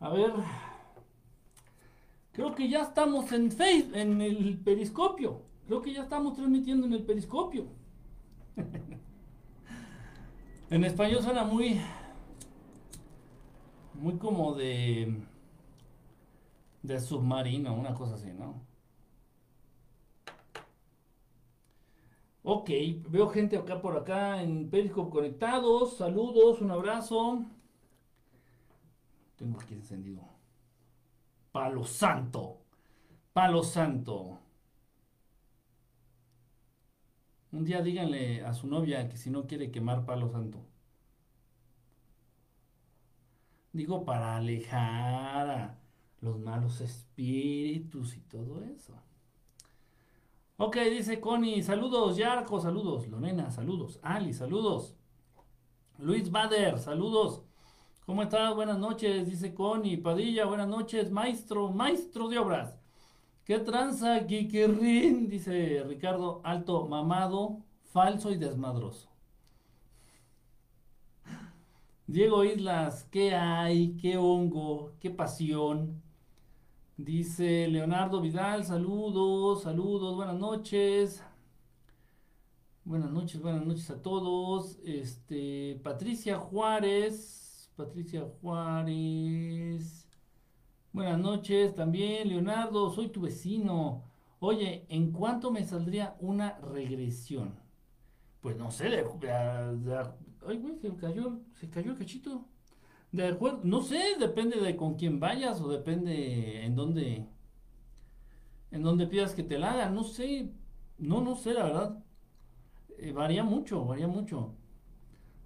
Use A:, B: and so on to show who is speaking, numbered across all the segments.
A: A ver, creo que ya estamos en, face, en el periscopio. Creo que ya estamos transmitiendo en el periscopio. en español suena muy. Muy como de. De submarino, una cosa así, ¿no? Ok, veo gente acá por acá en Periscope conectados. Saludos, un abrazo. Tengo aquí encendido. Palo Santo. Palo Santo. Un día díganle a su novia que si no quiere quemar Palo Santo. Digo para alejar a los malos espíritus y todo eso. Ok, dice Connie, saludos, Yarco, saludos, Lorena, saludos, Ali, saludos, Luis Bader, saludos, ¿cómo estás? Buenas noches, dice Connie, Padilla, buenas noches, maestro, maestro de obras. ¿Qué tranza, Kikirin? Dice Ricardo, alto, mamado, falso y desmadroso. Diego Islas, ¿qué hay? ¿Qué hongo? ¿Qué pasión? Dice Leonardo Vidal, saludos, saludos, buenas noches. Buenas noches, buenas noches a todos. Este, Patricia Juárez, Patricia Juárez. Buenas noches también, Leonardo, soy tu vecino. Oye, ¿en cuánto me saldría una regresión? Pues no sé, ay, güey, se cayó, se cayó el cachito. De acuerdo, no sé, depende de con quién vayas o depende en dónde en dónde pidas que te la hagan, no sé, no, no sé la verdad. Eh, varía mucho, varía mucho.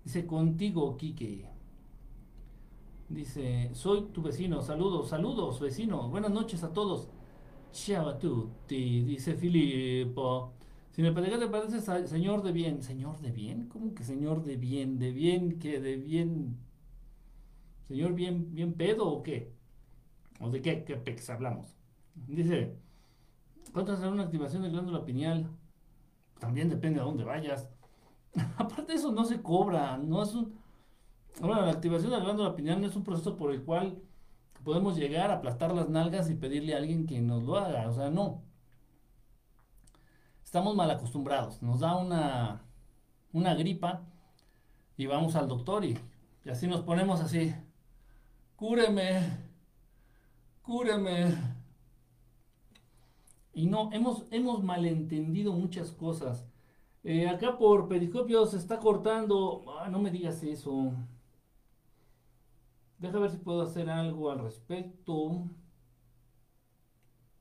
A: Dice contigo, Quique. Dice, soy tu vecino, saludos, saludos, vecino, buenas noches a todos. Ciao a tutti, dice Filippo. Si me parece te parece señor de bien. ¿Señor de bien? ¿Cómo que señor de bien? ¿De bien que ¿De bien? Señor, bien, bien pedo o qué? ¿O de qué, qué pex hablamos? Dice, ¿cuánto será una activación de glándula pineal? También depende a dónde vayas. Aparte de eso no se cobra, no es un... Bueno, la activación de la glándula pineal no es un proceso por el cual podemos llegar a aplastar las nalgas y pedirle a alguien que nos lo haga, o sea, no. Estamos mal acostumbrados, nos da una, una gripa y vamos al doctor y, y así nos ponemos así cúreme, cúreme. Y no, hemos, hemos malentendido muchas cosas. Eh, acá por periscopio se está cortando. Ah, no me digas eso. Deja ver si puedo hacer algo al respecto.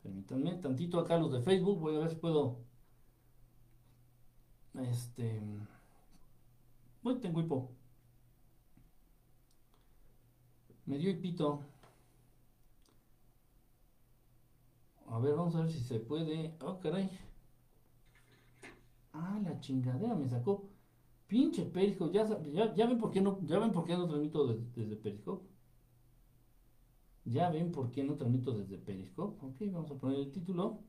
A: Permítanme tantito acá los de Facebook. Voy a ver si puedo. Este. Uy, tengo hipo. Me dio pito. A ver, vamos a ver si se puede. Oh, caray. Ah, la chingadera me sacó. Pinche Periscope. Ya, ya, ven por qué no, ya ven por qué no transmito desde, desde Periscope. Ya ven por qué no transmito desde Periscope. Ok, vamos a poner el título.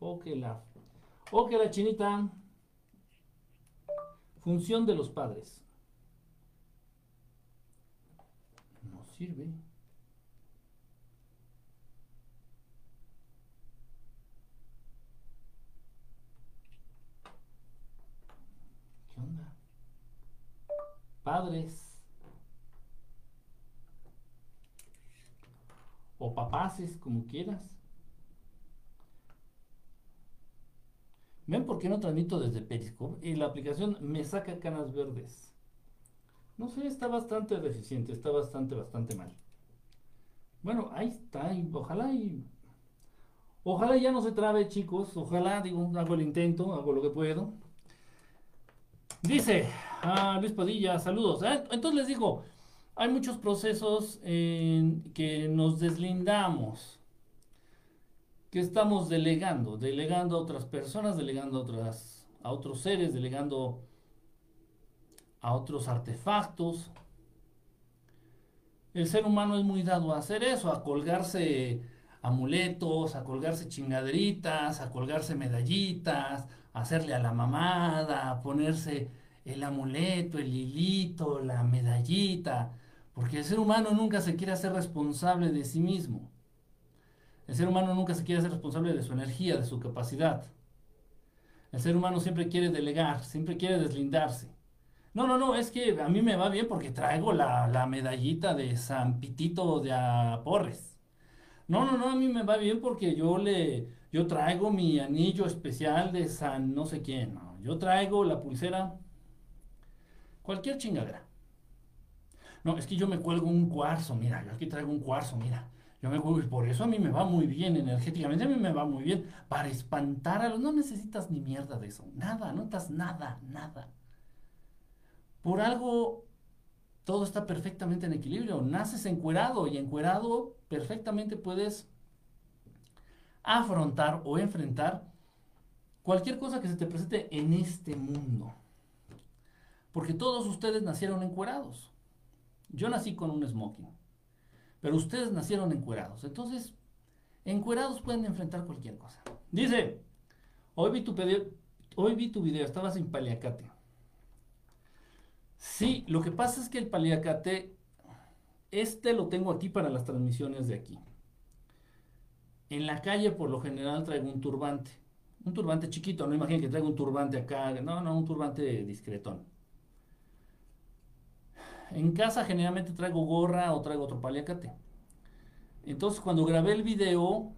A: Ok, la. Ok, la chinita. Función de los padres. sirve. ¿Qué onda? Padres. O papaces, como quieras. ¿Ven por qué no transmito desde Periscope? Y la aplicación me saca canas verdes. No sé, está bastante deficiente, está bastante, bastante mal. Bueno, ahí está, ojalá y... Ojalá ya no se trabe, chicos. Ojalá, digo, hago el intento, hago lo que puedo. Dice a Luis Padilla, saludos. Ah, entonces les digo, hay muchos procesos en que nos deslindamos, que estamos delegando, delegando a otras personas, delegando a, otras, a otros seres, delegando a otros artefactos. El ser humano es muy dado a hacer eso, a colgarse amuletos, a colgarse chingaderitas, a colgarse medallitas, a hacerle a la mamada, a ponerse el amuleto, el hilito, la medallita, porque el ser humano nunca se quiere hacer responsable de sí mismo. El ser humano nunca se quiere hacer responsable de su energía, de su capacidad. El ser humano siempre quiere delegar, siempre quiere deslindarse. No, no, no, es que a mí me va bien porque traigo la, medallita de San Pitito de Aporres. No, no, no, a mí me va bien porque yo le, yo traigo mi anillo especial de San no sé quién. yo traigo la pulsera, cualquier chingadera. No, es que yo me cuelgo un cuarzo, mira, yo aquí traigo un cuarzo, mira. Yo me y por eso a mí me va muy bien energéticamente, a mí me va muy bien. Para espantar a los, no necesitas ni mierda de eso, nada, no necesitas nada, nada. Por algo todo está perfectamente en equilibrio. Naces encuerado y encuerado perfectamente puedes afrontar o enfrentar cualquier cosa que se te presente en este mundo. Porque todos ustedes nacieron encuerados. Yo nací con un smoking. Pero ustedes nacieron encuerados. Entonces, encuerados pueden enfrentar cualquier cosa. Dice, hoy vi tu, hoy vi tu video, estabas en Paliacate. Sí, lo que pasa es que el Paliacate, este lo tengo aquí para las transmisiones de aquí. En la calle por lo general traigo un turbante. Un turbante chiquito, no imaginen que traigo un turbante acá. No, no, un turbante discretón. En casa generalmente traigo gorra o traigo otro paliacate. Entonces cuando grabé el video,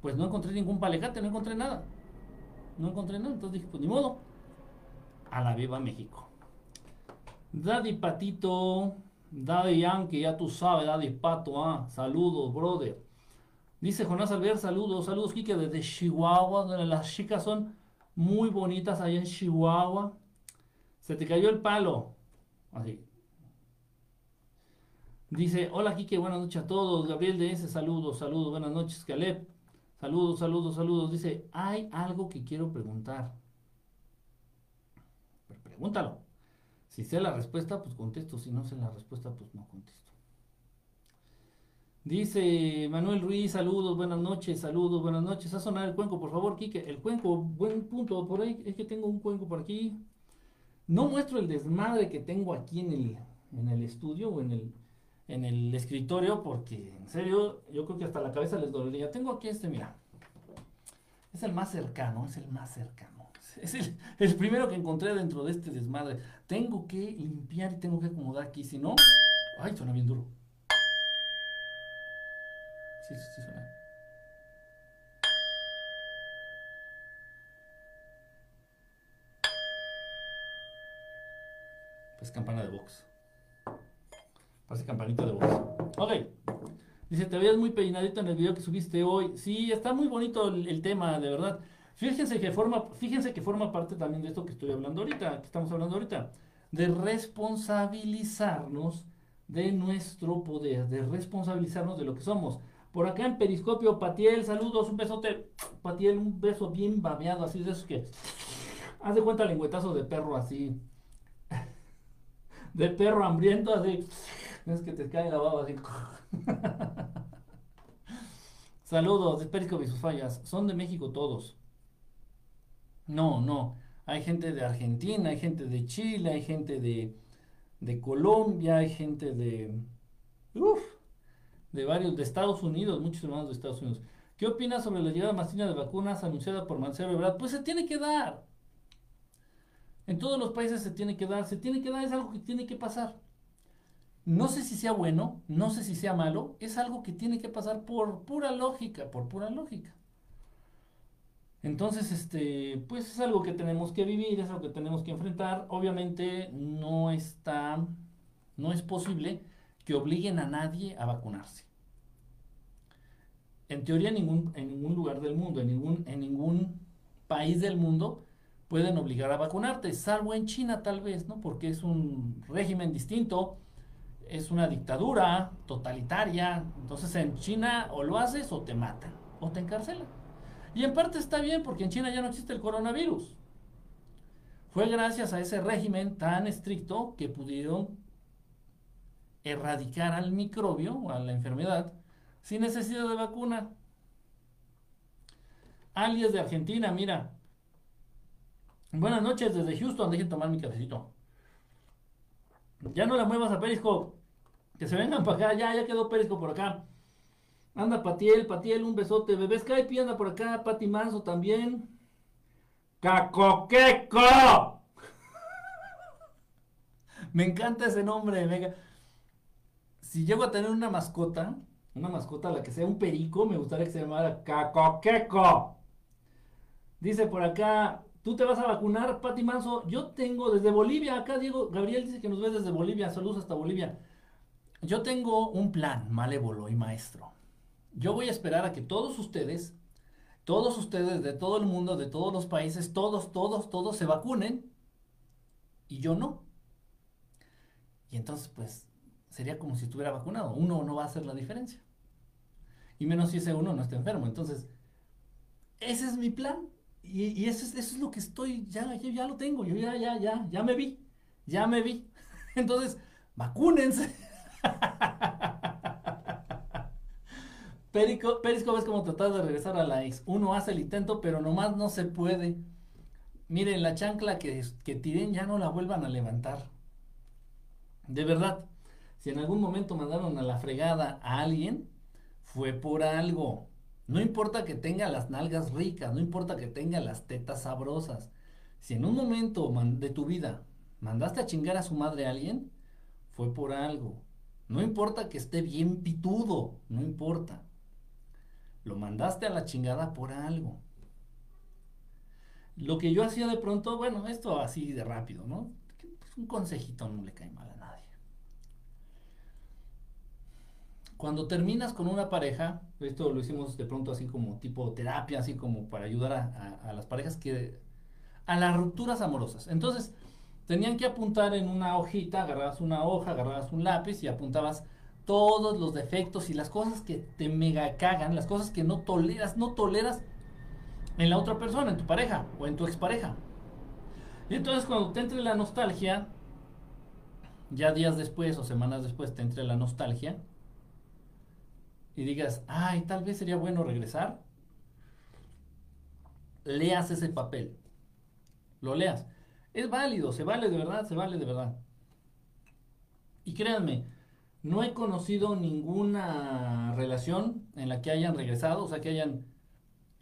A: pues no encontré ningún paliacate, no encontré nada. No encontré nada. Entonces dije, pues ni modo. A la viva México. Daddy Patito, Daddy Yankee, ya tú sabes, Daddy Pato, ah, saludos, brother. Dice Jonás Alver, saludos, saludos, Kike, desde Chihuahua, donde las chicas son muy bonitas allá en Chihuahua. Se te cayó el palo. Así. Dice, hola Kike, buenas noches a todos. Gabriel de ese, saludos, saludos, buenas noches, Caleb. Saludos, saludos, saludos. Dice, hay algo que quiero preguntar. pregúntalo. Si sé la respuesta, pues contesto. Si no sé la respuesta, pues no contesto. Dice Manuel Ruiz, saludos, buenas noches, saludos, buenas noches. A sonar el cuenco, por favor, Kike. El cuenco, buen punto. Por ahí es que tengo un cuenco por aquí. No muestro el desmadre que tengo aquí en el, en el estudio o en el, en el escritorio porque en serio yo creo que hasta la cabeza les dolería. Tengo aquí este, mira. Es el más cercano, es el más cercano. Es el, el, primero que encontré dentro de este desmadre. Tengo que limpiar y tengo que acomodar aquí, si no... Ay, suena bien duro. Sí, sí, suena. Es campana de box. Parece campanita de box. Ok. Dice, te veías muy peinadito en el video que subiste hoy. Sí, está muy bonito el, tema, de verdad. Fíjense que forma, fíjense que forma parte también de esto que estoy hablando ahorita, que estamos hablando ahorita, de responsabilizarnos de nuestro poder, de responsabilizarnos de lo que somos. Por acá en Periscopio, Patiel, saludos, un besote, Patiel, un beso bien babeado, así de esos que, haz de cuenta lengüetazo de perro así, de perro hambriento, así. Es que te cae la baba así. Saludos, de Periscope y fallas. Son de México todos. No, no. Hay gente de Argentina, hay gente de Chile, hay gente de, de Colombia, hay gente de. Uf, de varios, de Estados Unidos, muchos hermanos de Estados Unidos. ¿Qué opinas sobre la llegada masiva de vacunas anunciada por Marcelo Ebrard? Pues se tiene que dar. En todos los países se tiene que dar, se tiene que dar, es algo que tiene que pasar. No sé si sea bueno, no sé si sea malo, es algo que tiene que pasar por pura lógica, por pura lógica. Entonces, este, pues es algo que tenemos que vivir, es algo que tenemos que enfrentar. Obviamente no está, no es posible que obliguen a nadie a vacunarse. En teoría, en ningún, en ningún lugar del mundo, en ningún, en ningún país del mundo, pueden obligar a vacunarte, salvo en China tal vez, ¿no? Porque es un régimen distinto, es una dictadura totalitaria, entonces en China o lo haces o te matan o te encarcelan. Y en parte está bien porque en China ya no existe el coronavirus. Fue gracias a ese régimen tan estricto que pudieron erradicar al microbio a la enfermedad sin necesidad de vacuna. Alias de Argentina, mira. Buenas noches desde Houston, dejen tomar mi cafecito. Ya no la muevas a Perisco. Que se vengan para acá, ya, ya quedó Perisco por acá. Anda Patiel, Patiel, un besote. Bebé Skype anda por acá, Pati Manso también. ¡Cacoqueco! Me encanta ese nombre, venga. Si llego a tener una mascota, una mascota la que sea un perico, me gustaría que se llamara Cacoqueco. Dice por acá, ¿tú te vas a vacunar, Pati Manso? Yo tengo desde Bolivia, acá Diego Gabriel dice que nos ve desde Bolivia, saludos hasta Bolivia. Yo tengo un plan malévolo y maestro. Yo voy a esperar a que todos ustedes, todos ustedes de todo el mundo, de todos los países, todos, todos, todos se vacunen y yo no. Y entonces, pues, sería como si estuviera vacunado. Uno no va a hacer la diferencia. Y menos si ese uno no está enfermo. Entonces, ese es mi plan. Y, eso, es, eso, es, lo que estoy, ya, ya, ya lo tengo. Yo ya, ya, ya, ya me vi. Ya me vi. Entonces, vacúnense. Perico, Perisco es como tratar de regresar a la ex. Uno hace el intento, pero nomás no se puede. Miren, la chancla que, que tiren ya no la vuelvan a levantar. De verdad, si en algún momento mandaron a la fregada a alguien, fue por algo. No importa que tenga las nalgas ricas, no importa que tenga las tetas sabrosas. Si en un momento de tu vida mandaste a chingar a su madre a alguien, fue por algo. No importa que esté bien pitudo, no importa. Lo mandaste a la chingada por algo. Lo que yo hacía de pronto, bueno, esto así de rápido, ¿no? Pues un consejito no le cae mal a nadie. Cuando terminas con una pareja, esto lo hicimos de pronto así como tipo terapia, así como para ayudar a, las parejas que... a las rupturas amorosas. Entonces, tenían que apuntar en una hojita, agarrabas una hoja, agarrabas un lápiz y apuntabas todos los defectos y las cosas que te mega cagan, las cosas que no toleras, no toleras en la otra persona, en tu pareja o en tu expareja. Y entonces cuando te entre la nostalgia, ya días después o semanas después te entre la nostalgia, y digas, ay, tal vez sería bueno regresar, leas ese papel. Lo leas. Es válido, se vale de verdad, se vale de verdad. Y créanme, no he conocido ninguna relación en la que hayan regresado, o sea, que hayan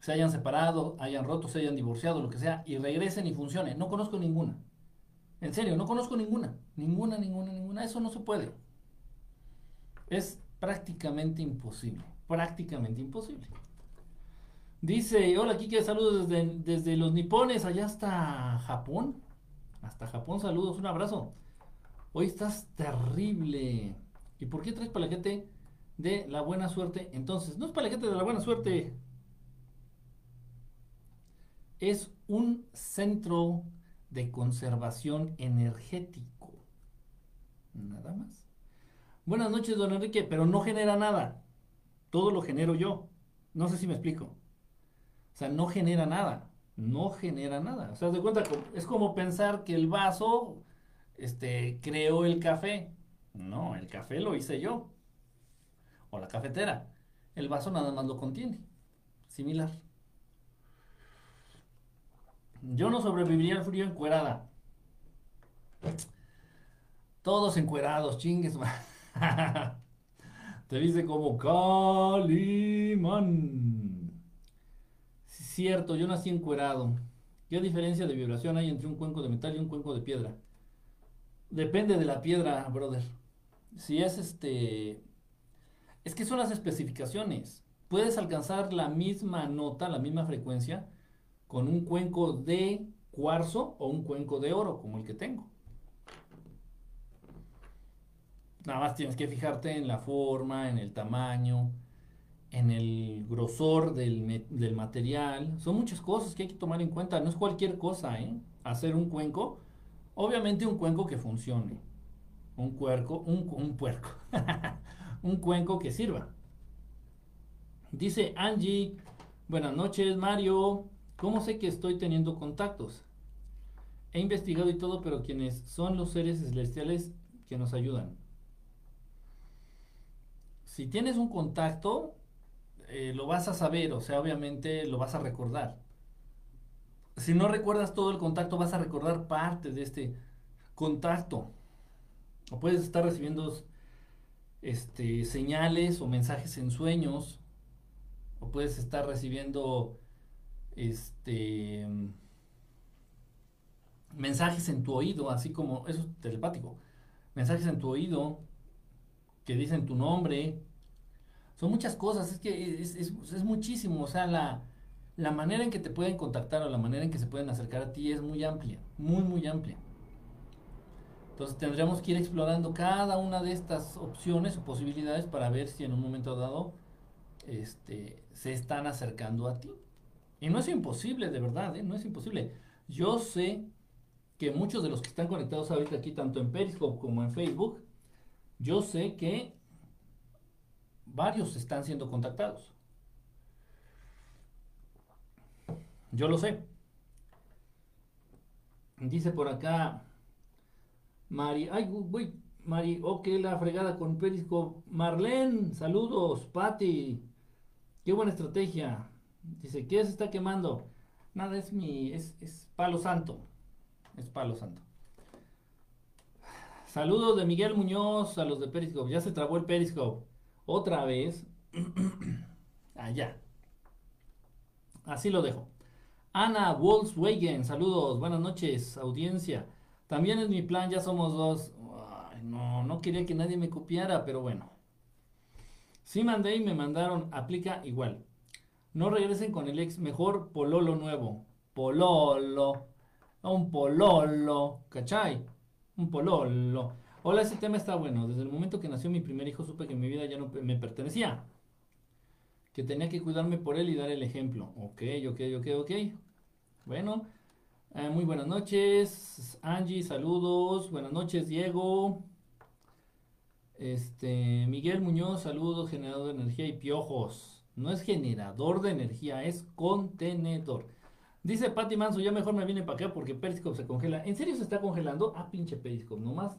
A: se hayan separado, hayan roto, se hayan divorciado, lo que sea, y regresen y funcione. No conozco ninguna. En serio, no conozco ninguna. Ninguna, ninguna, ninguna. Eso no se puede. Es prácticamente imposible. Prácticamente imposible. Dice, hola Kike, saludos desde, desde los nipones, allá hasta Japón. Hasta Japón, saludos, un abrazo. Hoy estás terrible. ¿Y por qué traes palajete de la buena suerte? Entonces, no es palajete de la buena suerte. Es un centro de conservación energético. Nada más. Buenas noches, don Enrique, pero no genera nada. Todo lo genero yo. No sé si me explico. O sea, no genera nada. No genera nada. O sea, de cuenta, es como pensar que el vaso este, creó el café. No, el café lo hice yo. O la cafetera. El vaso nada más lo contiene. Similar. Yo no sobreviviría al frío encuerada. Todos encuerados, chingues. Te dice como Calimán. cierto, yo nací encuerado. ¿Qué diferencia de vibración hay entre un cuenco de metal y un cuenco de piedra? Depende de la piedra, brother. Si es este... Es que son las especificaciones. Puedes alcanzar la misma nota, la misma frecuencia, con un cuenco de cuarzo o un cuenco de oro, como el que tengo. Nada más tienes que fijarte en la forma, en el tamaño, en el grosor del, material. Son muchas cosas que hay que tomar en cuenta. No es cualquier cosa, ¿eh? Hacer un cuenco. Obviamente un cuenco que funcione. Un cuerco, un, un puerco. un cuenco que sirva. Dice Angie, buenas noches Mario. ¿Cómo sé que estoy teniendo contactos? He investigado y todo, pero quienes son los seres celestiales que nos ayudan. Si tienes un contacto, eh, lo vas a saber, o sea, obviamente lo vas a recordar. Si no recuerdas todo el contacto, vas a recordar parte de este contacto. O puedes estar recibiendo este, señales o mensajes en sueños. O puedes estar recibiendo este, mensajes en tu oído, así como, eso es telepático. Mensajes en tu oído que dicen tu nombre. Son muchas cosas, es que es, es muchísimo. O sea, la, la manera en que te pueden contactar o la manera en que se pueden acercar a ti es muy amplia, muy, muy amplia. Entonces tendremos que ir explorando cada una de estas opciones o posibilidades para ver si en un momento dado este, se están acercando a ti. Y no es imposible, de verdad, ¿eh? no es imposible. Yo sé que muchos de los que están conectados ahorita aquí, tanto en Periscope como en Facebook, yo sé que varios están siendo contactados. Yo lo sé. Dice por acá Mari, ay, güey, Mari, ok, la fregada con Periscope. Marlene, saludos, Patti. Qué buena estrategia. Dice, ¿qué se está quemando? Nada, es mi, es, es palo santo. Es palo santo. Saludos de Miguel Muñoz a los de Periscope. Ya se trabó el Periscope. Otra vez. Allá. Así lo dejo. Ana Volkswagen, saludos, buenas noches, audiencia. También es mi plan, ya somos dos. no, no quería que nadie me copiara, pero bueno. Sí mandé y me mandaron, aplica igual. No regresen con el ex, mejor pololo nuevo. Pololo. Un pololo. ¿Cachai? Un pololo. Hola, ese tema está bueno. Desde el momento que nació mi primer hijo supe que mi vida ya no me pertenecía. Que tenía que cuidarme por él y dar el ejemplo. Ok, ok, ok, ok. Bueno, eh, muy buenas noches, Angie, saludos. Buenas noches, Diego. Este, Miguel Muñoz, saludos, generador de energía y piojos. No es generador de energía, es contenedor. Dice Patti Manso, ya mejor me viene para acá porque Periscope se congela. ¿En serio se está congelando? Ah, pinche Periscope, nomás.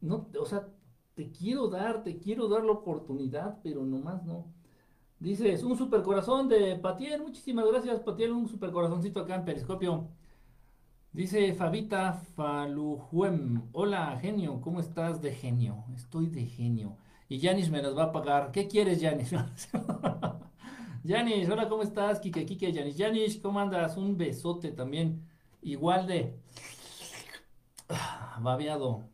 A: No, o sea, te quiero dar, te quiero dar la oportunidad, pero nomás no. Dices, un super corazón de Patiel. Muchísimas gracias, Patiel. Un super corazoncito acá en Periscopio. Dice Fabita Falujuem, hola genio, ¿cómo estás de genio? Estoy de genio. Y Yanis me las va a pagar. ¿Qué quieres, Yanis? Yanis, hola, ¿cómo estás? Kike, Kike, Yanis. Yanis, ¿cómo andas? Un besote también. Igual de... babeado.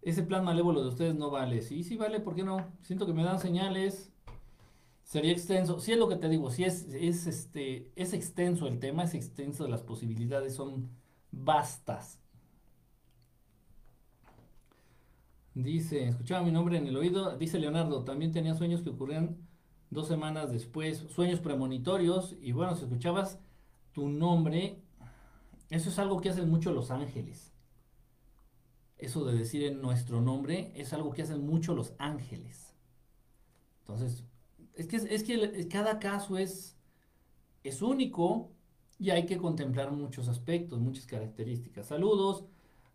A: Ese plan malévolo de ustedes no vale. Sí, sí vale, ¿por qué no? Siento que me dan señales. Sería extenso. Sí es lo que te digo, sí es, es, este, es extenso el tema, es extenso, las posibilidades son vastas. Dice, escuchaba mi nombre en el oído, dice Leonardo, también tenía sueños que ocurrían dos semanas después, sueños premonitorios, y bueno, si escuchabas tu nombre, eso es algo que hacen mucho los ángeles. Eso de decir en nuestro nombre es algo que hacen mucho los ángeles. Entonces, es que, es que cada caso es, es único y hay que contemplar muchos aspectos, muchas características. Saludos,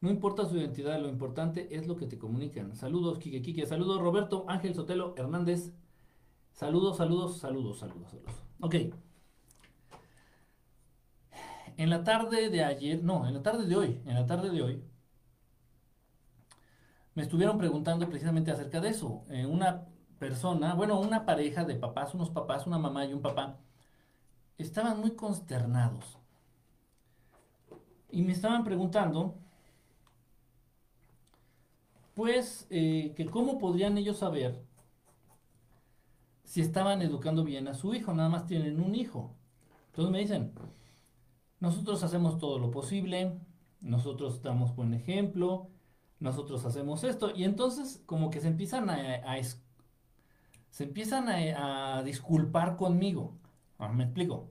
A: no importa su identidad, lo importante es lo que te comunican. Saludos, Kike Kike, saludos, Roberto Ángel Sotelo Hernández. Saludos, saludos, saludos, saludos, saludos. Ok. En la tarde de ayer, no, en la tarde de hoy, en la tarde de hoy, me estuvieron preguntando precisamente acerca de eso. En una persona, bueno, una pareja de papás, unos papás, una mamá y un papá, estaban muy consternados. Y me estaban preguntando, pues, eh, que cómo podrían ellos saber si estaban educando bien a su hijo, nada más tienen un hijo. Entonces me dicen, nosotros hacemos todo lo posible, nosotros damos buen ejemplo, nosotros hacemos esto, y entonces como que se empiezan a, se empiezan a, disculpar conmigo. Ah, me explico.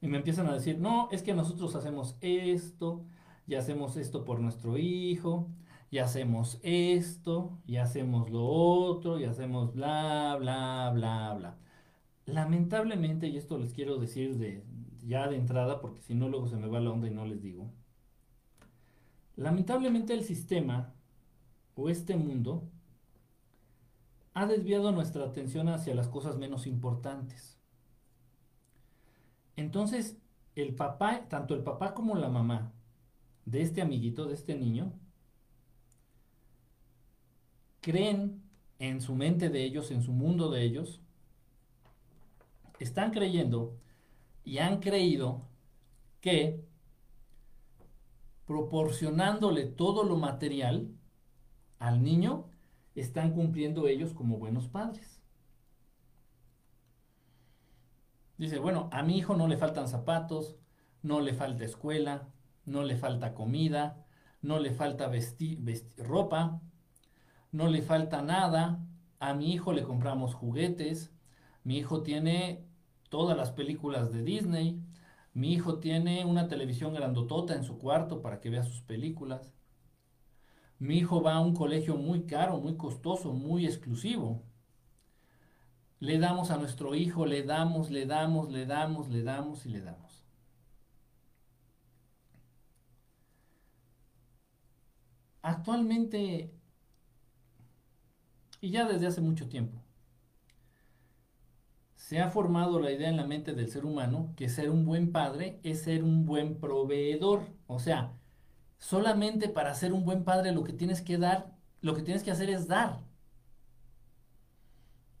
A: Y me empiezan a decir, no, es que nosotros hacemos esto, y hacemos esto por nuestro hijo, y hacemos esto, y hacemos lo otro, y hacemos bla, bla, bla, bla. Lamentablemente, y esto les quiero decir de, ya de entrada, porque si no luego se me va la onda y no les digo. Lamentablemente el sistema o este mundo ha desviado nuestra atención hacia las cosas menos importantes. Entonces, el papá, tanto el papá como la mamá de este amiguito, de este niño, creen en su mente de ellos, en su mundo de ellos, están creyendo y han creído que proporcionándole todo lo material al niño, están cumpliendo ellos como buenos padres. Dice, bueno, a mi hijo no le faltan zapatos, no le falta escuela, no le falta comida, no le falta vestir, ropa, no le falta nada. A mi hijo le compramos juguetes, mi hijo tiene todas las películas de Disney, mi hijo tiene una televisión grandotota en su cuarto para que vea sus películas. Mi hijo va a un colegio muy caro, muy costoso, muy exclusivo. Le damos a nuestro hijo, le damos, le damos, le damos, le damos y le damos. Actualmente, y ya desde hace mucho tiempo, se ha formado la idea en la mente del ser humano que ser un buen padre es ser un buen proveedor. O sea, solamente para ser un buen padre lo que tienes que dar, lo que tienes que hacer es dar.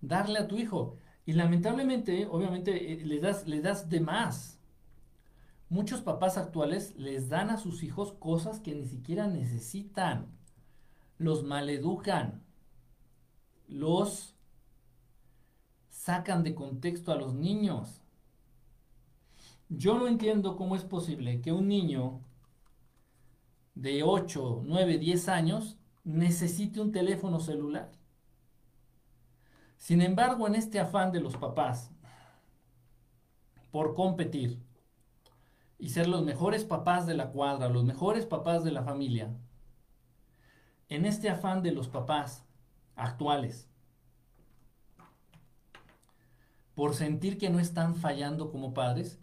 A: Darle a tu hijo. Y lamentablemente, obviamente, eh, le das, le das de más. Muchos papás actuales les dan a sus hijos cosas que ni siquiera necesitan. Los maleducan. Los sacan de contexto a los niños. Yo no entiendo cómo es posible que un niño de 8, 9, 10 años necesite un teléfono celular. Sin embargo, en este afán de los papás por competir y ser los mejores papás de la cuadra, los mejores papás de la familia, en este afán de los papás actuales por sentir que no están fallando como padres,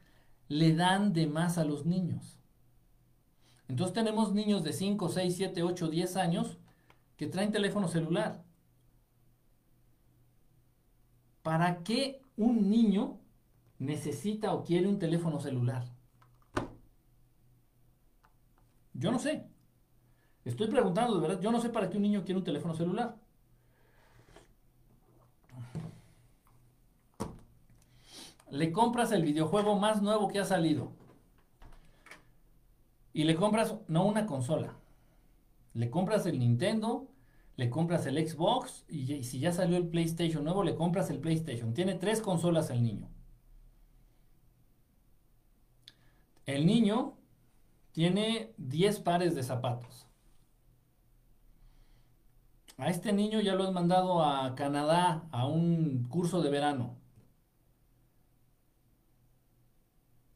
A: le dan de más a los niños. Entonces tenemos niños de 5, 6, 7, 8, 10 años que traen teléfono celular. ¿Para qué un niño necesita o quiere un teléfono celular? Yo no sé. Estoy preguntando de verdad, yo no sé para qué un niño quiere un teléfono celular. Le compras el videojuego más nuevo que ha salido. Y le compras, no una consola, le compras el Nintendo, le compras el Xbox y, si ya salió el PlayStation nuevo, le compras el PlayStation. Tiene tres consolas el niño. El niño tiene 10 pares de zapatos. A este niño ya lo has mandado a Canadá a un curso de verano.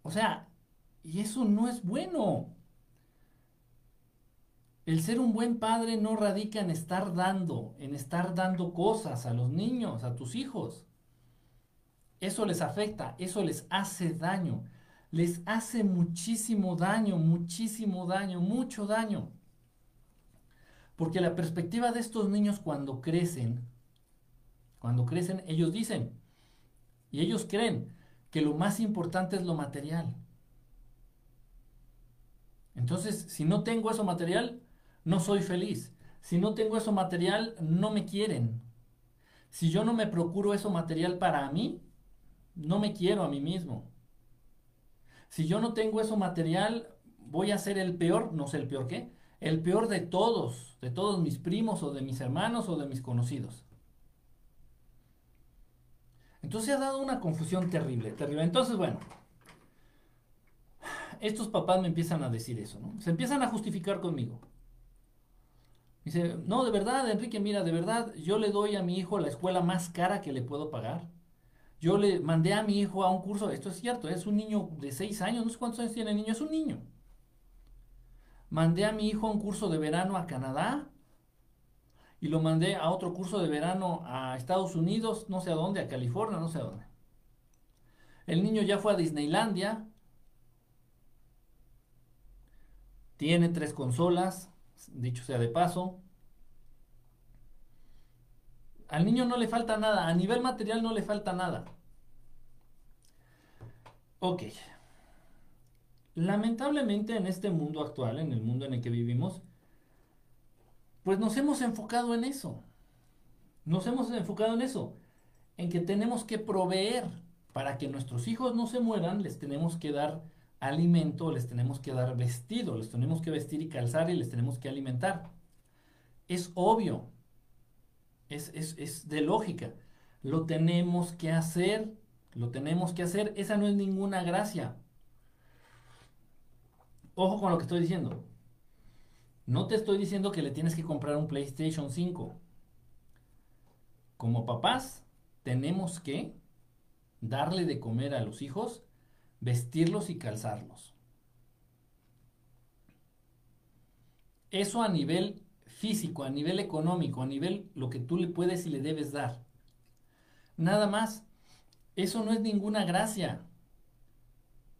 A: O sea, y eso no es bueno. El ser un buen padre no radica en estar dando, en estar dando cosas a los niños, a tus hijos. Eso les afecta, eso les hace daño. Les hace muchísimo daño, muchísimo daño, mucho daño. Porque la perspectiva de estos niños cuando crecen, cuando crecen, ellos dicen, y ellos creen, que lo más importante es lo material. Entonces, si no tengo eso material, no soy feliz. Si no tengo eso material, no me quieren. Si yo no me procuro eso material para mí, no me quiero a mí mismo. Si yo no tengo eso material, voy a ser el peor, no sé el peor qué, el peor de todos, de todos mis primos o de mis hermanos o de mis conocidos. Entonces ha dado una confusión terrible, terrible. Entonces, bueno, estos papás me empiezan a decir eso, ¿no? Se empiezan a justificar conmigo. Dice, no, de verdad, Enrique, mira, de verdad, yo le doy a mi hijo la escuela más cara que le puedo pagar. Yo le mandé a mi hijo a un curso, esto es cierto, es un niño de seis años, no sé cuántos años tiene el niño, es un niño. Mandé a mi hijo a un curso de verano a Canadá y lo mandé a otro curso de verano a Estados Unidos, no sé a dónde, a California, no sé a dónde. El niño ya fue a Disneylandia, tiene tres consolas, dicho sea de paso. Al niño no le falta nada, a nivel material no le falta nada. Ok. Lamentablemente en este mundo actual, en el mundo en el que vivimos, pues nos hemos enfocado en eso. Nos hemos enfocado en eso, en que tenemos que proveer para que nuestros hijos no se mueran, les tenemos que dar alimento, les tenemos que dar vestido, les tenemos que vestir y calzar y les tenemos que alimentar. Es obvio, es, es de lógica. Lo tenemos que hacer, lo tenemos que hacer. Esa no es ninguna gracia. Ojo con lo que estoy diciendo. No te estoy diciendo que le tienes que comprar un PlayStation 5. Como papás, tenemos que darle de comer a los hijos, vestirlos y calzarlos. Eso a nivel físico, a nivel económico, a nivel lo que tú le puedes y le debes dar. Nada más. Eso no es ninguna gracia.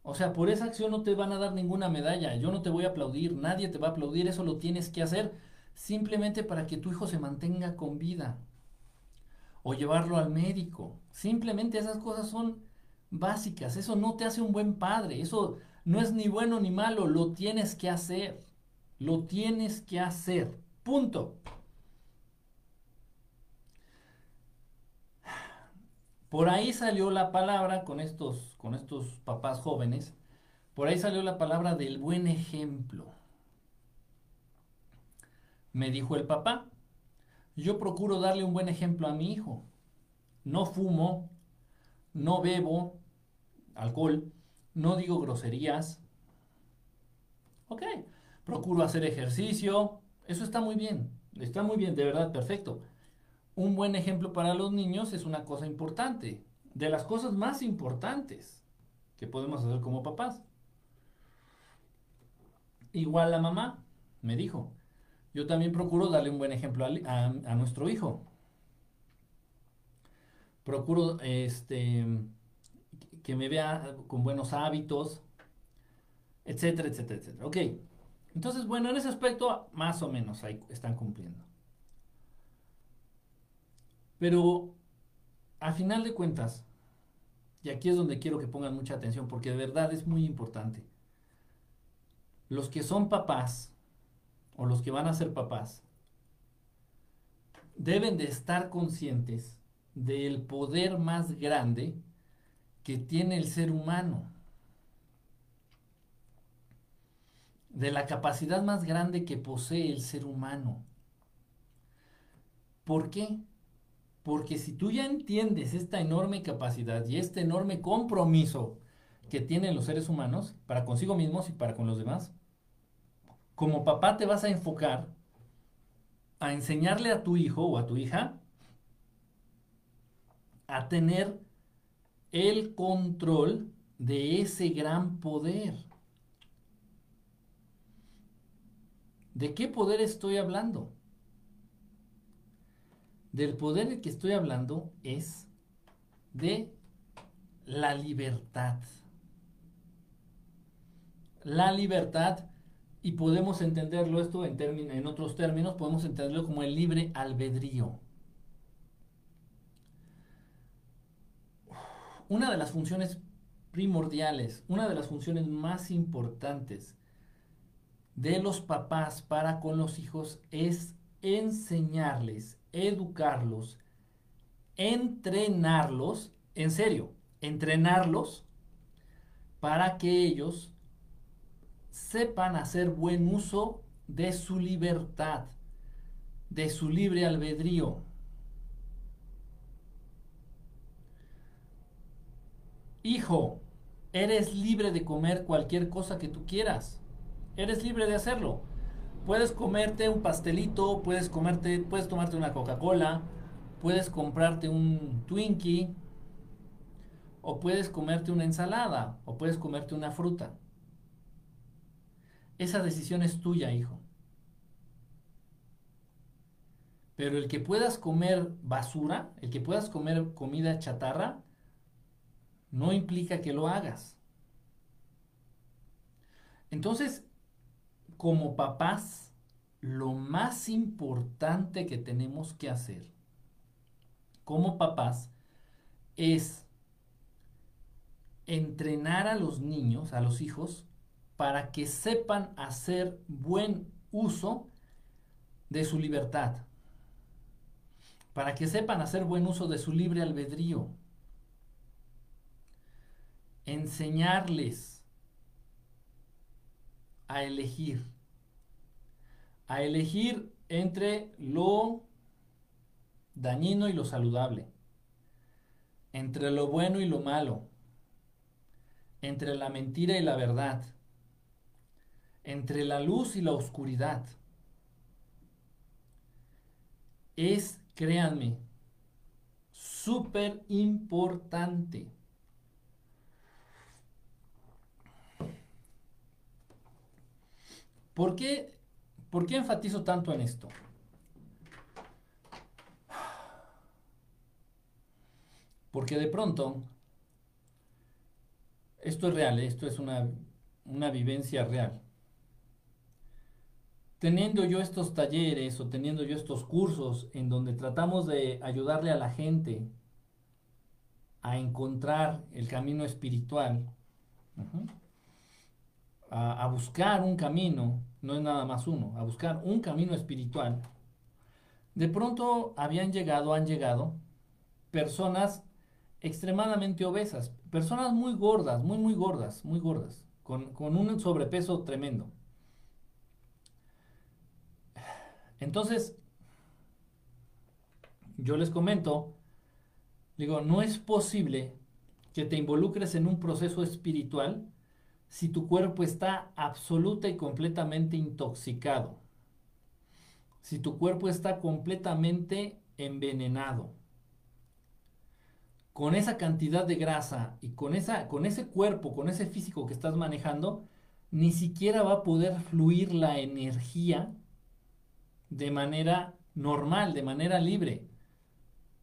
A: O sea, por esa acción no te van a dar ninguna medalla. Yo no te voy a aplaudir, nadie te va a aplaudir. Eso lo tienes que hacer simplemente para que tu hijo se mantenga con vida. O llevarlo al médico. Simplemente esas cosas son básicas. Eso no te hace un buen padre. Eso no es ni bueno ni malo. Lo tienes que hacer. Lo tienes que hacer. Punto. Por ahí salió la palabra con estos, con estos papás jóvenes, por ahí salió la palabra del buen ejemplo. Me dijo el papá, yo procuro darle un buen ejemplo a mi hijo. No fumo, no bebo alcohol, no digo groserías. Ok, procuro hacer ejercicio, eso está muy bien, está muy bien, de verdad, perfecto un buen ejemplo para los niños es una cosa importante, de las cosas más importantes que podemos hacer como papás. Igual la mamá me dijo, yo también procuro darle un buen ejemplo a, nuestro hijo. Procuro este, que me vea con buenos hábitos, etcétera, etcétera, etcétera. Ok, entonces bueno, en ese aspecto más o menos ahí están cumpliendo. Pero a final de cuentas, y aquí es donde quiero que pongan mucha atención, porque de verdad es muy importante, los que son papás, o los que van a ser papás, deben de estar conscientes del poder más grande que tiene el ser humano, de la capacidad más grande que posee el ser humano. ¿Por qué? Porque si tú ya entiendes esta enorme capacidad y este enorme compromiso que tienen los seres humanos para consigo mismos y para con los demás, como papá te vas a enfocar a enseñarle a tu hijo o a tu hija a tener el control de ese gran poder. ¿De qué poder estoy hablando? Del poder del que estoy hablando es de la libertad. La libertad, y podemos entenderlo esto en, en otros términos, podemos entenderlo como el libre albedrío. Una de las funciones primordiales, una de las funciones más importantes de los papás para con los hijos es enseñarles educarlos, entrenarlos, en serio, entrenarlos para que ellos sepan hacer buen uso de su libertad, de su libre albedrío. Hijo, eres libre de comer cualquier cosa que tú quieras. Eres libre de hacerlo. Puedes comerte un pastelito, puedes comerte, puedes tomarte una Coca-Cola, puedes comprarte un Twinkie, o puedes comerte una ensalada, o puedes comerte una fruta. Esa decisión es tuya, hijo. Pero el que puedas comer basura, el que puedas comer comida chatarra, no implica que lo hagas. Entonces, como papás, lo más importante que tenemos que hacer como papás es entrenar a los niños, a los hijos, para que sepan hacer buen uso de su libertad, para que sepan hacer buen uso de su libre albedrío, enseñarles a elegir, a elegir entre lo dañino y lo saludable, entre lo bueno y lo malo, entre la mentira y la verdad, entre la luz y la oscuridad. Es, créanme, súper importante. ¿Por qué, ¿Por qué enfatizo tanto en esto? Porque de pronto, esto es real, ¿eh? esto es una, una vivencia real. Teniendo yo estos talleres o teniendo yo estos cursos en donde tratamos de ayudarle a la gente a encontrar el camino espiritual, a, a, buscar un camino, no es nada más uno, a buscar un camino espiritual, de pronto habían llegado, han llegado personas extremadamente obesas, personas muy gordas, muy, muy gordas, muy gordas, con, un sobrepeso tremendo. Entonces, yo les comento, digo, no es posible que te involucres en un proceso espiritual si tu cuerpo está absoluta y completamente intoxicado, si tu cuerpo está completamente envenenado con esa cantidad de grasa y con, esa, con ese cuerpo, con ese físico que estás manejando, ni siquiera va a poder fluir la energía de manera normal, de manera libre.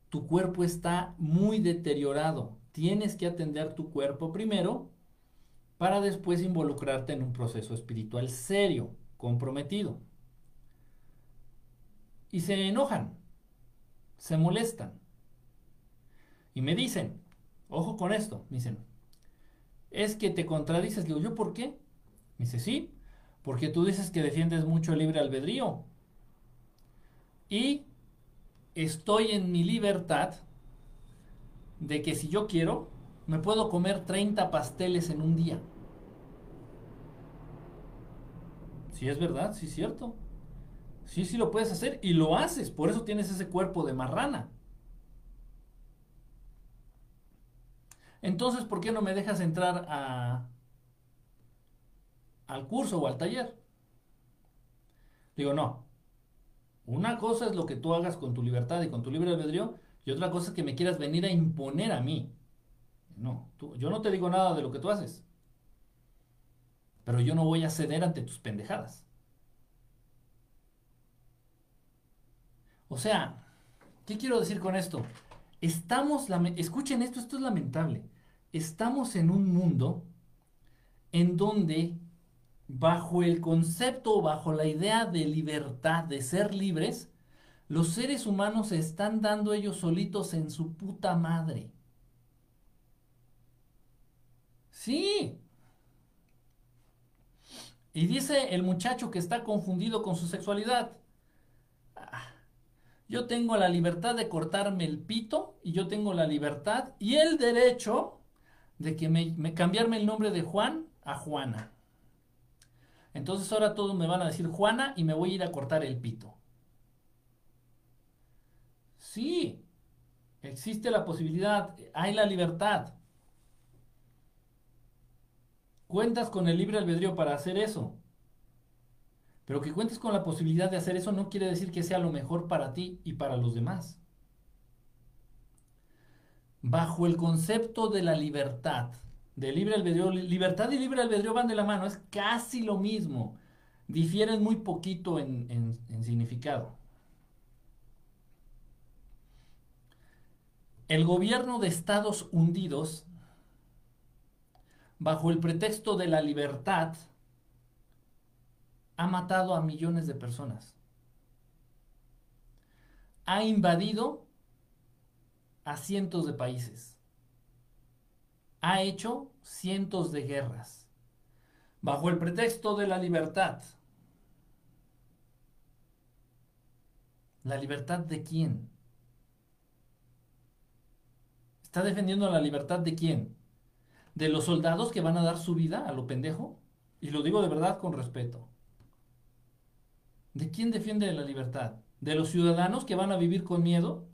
A: Tu cuerpo está muy deteriorado. Tienes que atender tu cuerpo primero para después involucrarte en un proceso espiritual serio, comprometido. Y se enojan, se molestan y me dicen, ojo con esto, me dicen, es que te contradices. Digo, ¿yo por qué? Me dice, sí, porque tú dices que defiendes mucho el libre albedrío. Y estoy en mi libertad de que si yo quiero, me puedo comer 30 pasteles en un día. Sí es verdad, sí es cierto. Sí, sí lo puedes hacer y lo haces, por eso tienes ese cuerpo de marrana. Entonces, ¿por qué no me dejas entrar a, al curso o al taller? Digo, no. Una cosa es lo que tú hagas con tu libertad y con tu libre albedrío, y otra cosa es que me quieras venir a imponer a mí. No, yo no te digo nada de lo que tú haces. Pero yo no voy a ceder ante tus pendejadas. O sea, ¿qué quiero decir con esto? Estamos, escuchen esto, esto es lamentable. Estamos en un mundo en donde bajo el concepto, bajo la idea de libertad, de ser libres, los seres humanos se están dando ellos solitos en su puta madre. Sí. Y dice el muchacho que está confundido con su sexualidad. Yo tengo la libertad de cortarme el pito y yo tengo la libertad y el derecho de que me, cambiarme el nombre de Juan a Juana. Entonces ahora todos me van a decir Juana y me voy a ir a cortar el pito. Sí, existe la posibilidad, hay la libertad. Cuentas con el libre albedrío para hacer eso. Pero que cuentes con la posibilidad de hacer eso no quiere decir que sea lo mejor para ti y para los demás. Bajo el concepto de la libertad, de libre albedrío, libertad y libre albedrío van de la mano, es casi lo mismo. Difieren muy poquito en, significado. El gobierno de Estados Unidos, bajo el pretexto de la libertad, ha matado a millones de personas. Ha invadido a cientos de países. Ha hecho cientos de guerras. Bajo el pretexto de la libertad. ¿La libertad de quién? ¿Está defendiendo la libertad de quién? ¿De los soldados que van a dar su vida a lo pendejo? Y lo digo de verdad con respeto. ¿De quién defiende la libertad? ¿De los ciudadanos que van a vivir con miedo?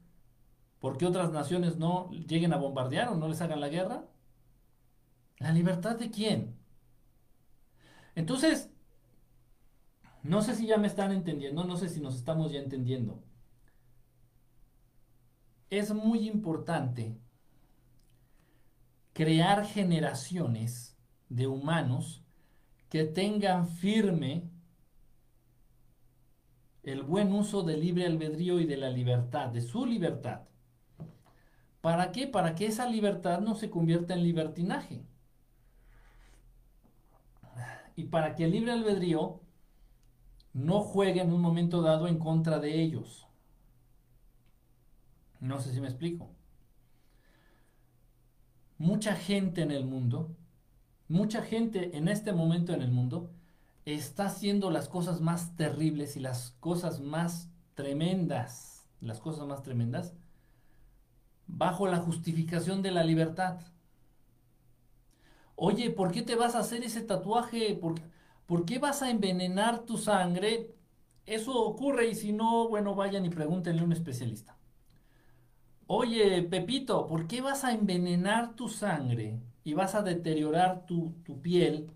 A: ¿Porque otras naciones no lleguen a bombardear o no les hagan la guerra? ¿La libertad de quién? Entonces, no sé si ya me están entendiendo, no sé si nos estamos ya entendiendo. Es muy importante crear generaciones de humanos que tengan firme el buen uso del libre albedrío y de la libertad, de su libertad. ¿Para qué? Para que esa libertad no se convierta en libertinaje. Y para que el libre albedrío no juegue en un momento dado en contra de ellos. No sé si me explico. Mucha gente en el mundo, mucha gente en este momento en el mundo, está haciendo las cosas más terribles y las cosas más tremendas, las cosas más tremendas, bajo la justificación de la libertad. Oye, ¿por qué te vas a hacer ese tatuaje? ¿Por, ¿por qué vas a envenenar tu sangre? Eso ocurre y si no, bueno, vayan y pregúntenle a un especialista. Oye, Pepito, ¿por qué vas a envenenar tu sangre y vas a deteriorar tu, tu piel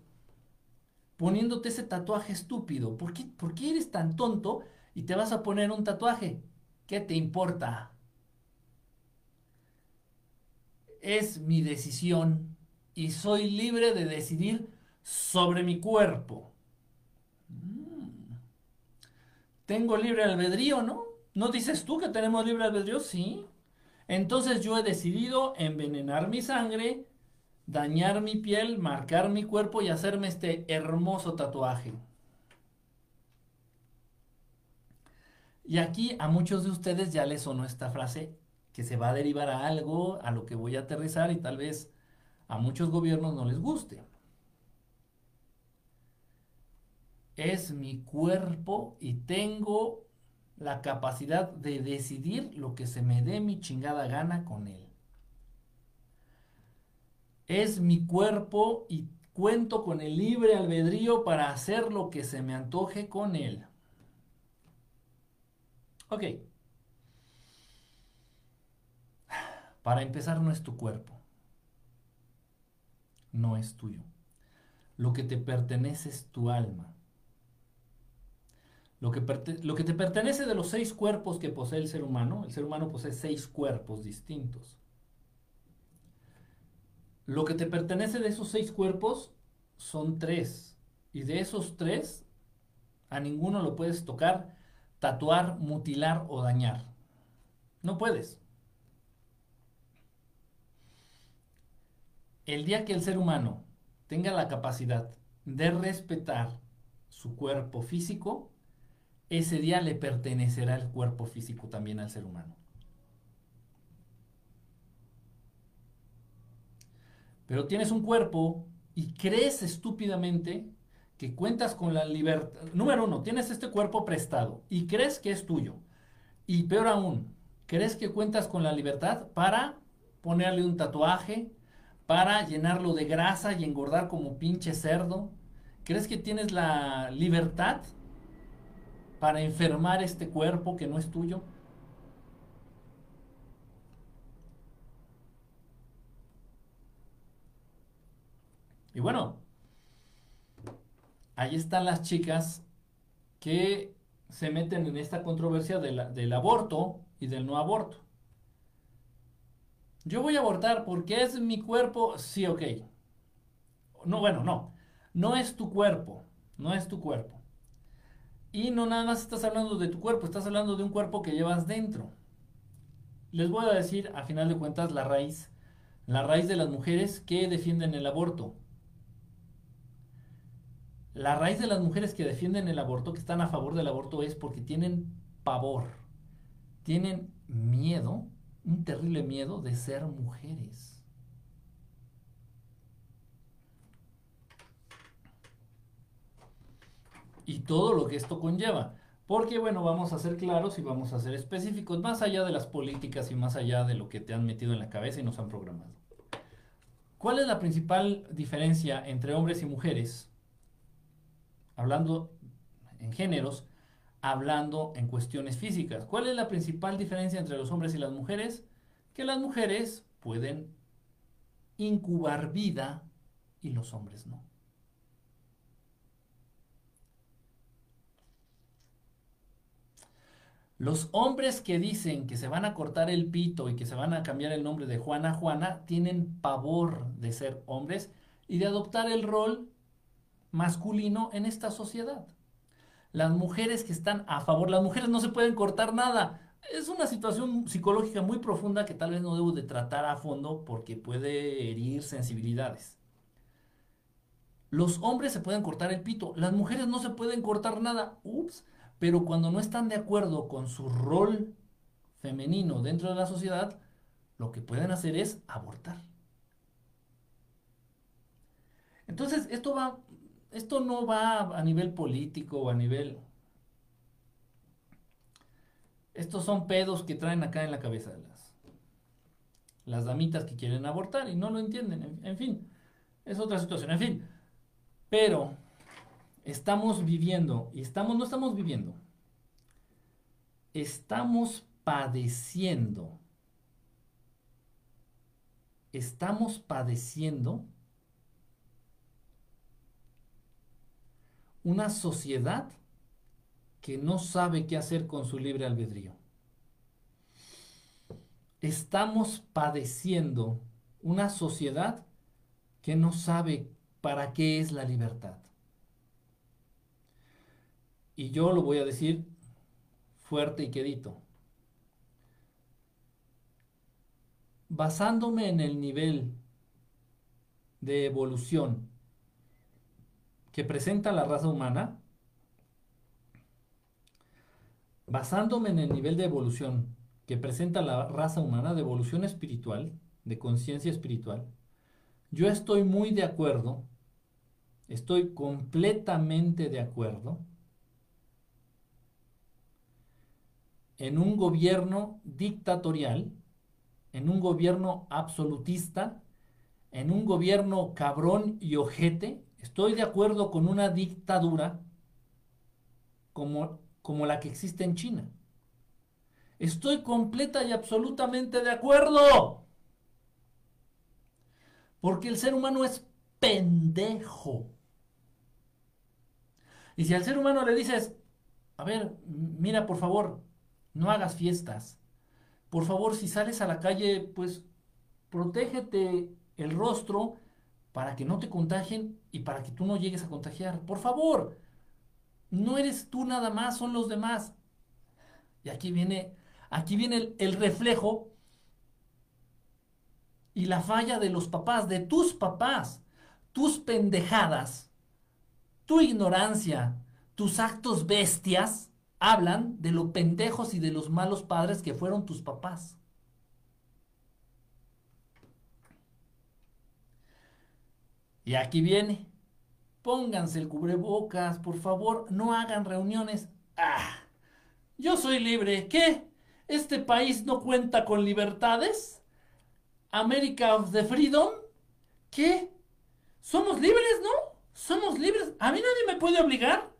A: poniéndote ese tatuaje estúpido? ¿Por qué, ¿Por qué eres tan tonto y te vas a poner un tatuaje? ¿Qué te importa? Es mi decisión y soy libre de decidir sobre mi cuerpo. Mm. Tengo libre albedrío, ¿no? ¿No dices tú que tenemos libre albedrío? Sí. Entonces yo he decidido envenenar mi sangre dañar mi piel, marcar mi cuerpo y hacerme este hermoso tatuaje. Y aquí a muchos de ustedes ya les sonó esta frase que se va a derivar a algo a lo que voy a aterrizar y tal vez a muchos gobiernos no les guste. Es mi cuerpo y tengo la capacidad de decidir lo que se me dé mi chingada gana con él es mi cuerpo y cuento con el libre albedrío para hacer lo que se me antoje con él. Ok. Para empezar, no es tu cuerpo. No es tuyo. Lo que te pertenece es tu alma. Lo que, lo que te pertenece de los seis cuerpos que posee el ser humano, el ser humano posee seis cuerpos distintos. Lo que te pertenece de esos seis cuerpos son tres. Y de esos tres, a ninguno lo puedes tocar, tatuar, mutilar o dañar. No puedes. El día que el ser humano tenga la capacidad de respetar su cuerpo físico, ese día le pertenecerá el cuerpo físico también al ser humano. pero tienes un cuerpo y crees estúpidamente que cuentas con la libertad. Número uno, tienes este cuerpo prestado y crees que es tuyo. Y peor aún, crees que cuentas con la libertad para ponerle un tatuaje, para llenarlo de grasa y engordar como pinche cerdo. ¿Crees que tienes la libertad para enfermar este cuerpo que no es tuyo? Y bueno, ahí están las chicas que se meten en esta controversia del aborto y del no aborto. Yo voy a abortar porque es mi cuerpo, sí, ok. No, bueno, no. No es tu cuerpo, no es tu cuerpo. Y no nada más estás hablando de tu cuerpo, estás hablando de un cuerpo que llevas dentro. Les voy a decir, a final de cuentas, la raíz, la raíz de las mujeres que defienden el aborto. La raíz de las mujeres que defienden el aborto, que están a favor del aborto, es porque tienen pavor, tienen miedo un terrible miedo de ser mujeres. Y todo lo que esto conlleva. Porque bueno, vamos a ser claros y vamos a ser específicos, más allá de las políticas y más allá de lo que te han metido en la cabeza y nos han programado. ¿Cuál es la principal diferencia entre hombres y mujeres? Hablando en géneros, hablando en cuestiones físicas. ¿Cuál es la principal diferencia entre los hombres y las mujeres? Que las mujeres pueden incubar vida y los hombres no. Los hombres que dicen que se van a cortar el pito y que se van a cambiar el nombre de Juana Juana tienen pavor de ser hombres y de adoptar el rol masculino en esta sociedad. Las mujeres que están a favor, las mujeres no se pueden cortar nada. Es una situación psicológica muy profunda que tal vez no debo de tratar a fondo porque puede herir sensibilidades. Los hombres se pueden cortar el pito, las mujeres no se pueden cortar nada. Ups, pero cuando no están de acuerdo con su rol femenino dentro de la sociedad, lo que pueden hacer es abortar. Entonces, esto va esto no va a nivel político o a nivel... Estos son pedos que traen acá en la cabeza de las, las damitas que quieren abortar y no lo entienden. En, fin, es otra situación. En fin, pero estamos viviendo, y estamos, no estamos viviendo, estamos padeciendo, estamos padeciendo una sociedad que no sabe qué hacer con su libre albedrío. Estamos padeciendo una sociedad que no sabe para qué es la libertad. Y yo lo voy a decir fuerte y quedito. Basándome en el nivel de evolución que presenta la raza humana, basándome en el nivel de evolución que presenta la raza humana, de evolución espiritual, de conciencia espiritual, yo estoy muy de acuerdo, estoy completamente de acuerdo en un gobierno dictatorial, en un gobierno absolutista, en un gobierno cabrón y ojete, Estoy de acuerdo con una dictadura como, como la que existe en China. Estoy completa y absolutamente de acuerdo. Porque el ser humano es pendejo. Y si al ser humano le dices, a ver, mira, por favor, no hagas fiestas. Por favor, si sales a la calle, pues protégete el rostro para que no te contagien y para que tú no llegues a contagiar. Por favor, no eres tú nada más, son los demás. Y aquí viene, aquí viene el, el reflejo y la falla de los papás, de tus papás, tus pendejadas, tu ignorancia, tus actos bestias, hablan de los pendejos y de los malos padres que fueron tus papás. Y aquí viene. Pónganse el cubrebocas, por favor, no hagan reuniones. Ah, yo soy libre. ¿Qué? ¿Este país no cuenta con libertades? ¿America of the Freedom? ¿Qué? ¿Somos libres, no? ¿Somos libres? ¿A mí nadie me puede obligar?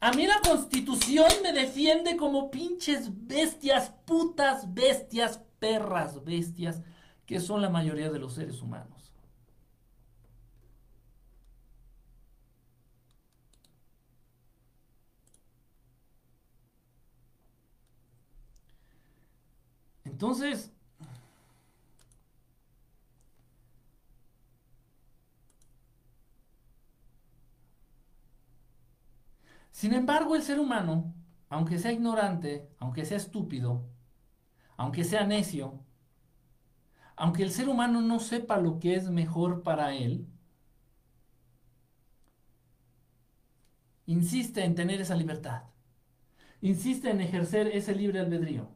A: A mí la constitución me defiende como pinches bestias, putas bestias, perras bestias, que son la mayoría de los seres humanos. Entonces, sin embargo, el ser humano, aunque sea ignorante, aunque sea estúpido, aunque sea necio, aunque el ser humano no sepa lo que es mejor para él, insiste en tener esa libertad, insiste en ejercer ese libre albedrío.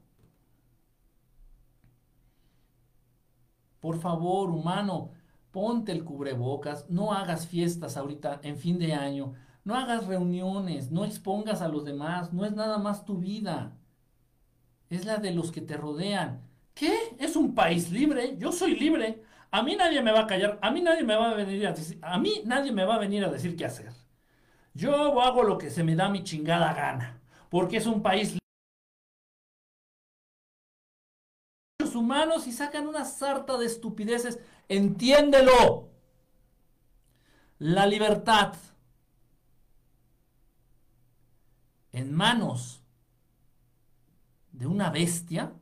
A: Por favor, humano, ponte el cubrebocas, no hagas fiestas ahorita en fin de año, no hagas reuniones, no expongas a los demás, no es nada más tu vida, es la de los que te rodean. ¿Qué? ¿Es un país libre? Yo soy libre. A mí nadie me va a callar, a mí nadie me va a venir a decir, a mí nadie me va a venir a decir qué hacer. Yo hago lo que se me da mi chingada gana, porque es un país humanos y sacan una sarta de estupideces. Entiéndelo. La libertad en manos de una bestia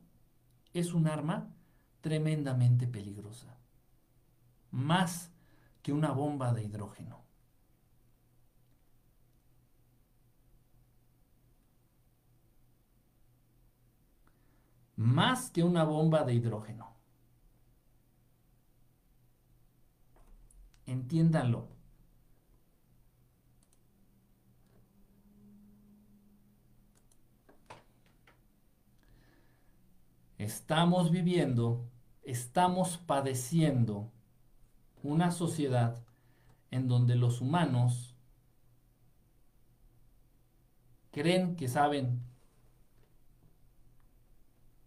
A: es un arma tremendamente peligrosa. Más que una bomba de hidrógeno. Más que una bomba de hidrógeno. Entiéndanlo. Estamos viviendo, estamos padeciendo una sociedad en donde los humanos creen que saben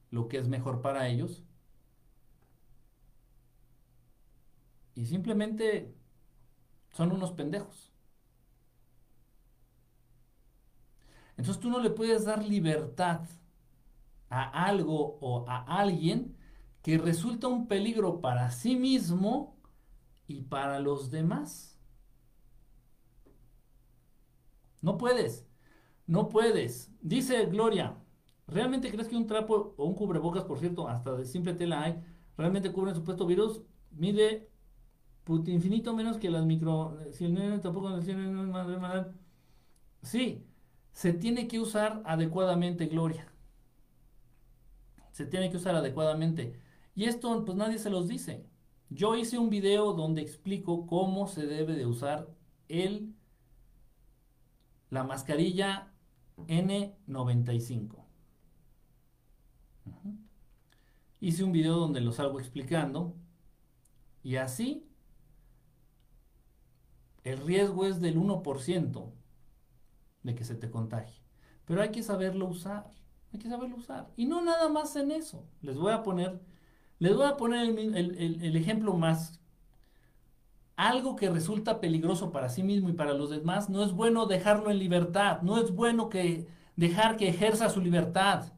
A: lo que es mejor para ellos y simplemente son unos pendejos. Entonces tú no le puedes dar libertad a algo o a alguien que resulta un peligro para sí mismo y para los demás. No puedes, no puedes. Dice Gloria, ¿realmente crees que un trapo o un cubrebocas, por cierto, hasta de simple tela hay, realmente cubre el supuesto virus? Mide infinito menos que las micro... Tampoco Sí, se tiene que usar adecuadamente, Gloria se tiene que usar adecuadamente. Y esto pues nadie se los dice. Yo hice un video donde explico cómo se debe de usar el la mascarilla N95. Hice un video donde lo salgo explicando y así el riesgo es del 1% de que se te contagie. Pero hay que saberlo usar. Hay que saberlo usar. Y no nada más en eso. Les voy a poner, les voy a poner el, ejemplo más. Algo que resulta peligroso para sí mismo y para los demás, no es bueno dejarlo en libertad. No es bueno que dejar que ejerza su libertad.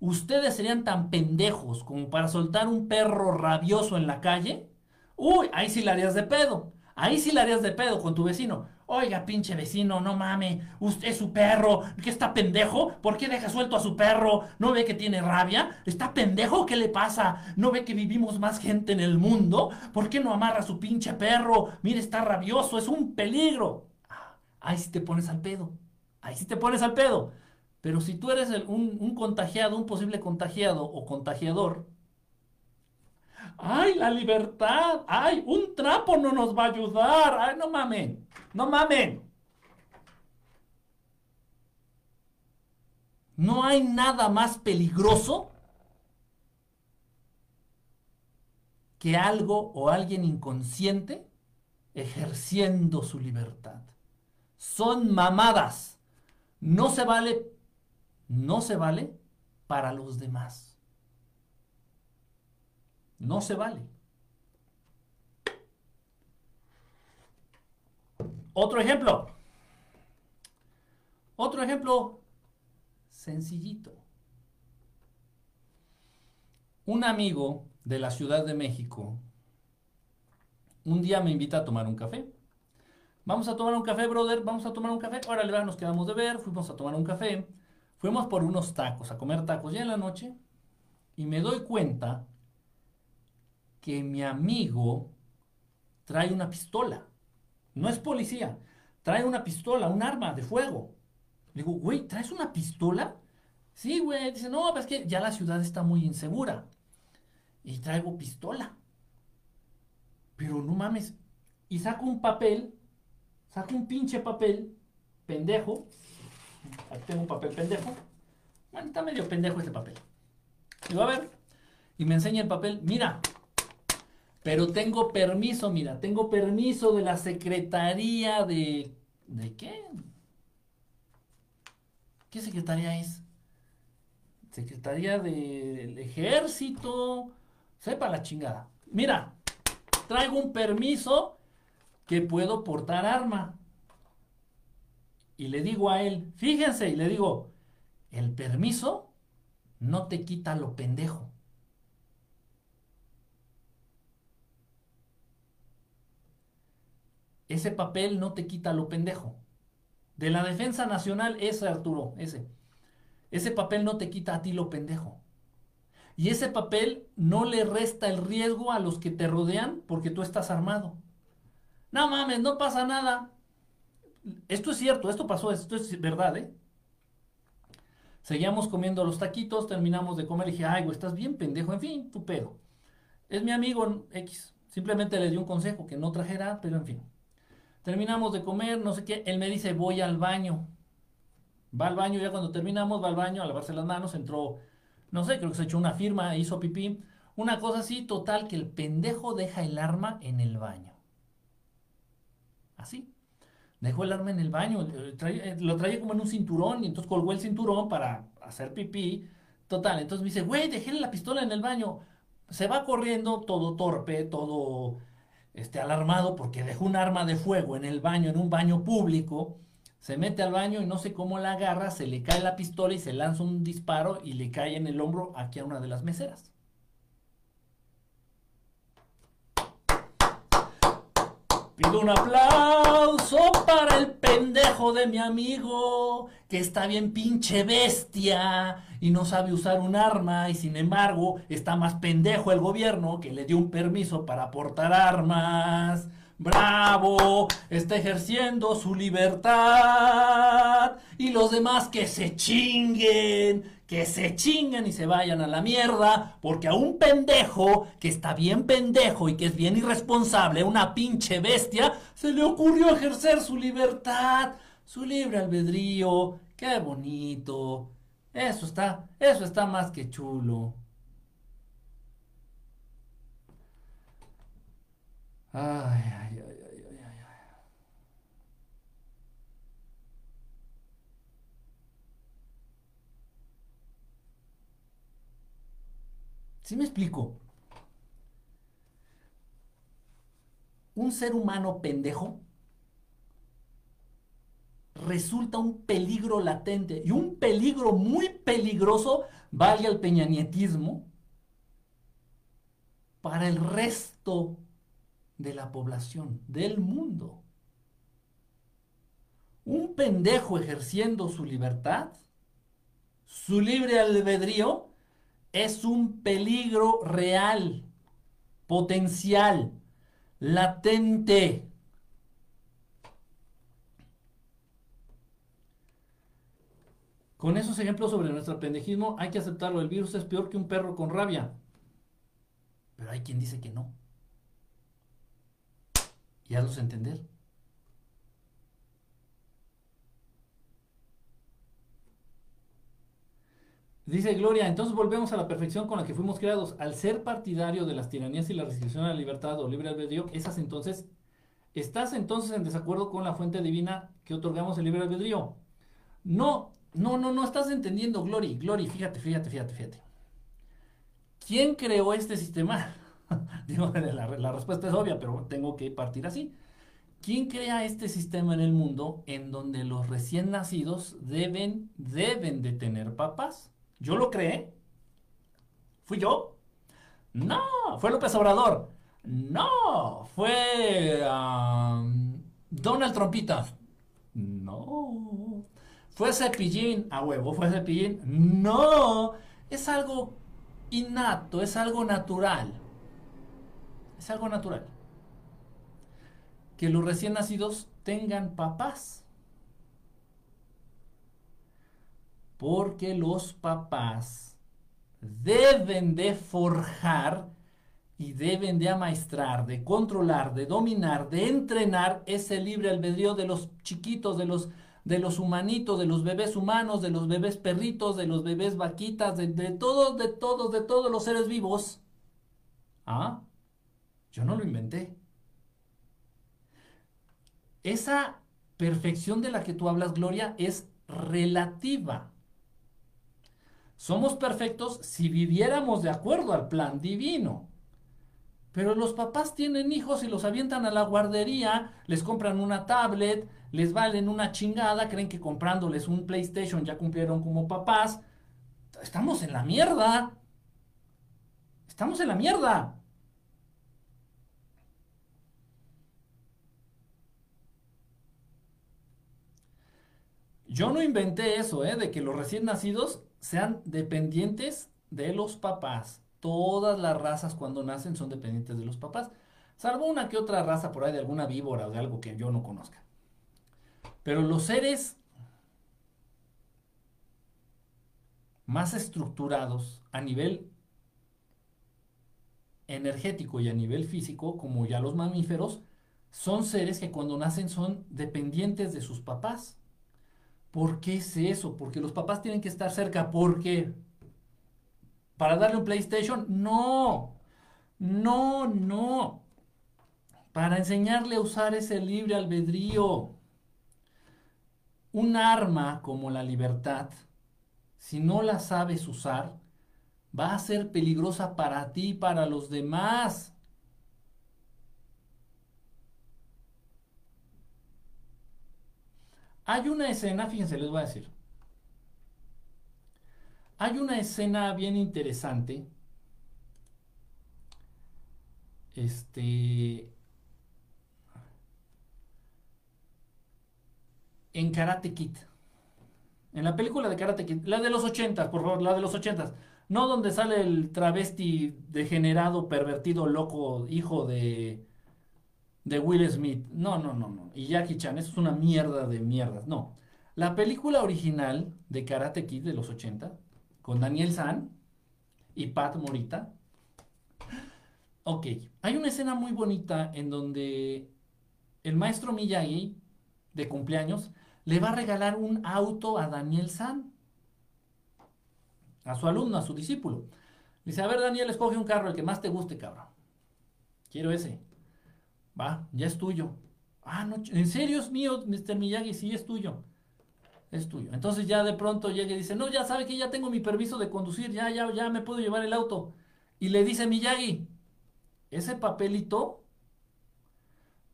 A: Ustedes serían tan pendejos como para soltar un perro rabioso en la calle. Uy, ahí sí le harías de pedo. Ahí sí le harías de pedo con tu vecino. Oiga, pinche vecino, no mame, usted es su perro, ¿qué está pendejo? ¿Por qué deja suelto a su perro? ¿No ve que tiene rabia? ¿Está pendejo? ¿Qué le pasa? ¿No ve que vivimos más gente en el mundo? ¿Por qué no amarra a su pinche perro? Mire, está rabioso, es un peligro. ahí sí te pones al pedo, ahí sí te pones al pedo. Pero si tú eres un, un contagiado, un posible contagiado o contagiador, ¡Ay, la libertad! ¡Ay, un trapo no nos va a ayudar! ¡Ay, no mamen! ¡No mamen! No hay nada más peligroso que algo o alguien inconsciente ejerciendo su libertad. Son mamadas. No se vale, no se vale para los demás. No se vale. Otro ejemplo. Otro ejemplo sencillito. Un amigo de la Ciudad de México un día me invita a tomar un café. Vamos a tomar un café, brother, vamos a tomar un café. Órale, va, nos quedamos de ver, fuimos a tomar un café. Fuimos por unos tacos, a comer tacos ya en la noche. Y me doy cuenta que mi amigo trae una pistola. No es policía, trae una pistola, un arma de fuego. Le digo, güey, ¿traes una pistola? Sí, güey. Dice, no, pues es que ya la ciudad está muy insegura. Y traigo pistola. Pero no mames. Y saco un papel, saco un pinche papel, pendejo. Aquí tengo un papel pendejo. Bueno, está medio pendejo este papel. Digo, a ver. Y me enseña el papel. Mira, Pero tengo permiso, mira, tengo permiso de la Secretaría de... ¿De qué? ¿Qué secretaría es? Secretaría del Ejército. Sepa la chingada. Mira, traigo un permiso que puedo portar arma. Y le digo a él, fíjense, y le digo, el permiso no te quita lo pendejo. Ese papel no te quita lo pendejo. De la defensa nacional, ese Arturo, ese. Ese papel no te quita a ti lo pendejo. Y ese papel no le resta el riesgo a los que te rodean porque tú estás armado. No mames, no pasa nada. Esto es cierto, esto pasó, esto es verdad, ¿eh? Seguíamos comiendo los taquitos, terminamos de comer y dije, ay, güey, estás bien pendejo, en fin, tu pedo. Es mi amigo X. Simplemente le di un consejo que no trajera, pero en fin. Terminamos de comer, no sé qué. Él me dice, voy al baño. Va al baño, ya cuando terminamos, va al baño a lavarse las manos, entró, no sé, creo que se echó una firma, hizo pipí. Una cosa así, total, que el pendejo deja el arma en el baño. Así. Dejó el arma en el baño, eh, eh, lo traía como en un cinturón y entonces colgó el cinturón para hacer pipí. Total, entonces me dice, güey, dejé la pistola en el baño. Se va corriendo todo torpe, todo este, alarmado porque dejó un arma de fuego en el baño, en un baño público se mete al baño y no sé cómo la agarra, se le cae la pistola y se lanza un disparo y le cae en el hombro aquí a una de las meseras. Un aplauso para el pendejo de mi amigo, que está bien pinche bestia y no sabe usar un arma y sin embargo está más pendejo el gobierno que le dio un permiso para portar armas bravo, está ejerciendo su libertad. Y los demás que se chinguen, que se chinguen y se vayan a la mierda, porque a un pendejo que está bien pendejo y que es bien irresponsable, una pinche bestia, se le ocurrió ejercer su libertad, su libre albedrío. Qué bonito. Eso está, eso está más que chulo. Ay, ay, ay, ay, ay, ay. ¿Sí me explico? Un ser humano pendejo resulta un peligro latente y un peligro muy peligroso, vaya el peñanietismo, para el resto de la población, del mundo. Un pendejo ejerciendo su libertad, su libre albedrío, es un peligro real, potencial, latente. Con esos ejemplos sobre nuestro pendejismo hay que aceptarlo. El virus es peor que un perro con rabia. Pero hay quien dice que no y hazlos entender. Dice Gloria, entonces volvemos a la perfección con la que fuimos creados. Al ser partidario de las tiranías y la restricción a la libertad o libre albedrío, esas entonces, ¿estás entonces en desacuerdo con la fuente divina que otorgamos el libre albedrío? No, no, no, no estás entendiendo, Glory, Glory, fíjate, fíjate, fíjate, fíjate. ¿Quién creó este sistema? Digo, la, respuesta es obvia, pero tengo que partir así. ¿Quién crea este sistema en el mundo en donde los recién nacidos deben, deben de tener papás? ¿Yo lo creé? ¿Fui yo? No, fue López Obrador. No, fue Donald Trompitas. No. ¿Fue Cepillín? A huevo, ¿fue Cepillín? No. Es algo innato, es algo natural. Es algo natural. Que los recién nacidos tengan papás. Porque los papás deben de forjar y deben de amaestrar, de controlar, de dominar, de entrenar ese libre albedrío de los chiquitos, de los, de los humanitos, de los bebés humanos, de los bebés perritos, de los bebés vaquitas, de, de todos, de todos, de todos los seres vivos. ¿Ah? Yo no lo inventé. Esa perfección de la que tú hablas, Gloria, es relativa. Somos perfectos si viviéramos de acuerdo al plan divino. Pero los papás tienen hijos y los avientan a la guardería, les compran una tablet, les valen una chingada, creen que comprándoles un PlayStation ya cumplieron como papás. Estamos en la mierda. Estamos en la mierda. Yo no inventé eso, ¿eh? de que los recién nacidos sean dependientes de los papás. Todas las razas cuando nacen son dependientes de los papás, salvo una que otra raza por ahí de alguna víbora o de algo que yo no conozca. Pero los seres más estructurados a nivel energético y a nivel físico, como ya los mamíferos, son seres que cuando nacen son dependientes de sus papás. ¿Por qué es eso? Porque los papás tienen que estar cerca. ¿Por qué? ¿Para darle un PlayStation? No. No, no. Para enseñarle a usar ese libre albedrío. Un arma como la libertad, si no la sabes usar, va a ser peligrosa para ti y para los demás. Hay una escena, fíjense, les voy a decir. Hay una escena bien interesante. Este. En Karate Kid. En la película de Karate Kid. La de los ochentas, por favor, la de los ochentas. No donde sale el travesti degenerado, pervertido, loco, hijo de de Will Smith. No, no, no, no. Y Jackie Chan, eso es una mierda de mierdas. No. La película original de Karate Kid de los 80, con Daniel San y Pat Morita. Ok, hay una escena muy bonita en donde el maestro Miyagi, de cumpleaños, le va a regalar un auto a Daniel San, a su alumno, a su discípulo. dice, a ver Daniel, escoge un carro, el que más te guste, cabrón. Quiero ese. Va, ya es tuyo. Ah, no, ¿en serio es mío, Mr. Miyagi? Sí, es tuyo. Es tuyo. Entonces ya de pronto llega y dice, no, ya sabe que ya tengo mi permiso de conducir, ya, ya, ya me puedo llevar el auto. Y le dice Miyagi, ese papelito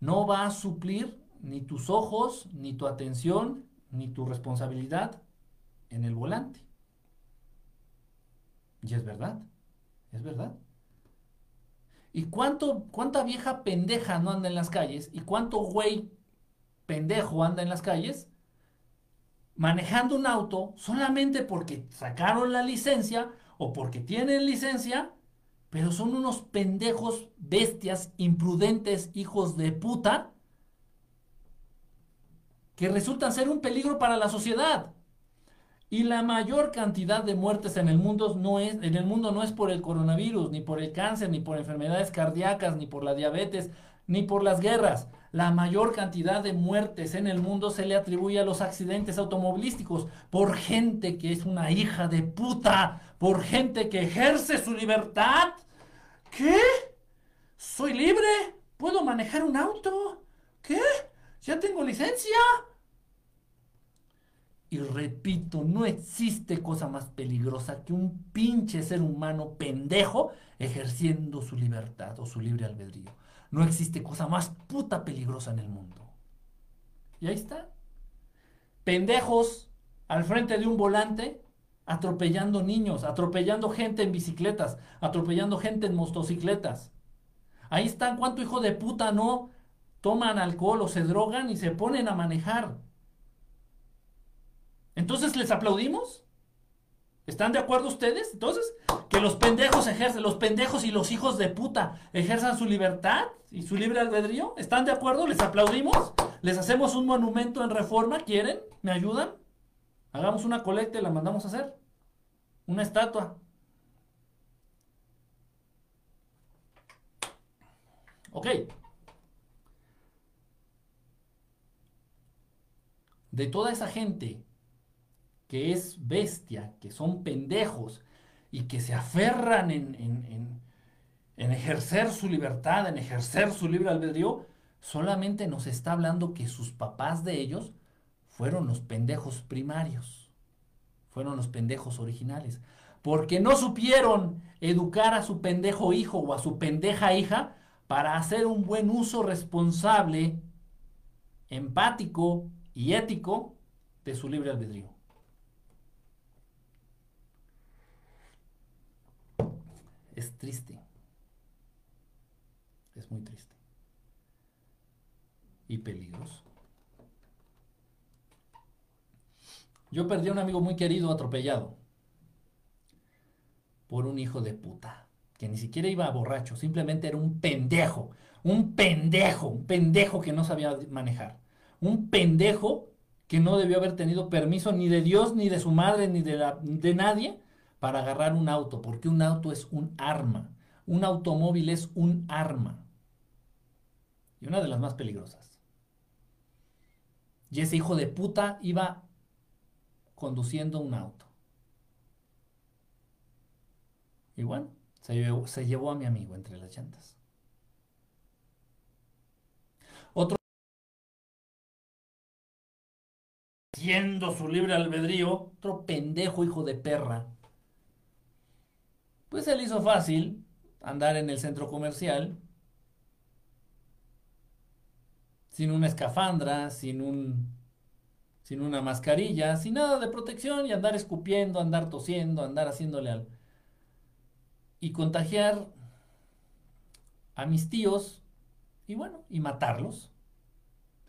A: no va a suplir ni tus ojos, ni tu atención, ni tu responsabilidad en el volante. Y es verdad, es verdad. ¿Y cuánto, cuánta vieja pendeja no anda en las calles? ¿Y cuánto güey pendejo anda en las calles? Manejando un auto solamente porque sacaron la licencia o porque tienen licencia, pero son unos pendejos, bestias, imprudentes, hijos de puta, que resultan ser un peligro para la sociedad. Y la mayor cantidad de muertes en el mundo no es, en el mundo no es por el coronavirus, ni por el cáncer, ni por enfermedades cardíacas, ni por la diabetes, ni por las guerras. La mayor cantidad de muertes en el mundo se le atribuye a los accidentes automovilísticos por gente que es una hija de puta, por gente que ejerce su libertad. ¿Qué? ¿Soy libre? ¿Puedo manejar un auto? ¿Qué? ¿Ya tengo licencia? Y repito, no existe cosa más peligrosa que un pinche ser humano pendejo ejerciendo su libertad o su libre albedrío. No existe cosa más puta peligrosa en el mundo. Y ahí está. Pendejos al frente de un volante atropellando niños, atropellando gente en bicicletas, atropellando gente en motocicletas. Ahí están, cuánto hijo de puta no toman alcohol o se drogan y se ponen a manejar. Entonces, ¿les aplaudimos? ¿Están de acuerdo ustedes? Entonces, que los pendejos ejercen, los pendejos y los hijos de puta ejerzan su libertad y su libre albedrío. ¿Están de acuerdo? ¿Les aplaudimos? ¿Les hacemos un monumento en reforma? ¿Quieren? ¿Me ayudan? Hagamos una colecta y la mandamos a hacer. Una estatua. Ok. De toda esa gente que es bestia, que son pendejos y que se aferran en, en, ejercer su libertad, en ejercer su libre albedrío, solamente nos está hablando que sus papás de ellos fueron los pendejos primarios, fueron los pendejos originales, porque no supieron educar a su pendejo hijo o a su pendeja hija para hacer un buen uso responsable, empático y ético de su libre albedrío. Es triste. Es muy triste. Y peligroso. Yo perdí a un amigo muy querido atropellado por un hijo de puta, que ni siquiera iba borracho, simplemente era un pendejo, un pendejo, un pendejo que no sabía manejar, un pendejo que no debió haber tenido permiso ni de Dios, ni de su madre, ni de, de nadie para agarrar un auto, porque un auto es un arma, un automóvil es un arma, y una de las más peligrosas. Y ese hijo de puta iba conduciendo un auto. Y se llevó, a mi amigo entre las llantas. Otro siendo su libre albedrío, otro pendejo hijo de perra. Pues se le hizo fácil andar en el centro comercial sin una escafandra, sin un sin una mascarilla, sin nada de protección y andar escupiendo, andar tosiendo, andar haciéndole al y contagiar a mis tíos y bueno, y matarlos.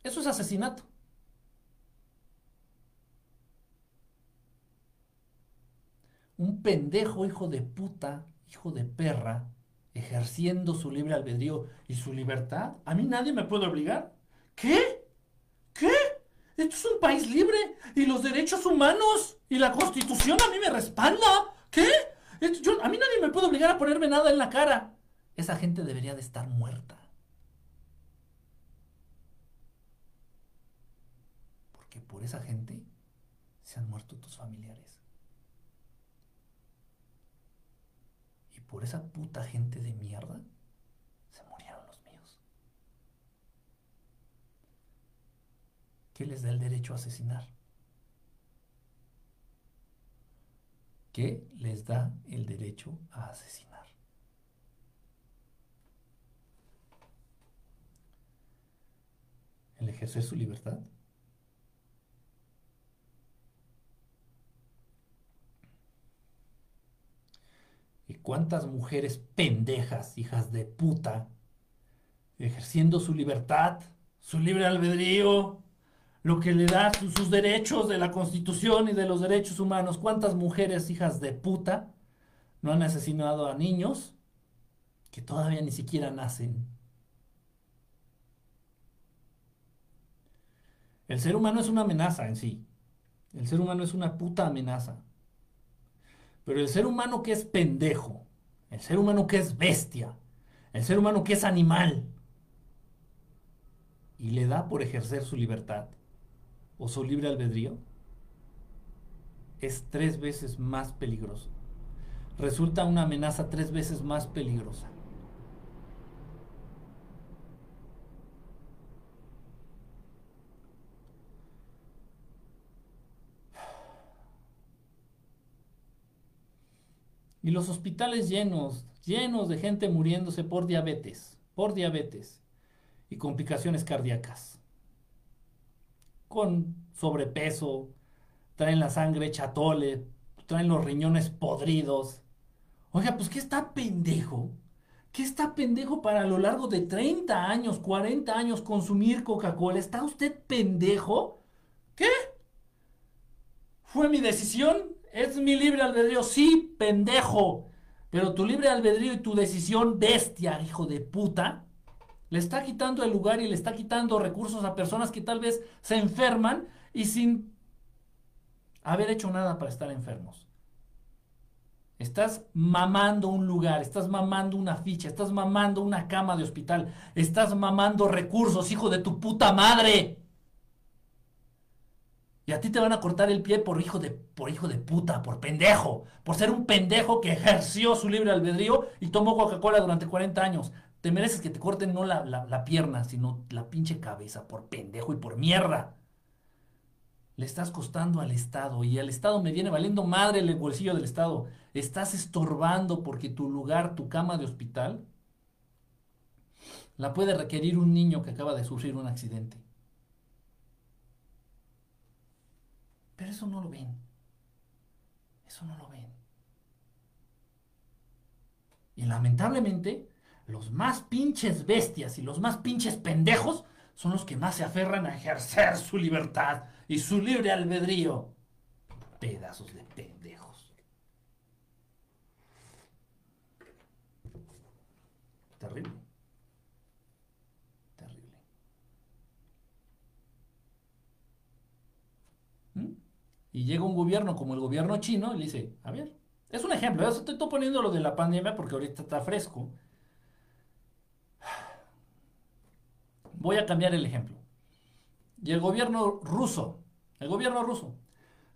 A: Eso es asesinato. Un pendejo hijo de puta, hijo de perra, ejerciendo su libre albedrío y su libertad. A mí nadie me puede obligar. ¿Qué? ¿Qué? Esto es un país libre y los derechos humanos y la constitución a mí me respalda. ¿Qué? a mí nadie me puede obligar a ponerme nada en la cara. Esa gente debería de estar muerta. Porque por esa gente se han muerto tus familiares. Por esa puta gente de mierda se murieron los míos. ¿Qué les da el derecho a asesinar? ¿Qué les da el derecho a asesinar. El ejercer su libertad. Cuántas mujeres pendejas, hijas de puta, ejerciendo su libertad, su libre albedrío, lo que le da sus derechos de la Constitución y de los derechos humanos. ¿Cuántas mujeres hijas de puta no han asesinado a niños que todavía ni siquiera nacen? El ser humano es una amenaza en sí. El ser humano es una puta amenaza. Pero el ser humano que es pendejo, el ser humano que es bestia, el ser humano que es animal, y le da por ejercer su libertad, o su libre albedrío es tres veces más peligroso. Resulta una amenaza tres veces más peligrosa. Y los hospitales llenos, llenos de gente muriéndose por diabetes, por diabetes y complicaciones cardíacas con sobrepeso, traen la sangre chatole, traen los riñones podridos. Oiga, pues ¿qué está pendejo? ¿Qué está pendejo para a lo largo de 30 años, 40 años consumir Coca-Cola? ¿Está usted pendejo? ¿Qué? ¿Fue mi decisión? ¿Es mi libre albedrío? Sí, pendejo. Pero tu libre albedrío y tu decisión, bestia, hijo de puta, le está quitando el lugar y le está quitando recursos a personas que tal vez se enferman y sin haber hecho nada para estar enfermos. Estás mamando un lugar, estás mamando una ficha, estás mamando una cama de hospital, estás mamando recursos, hijo de tu puta madre. Y a ti te van a cortar el pie por hijo de, por hijo de puta, por pendejo, por ser un pendejo que ejerció su libre albedrío y tomó Coca-Cola durante 40 años. Te mereces que te corten no la, la pierna, sino la pinche cabeza, por pendejo y por mierda. Le estás costando al Estado y al Estado me viene valiendo madre el bolsillo del Estado. Estás estorbando porque tu lugar, tu cama de hospital, la puede requerir un niño que acaba de sufrir un accidente. Pero eso no lo ven. Eso no lo ven. Y lamentablemente, los más pinches bestias y los más pinches pendejos son los que más se aferran a ejercer su libertad y su libre albedrío. Pedazos de pendejos. Terrible. ¿Mm? Y llega un gobierno como el gobierno chino y le dice, a ver, es un ejemplo, estoy poniendo lo de la pandemia porque ahorita está fresco. Voy a cambiar el ejemplo. Y el gobierno ruso, el gobierno ruso,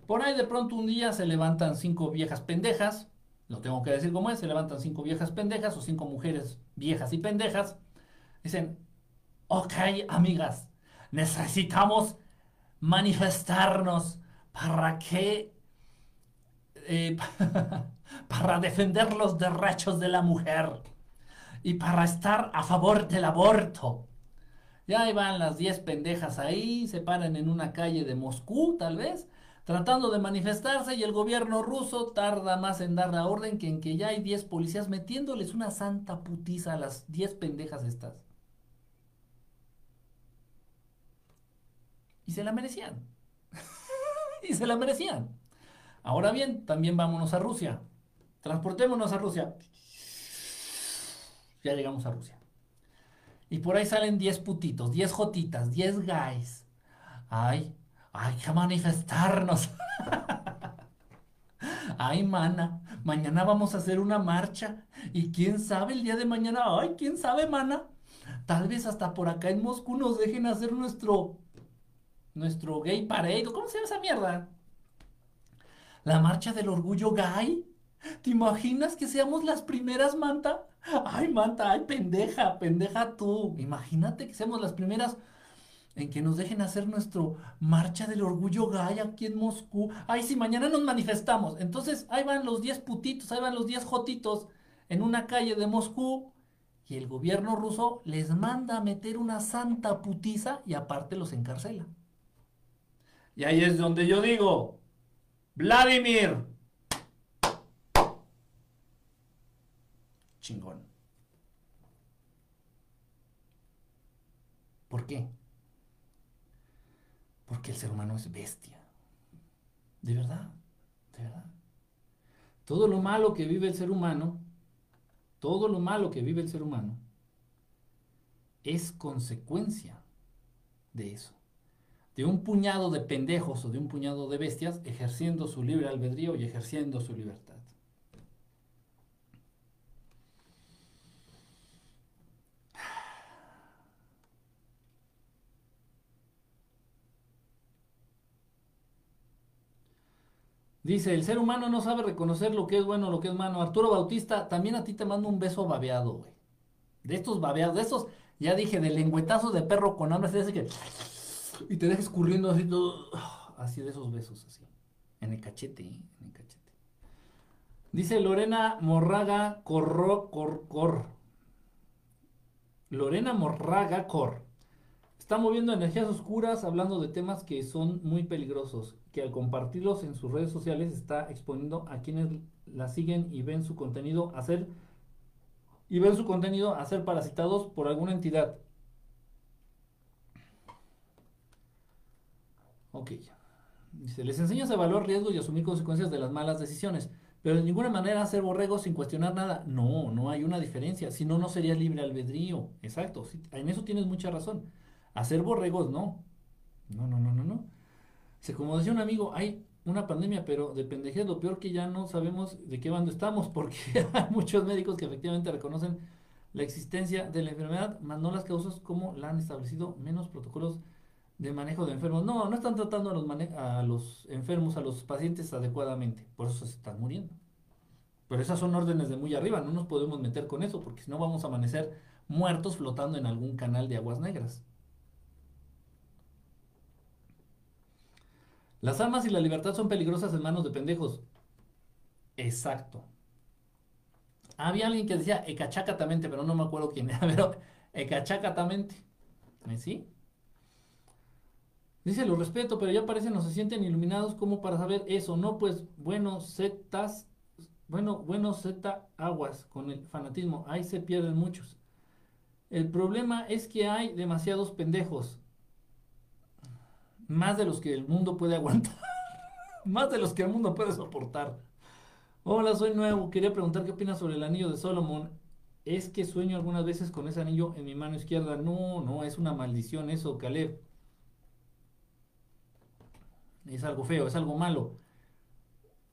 A: por ahí de pronto un día se levantan cinco viejas pendejas, lo tengo que decir como es, se levantan cinco viejas pendejas o cinco mujeres viejas y pendejas, dicen, ok amigas, necesitamos manifestarnos para que, eh, para defender los derechos de la mujer y para estar a favor del aborto. Ya ahí van las 10 pendejas ahí, se paran en una calle de Moscú, tal vez, tratando de manifestarse y el gobierno ruso tarda más en dar la orden que en que ya hay 10 policías metiéndoles una santa putiza a las 10 pendejas estas. Y se la merecían. y se la merecían. Ahora bien, también vámonos a Rusia. Transportémonos a Rusia. Ya llegamos a Rusia. Y por ahí salen 10 putitos, 10 jotitas, 10 guys. Ay, hay que manifestarnos. Ay, mana, mañana vamos a hacer una marcha. Y quién sabe el día de mañana, ay, quién sabe, mana. Tal vez hasta por acá en Moscú nos dejen hacer nuestro, nuestro gay parade. ¿Cómo se llama esa mierda? La marcha del orgullo gay. ¿Te imaginas que seamos las primeras, Manta? Ay, Manta, ay, pendeja, pendeja tú. Imagínate que seamos las primeras en que nos dejen hacer nuestro marcha del orgullo gay aquí en Moscú. Ay, si mañana nos manifestamos. Entonces, ahí van los 10 putitos, ahí van los 10 jotitos en una calle de Moscú. Y el gobierno ruso les manda a meter una santa putiza y aparte los encarcela. Y ahí es donde yo digo, Vladimir, chingón. ¿Por qué? Porque el ser humano es bestia. De verdad, de verdad. Todo lo malo que vive el ser humano, todo lo malo que vive el ser humano, es consecuencia de eso. De un puñado de pendejos o de un puñado de bestias ejerciendo su libre albedrío y ejerciendo su libertad. Dice, el ser humano no sabe reconocer lo que es bueno, lo que es malo. Arturo Bautista, también a ti te mando un beso babeado, güey. De estos babeados, de estos, ya dije, de lengüetazo de perro con hambre, así que... Y te dejes corriendo así todo... Así de esos besos, así. En el cachete, ¿eh? En el cachete. Dice Lorena Morraga Corro, Cor, Cor. Lorena Morraga Cor. Está moviendo energías oscuras hablando de temas que son muy peligrosos que al compartirlos en sus redes sociales está exponiendo a quienes la siguen y ven su contenido a ser y ven su contenido a ser parasitados por alguna entidad. Ok. Dice, les enseñas a evaluar riesgos y asumir consecuencias de las malas decisiones, pero de ninguna manera hacer borregos sin cuestionar nada. No, no hay una diferencia. Si no, no sería libre albedrío. Exacto. en eso tienes mucha razón. Hacer borregos, no. No, no, no, no, no como decía un amigo, hay una pandemia, pero de pendejez lo peor que ya no sabemos de qué bando estamos, porque hay muchos médicos que efectivamente reconocen la existencia de la enfermedad, más no las causas como la han establecido menos protocolos de manejo de enfermos. No, no están tratando a los, a los enfermos, a los pacientes adecuadamente. Por eso se están muriendo. Pero esas son órdenes de muy arriba. No nos podemos meter con eso porque si no vamos a amanecer muertos flotando en algún canal de aguas negras. Las armas y la libertad son peligrosas en manos de pendejos. Exacto. Había alguien que decía ecachacatamente, pero no me acuerdo quién era, pero ecachacatamente. ¿Sí? Dice, lo respeto, pero ya parecen no se sienten iluminados como para saber eso. No, pues, bueno, zetas, bueno, bueno, zeta aguas con el fanatismo. Ahí se pierden muchos. El problema es que hay demasiados pendejos. Más de los que el mundo puede aguantar. Más de los que el mundo puede soportar. Hola, soy nuevo. Quería preguntar qué opinas sobre el anillo de Solomon. Es que sueño algunas veces con ese anillo en mi mano izquierda. No, no, es una maldición eso, Caleb. Es algo feo, es algo malo.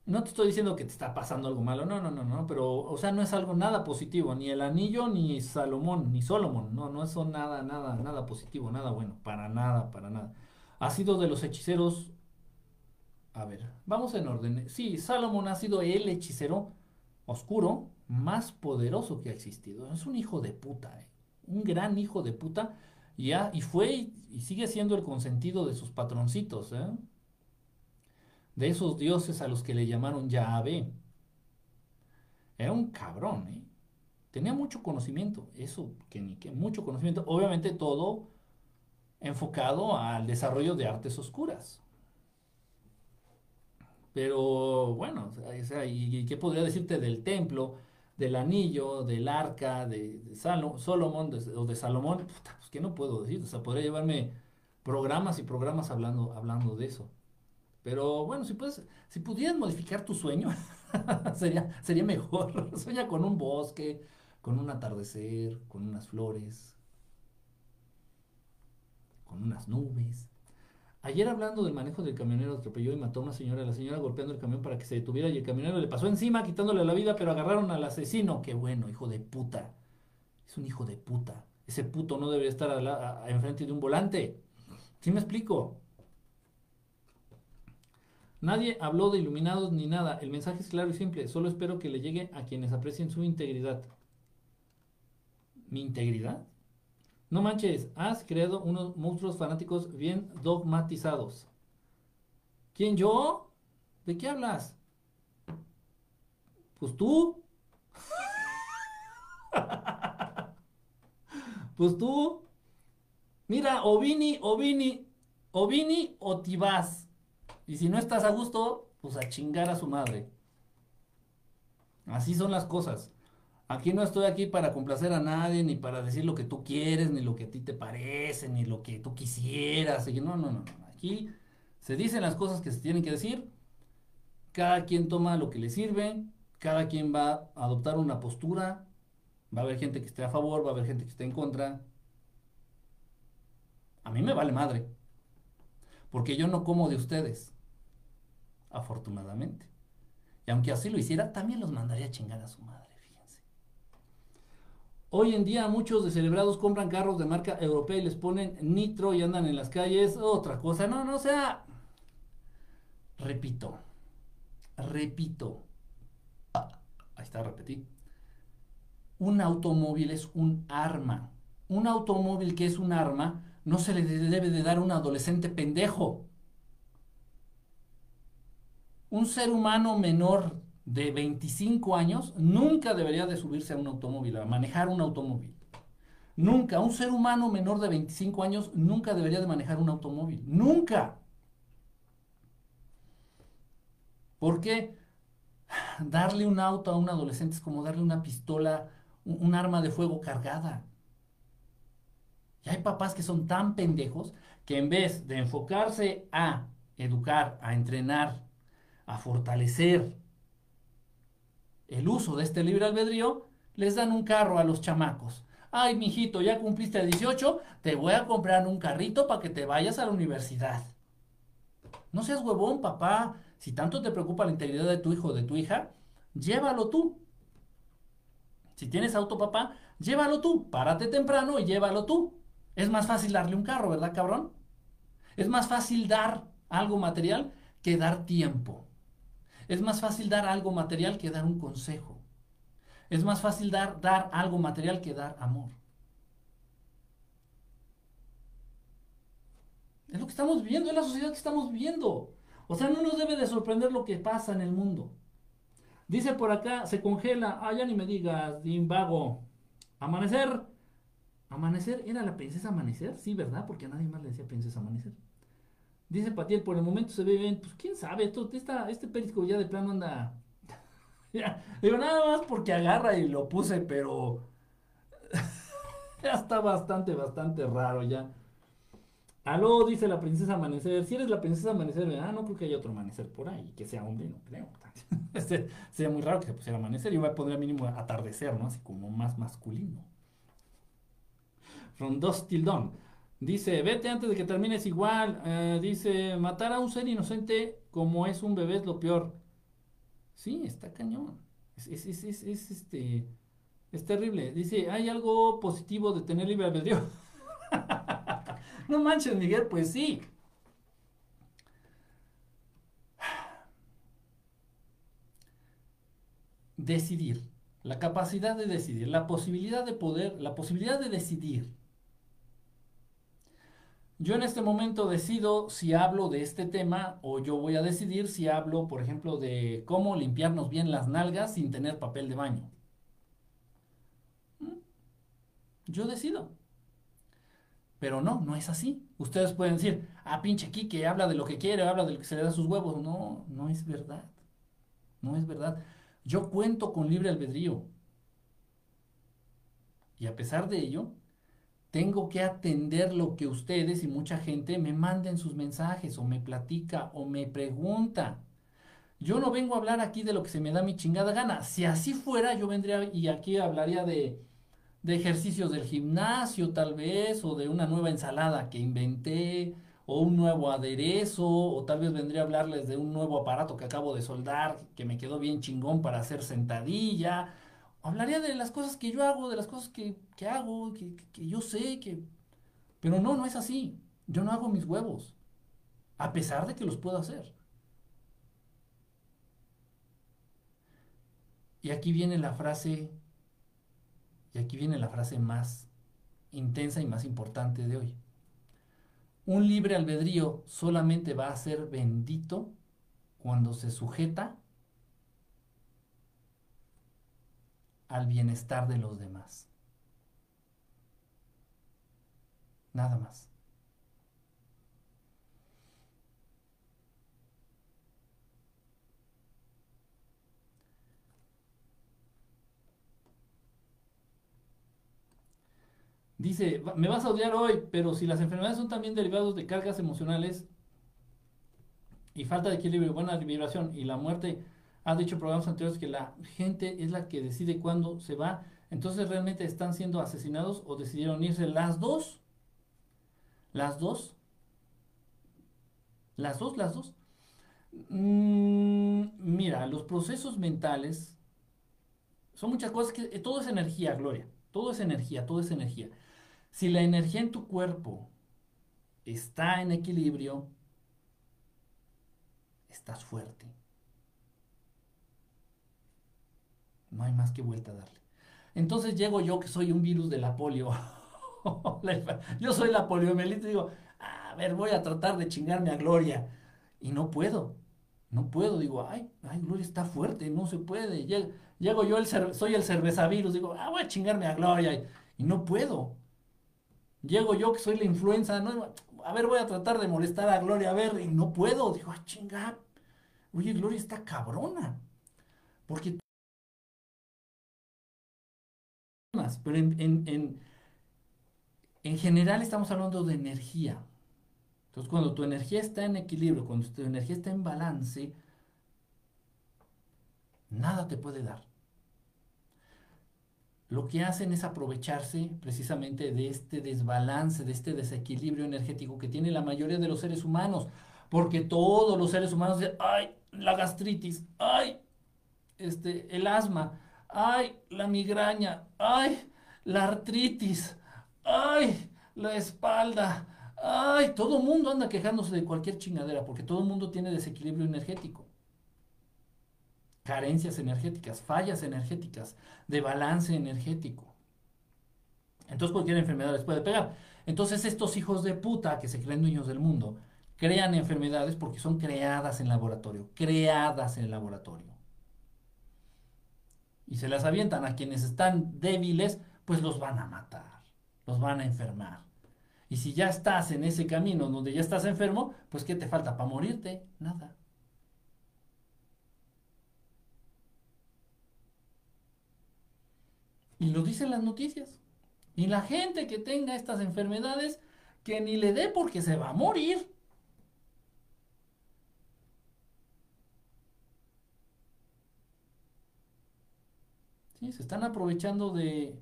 A: No te estoy diciendo que te está pasando algo malo, no, no, no, no, pero, o sea, no es algo nada positivo, ni el anillo, ni Salomón, ni Solomon, no, no es nada, nada, nada positivo, nada bueno, para nada, para nada. Ha sido de los hechiceros, a ver, vamos en orden. Sí, Salomón ha sido el hechicero oscuro más poderoso que ha existido. Es un hijo de puta, ¿eh? un gran hijo de puta, y, y fue y, y sigue siendo el consentido de sus patroncitos, ¿eh? De esos dioses a los que le llamaron Yahvé. Era un cabrón, ¿eh? Tenía mucho conocimiento, eso, que ni que mucho conocimiento, obviamente todo enfocado al desarrollo de artes oscuras. Pero bueno, ¿y, qué podría decirte del templo, del anillo, del arca, de, Salomón o de Salomón? pues que no puedo decir, o sea, podría llevarme programas y programas hablando, hablando de eso. Pero bueno, si puedes, si pudieras modificar tu sueño, sería, sería mejor. Sueña con un bosque, con un atardecer, con unas flores, con unas nubes. Ayer hablando del manejo del camionero atropelló y mató a una señora, la señora golpeando el camión para que se detuviera y el camionero le pasó encima quitándole la vida, pero agarraron al asesino. Qué bueno, hijo de puta. Es un hijo de puta. Ese puto no debería estar enfrente de un volante. ¿Sí me explico? Nadie habló de iluminados ni nada. El mensaje es claro y simple. Solo espero que le llegue a quienes aprecien su integridad. ¿Mi integridad? No manches, has creado unos monstruos fanáticos bien dogmatizados. ¿Quién yo? ¿De qué hablas? Pues tú. pues tú. Mira, o Vini, o Vini, o Vini o Tibás. Y si no estás a gusto, pues a chingar a su madre. Así son las cosas. Aquí no estoy aquí para complacer a nadie, ni para decir lo que tú quieres, ni lo que a ti te parece, ni lo que tú quisieras. No, no, no. Aquí se dicen las cosas que se tienen que decir. Cada quien toma lo que le sirve. Cada quien va a adoptar una postura. Va a haber gente que esté a favor, va a haber gente que esté en contra. A mí me vale madre. Porque yo no como de ustedes afortunadamente. Y aunque así lo hiciera, también los mandaría a chingar a su madre, fíjense. Hoy en día muchos de celebrados compran carros de marca europea y les ponen nitro y andan en las calles. Otra cosa, no, no, o sea, repito, repito, ahí está, repetí. Un automóvil es un arma. Un automóvil que es un arma no se le debe de dar a un adolescente pendejo un ser humano menor de 25 años nunca debería de subirse a un automóvil, a manejar un automóvil. Nunca, un ser humano menor de 25 años nunca debería de manejar un automóvil. Nunca. ¿Por qué? Darle un auto a un adolescente es como darle una pistola, un, arma de fuego cargada. Y hay papás que son tan pendejos que en vez de enfocarse a educar, a entrenar, a fortalecer el uso de este libre albedrío, les dan un carro a los chamacos. Ay, mijito, ya cumpliste 18, te voy a comprar un carrito para que te vayas a la universidad. No seas huevón, papá. Si tanto te preocupa la integridad de tu hijo o de tu hija, llévalo tú. Si tienes auto, papá, llévalo tú. Párate temprano y llévalo tú. Es más fácil darle un carro, ¿verdad, cabrón? Es más fácil dar algo material que dar tiempo. Es más fácil dar algo material que dar un consejo. Es más fácil dar, dar algo material que dar amor. Es lo que estamos viendo, es la sociedad que estamos viendo. O sea, no nos debe de sorprender lo que pasa en el mundo. Dice por acá, se congela. Ah, ya ni me digas, vago. Amanecer. Amanecer, ¿era la princesa Amanecer? Sí, ¿verdad? Porque a nadie más le decía princesa Amanecer. Dice Patiel, por el momento se ve bien. Pues quién sabe, esto, este perisco ya de plano anda. digo, nada más porque agarra y lo puse, pero. ya está bastante, bastante raro ya. Aló, dice la princesa Amanecer. Si eres la princesa Amanecer, ah, no creo que haya otro amanecer por ahí, que sea hombre, no creo. sería muy raro que se pusiera amanecer. Yo voy a poner mínimo atardecer, ¿no? Así como más masculino. From Dust Till. Dice, vete antes de que termines igual. Eh, dice, matar a un ser inocente como es un bebé es lo peor. Sí, está cañón. Es, es, es, es, este, es terrible. Dice, ¿hay algo positivo de tener libre albedrío? no manches, Miguel, pues sí. Decidir, la capacidad de decidir, la posibilidad de poder, la posibilidad de decidir. Yo en este momento decido si hablo de este tema o yo voy a decidir si hablo, por ejemplo, de cómo limpiarnos bien las nalgas sin tener papel de baño. ¿Mm? Yo decido. Pero no, no es así. Ustedes pueden decir, ah, pinche que habla de lo que quiere, habla de que se le da sus huevos. No, no es verdad. No es verdad. Yo cuento con libre albedrío. Y a pesar de ello, tengo que atender lo que ustedes y mucha gente me manden sus mensajes o me platica o me pregunta. Yo no vengo a hablar aquí de lo que se me da mi chingada gana. Si así fuera, yo vendría y aquí hablaría de de ejercicios del gimnasio tal vez, o de una nueva ensalada que inventé, o un nuevo aderezo, o tal vez vendría a hablarles de un nuevo aparato que acabo de soldar, que me quedó bien chingón para hacer sentadilla. Hablaría de las cosas que yo hago, de las cosas que, hago, que, que yo sé, que... Pero no, no es así. Yo no hago mis huevos, a pesar de que los puedo hacer. Y aquí viene la frase y aquí viene la frase más intensa y más importante de hoy. Un libre albedrío solamente va a ser bendito cuando se sujeta al bienestar de los demás. Nada más. Dice, me vas a odiar hoy, pero si las enfermedades son también derivados de cargas emocionales y falta de equilibrio, buena vibración y la muerte, ha dicho programas anteriores que la gente es la que decide cuándo se va, entonces realmente están siendo asesinados o decidieron irse las dos. Las dos. Las dos, las dos. Mm, mira, los procesos mentales son muchas cosas que todo es energía, Gloria. Todo es energía, todo es energía. Si la energía en tu cuerpo está en equilibrio, estás fuerte. No hay más que vuelta a darle. Entonces llego yo que soy un virus de la polio. yo soy la poliomielitis y digo, a ver, voy a tratar de chingarme a Gloria. Y no puedo. No puedo. Digo, ay, ay, Gloria está fuerte, no se puede. Llego, yo, el soy el cervezavirus. Digo, ah, voy a chingarme a Gloria. Y no puedo. Llego yo que soy la influenza. A ver, voy a tratar de molestar a Gloria, a ver, y no puedo. Digo, ah, chinga. Oye, Gloria está cabrona. Porque... Pero en, en, en general estamos hablando de energía. Entonces, cuando tu energía está en equilibrio, cuando tu energía está en balance, nada te puede dar lo que hacen es aprovecharse precisamente de este desbalance, de este desequilibrio energético que tiene la mayoría de los seres humanos, porque todos los seres humanos dicen, ay, la gastritis, ay, este, el asma, ay, la migraña, ay, la artritis, ay, la espalda, Ay, todo el mundo anda quejándose de cualquier chingadera porque todo el mundo tiene desequilibrio energético. Carencias energéticas, fallas energéticas, de balance energético. Entonces cualquier enfermedad les puede pegar. Entonces estos hijos de puta que se creen dueños del mundo crean enfermedades porque son creadas en laboratorio, creadas en laboratorio. Y se las avientan a quienes están débiles, pues los van a matar, los van a enfermar. Y si ya estás en ese camino donde ya estás enfermo, pues ¿qué te falta para morirte? Nada. Y lo dicen las noticias. Y la gente que tenga estas enfermedades, que ni le dé porque se va a morir. Se están aprovechando de,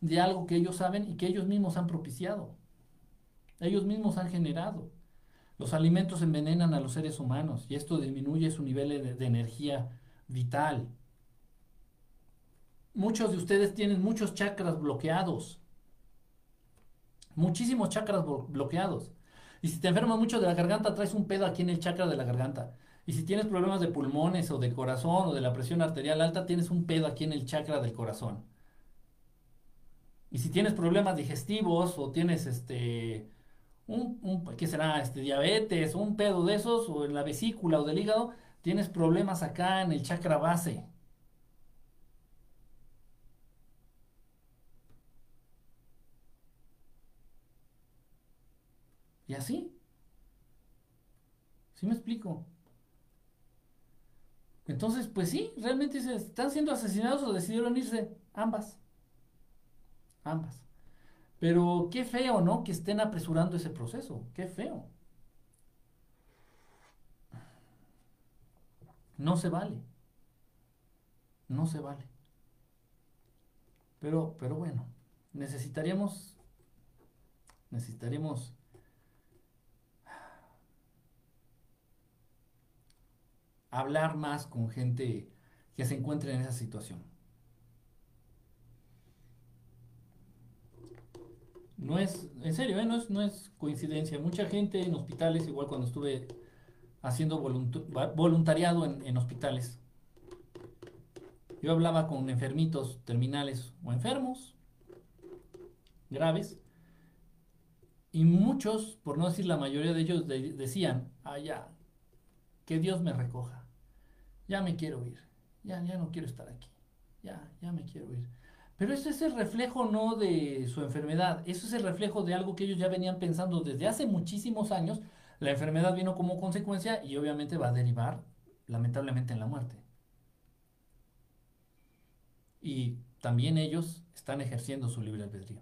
A: de algo que ellos saben y que ellos mismos han propiciado. Ellos mismos han generado. Los alimentos envenenan a los seres humanos y esto disminuye su nivel de, de energía vital. Muchos de ustedes tienen muchos chakras bloqueados. Muchísimos chakras bloqueados. Y si te enfermas mucho de la garganta, traes un pedo aquí en el chakra de la garganta. Y si tienes problemas de pulmones o de corazón o de la presión arterial alta, tienes un pedo aquí en el chakra del corazón. Y si tienes problemas digestivos o tienes este un, ¿qué será? Este diabetes, un pedo de esos o en la vesícula o del hígado, tienes problemas acá en el chakra base. Y así. ¿Sí me explico? Entonces, pues sí, realmente se están siendo asesinados o decidieron irse ambas. Ambas. Pero qué feo, ¿no? Que estén apresurando ese proceso. Qué feo. No se vale. No se vale. Pero, pero bueno, necesitaríamos, necesitaríamos hablar más con gente que se encuentre en esa situación. No es, en serio, ¿eh? no, es, no es coincidencia. Mucha gente en hospitales, igual cuando estuve haciendo voluntariado en, hospitales, yo hablaba con enfermitos terminales o enfermos graves y muchos, por no decir la mayoría de ellos, decían, ah, que Dios me recoja, ya me quiero ir, ya, ya no quiero estar aquí, ya, ya me quiero ir. Pero eso es el reflejo no de su enfermedad, eso es el reflejo de algo que ellos ya venían pensando desde hace muchísimos años. La enfermedad vino como consecuencia y obviamente va a derivar lamentablemente en la muerte. Y también ellos están ejerciendo su libre albedrío.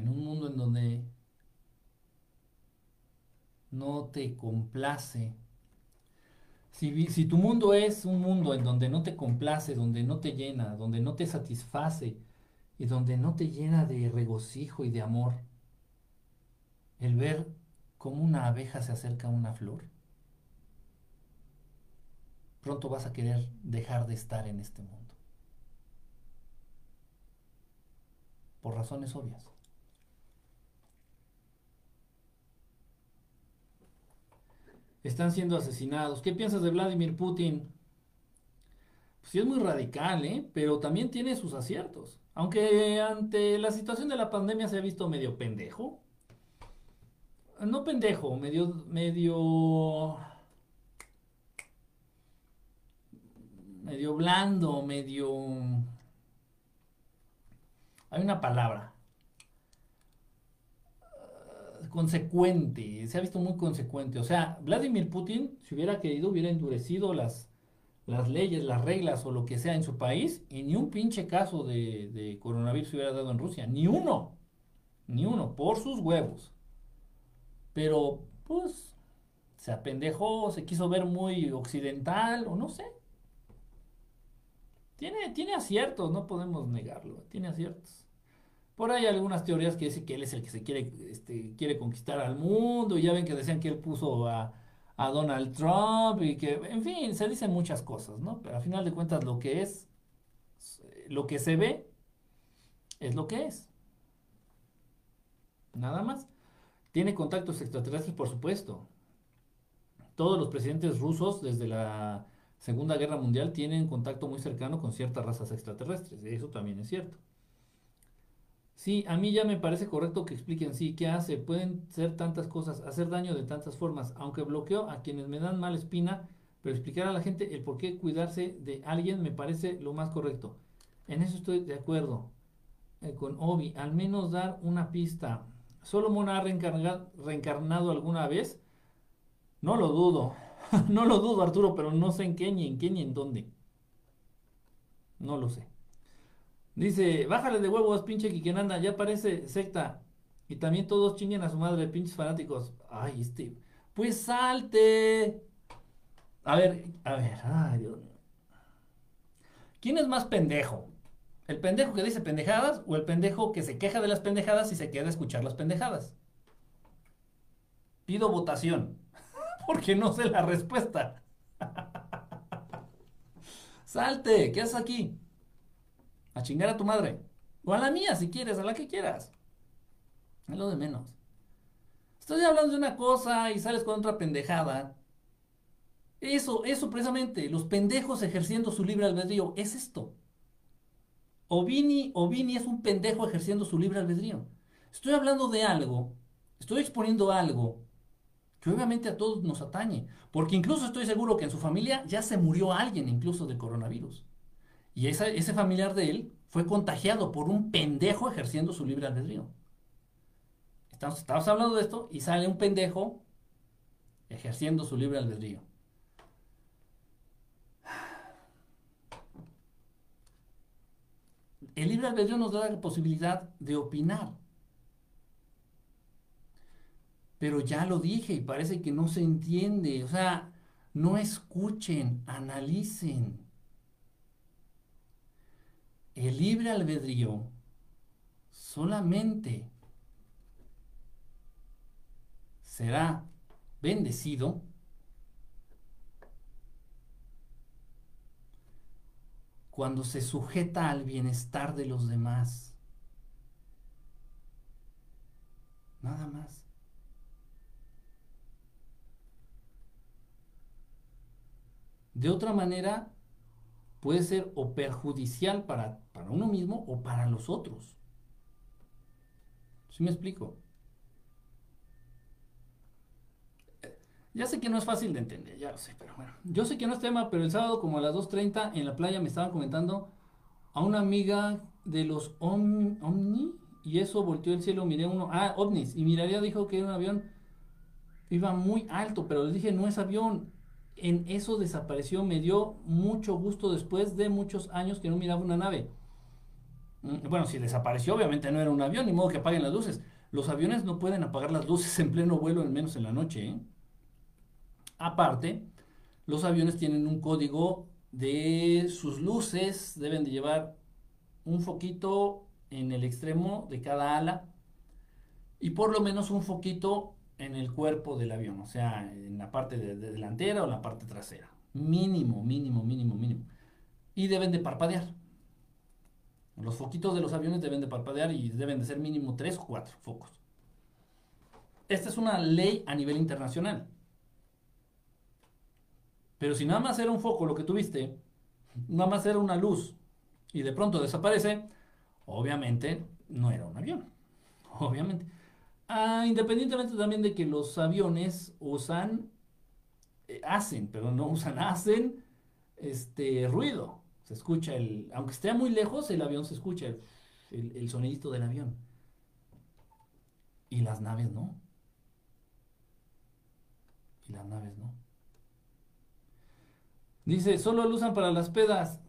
A: En un mundo en donde no te complace, si, tu mundo es un mundo en donde no te complace, donde no te llena, donde no te satisface y donde no te llena de regocijo y de amor, el ver cómo una abeja se acerca a una flor, pronto vas a querer dejar de estar en este mundo. Por razones obvias. Están siendo asesinados. ¿Qué piensas de Vladimir Putin? Pues sí es muy radical, ¿eh? Pero también tiene sus aciertos. Aunque ante la situación de la pandemia se ha visto medio pendejo. No pendejo, medio, medio... medio blando, medio... Hay una palabra consecuente, se ha visto muy consecuente. O sea, Vladimir Putin, si hubiera querido, hubiera endurecido las, las leyes, las reglas o lo que sea en su país y ni un pinche caso de, coronavirus hubiera dado en Rusia. Ni uno. Ni uno. Por sus huevos. Pero, pues, se apendejó, se quiso ver muy occidental o no sé. Tiene, tiene aciertos, no podemos negarlo. Tiene aciertos. Por ahí hay algunas teorías que dicen que él es el que se quiere, este, quiere conquistar al mundo. Y ya ven que decían que él puso a, a Donald Trump y que, en fin, se dicen muchas cosas, ¿no? Pero al final de cuentas lo que es, lo que se ve, es lo que es. Nada más. Tiene contactos extraterrestres, por supuesto. Todos los presidentes rusos desde la Segunda Guerra Mundial tienen contacto muy cercano con ciertas razas extraterrestres. Eso también es cierto. Sí, a mí ya me parece correcto que expliquen, sí, ¿qué hace? Pueden ser tantas cosas, hacer daño de tantas formas, aunque bloqueo a quienes me dan mala espina, pero explicar a la gente el por qué cuidarse de alguien me parece lo más correcto. En eso estoy de acuerdo eh, con Obi, al menos dar una pista. ¿Solomon ha reencarnado alguna vez? No lo dudo, no lo dudo Arturo, pero no sé en qué ni en qué ni en dónde. No lo sé. Dice, bájale de huevos, pinche Kikenanda, ya parece secta. Y también todos chinguen a su madre, pinches fanáticos. Ay, este. Pues salte. A ver, a ver, ay, Dios mío. ¿Quién es más pendejo? ¿El pendejo que dice pendejadas o el pendejo que se queja de las pendejadas y se queda a escuchar las pendejadas? Pido votación, porque no sé la respuesta. Salte, ¿qué haces aquí? A chingar a tu madre. O a la mía, si quieres, a la que quieras. Es lo de menos. Estoy hablando de una cosa y sales con otra pendejada. Eso, eso precisamente, los pendejos ejerciendo su libre albedrío, es esto. Ovini, Ovini es un pendejo ejerciendo su libre albedrío. Estoy hablando de algo, estoy exponiendo algo que obviamente a todos nos atañe, porque incluso estoy seguro que en su familia ya se murió alguien incluso de coronavirus. Y ese familiar de él fue contagiado por un pendejo ejerciendo su libre albedrío. Estamos, hablando de esto y sale un pendejo ejerciendo su libre albedrío. El libre albedrío nos da la posibilidad de opinar. Pero ya lo dije y parece que no se entiende. O sea, no escuchen, analicen el libre albedrío solamente será bendecido cuando se sujeta al bienestar de los demás. Nada más. De otra manera, puede ser o perjudicial para, para uno mismo o para los otros. ¿Sí me explico? Ya sé que no es fácil de entender, ya lo sé, pero bueno. Yo sé que no es tema, pero el sábado como a las 2.30 en la playa me estaban comentando a una amiga de los Omni y eso volteó el cielo, miré uno, ah, ovnis, y miraría dijo que era un avión, iba muy alto, pero le dije, no es avión, en eso desapareció. Me dio mucho gusto después de muchos años que no miraba una nave. Mm, bueno, si desapareció, obviamente no era un avión, ni modo que apaguen las luces. Los aviones no pueden apagar las luces en pleno vuelo, al menos en la noche. ¿eh? Aparte, los aviones tienen un código de sus luces, deben de llevar un foquito en el extremo de cada ala y por lo menos un foquito en el cuerpo del avión, o sea, en la parte de, delantera o la parte trasera. Mínimo, mínimo, mínimo, mínimo. Y deben de parpadear. Los foquitos de los aviones deben de parpadear y deben de ser mínimo tres o cuatro focos. Esta es una ley a nivel internacional. Pero si nada más era un foco lo que tuviste, nada más era una luz y de pronto desaparece, obviamente no era un avión. Obviamente. Ah, independientemente también de que los aviones usan, eh, hacen, pero no usan, hacen este ruido. Se escucha el, aunque esté muy lejos, el avión se escucha el, el sonidito del avión. Y las naves no. Y las naves no. Dice, solo lo usan para las pedas.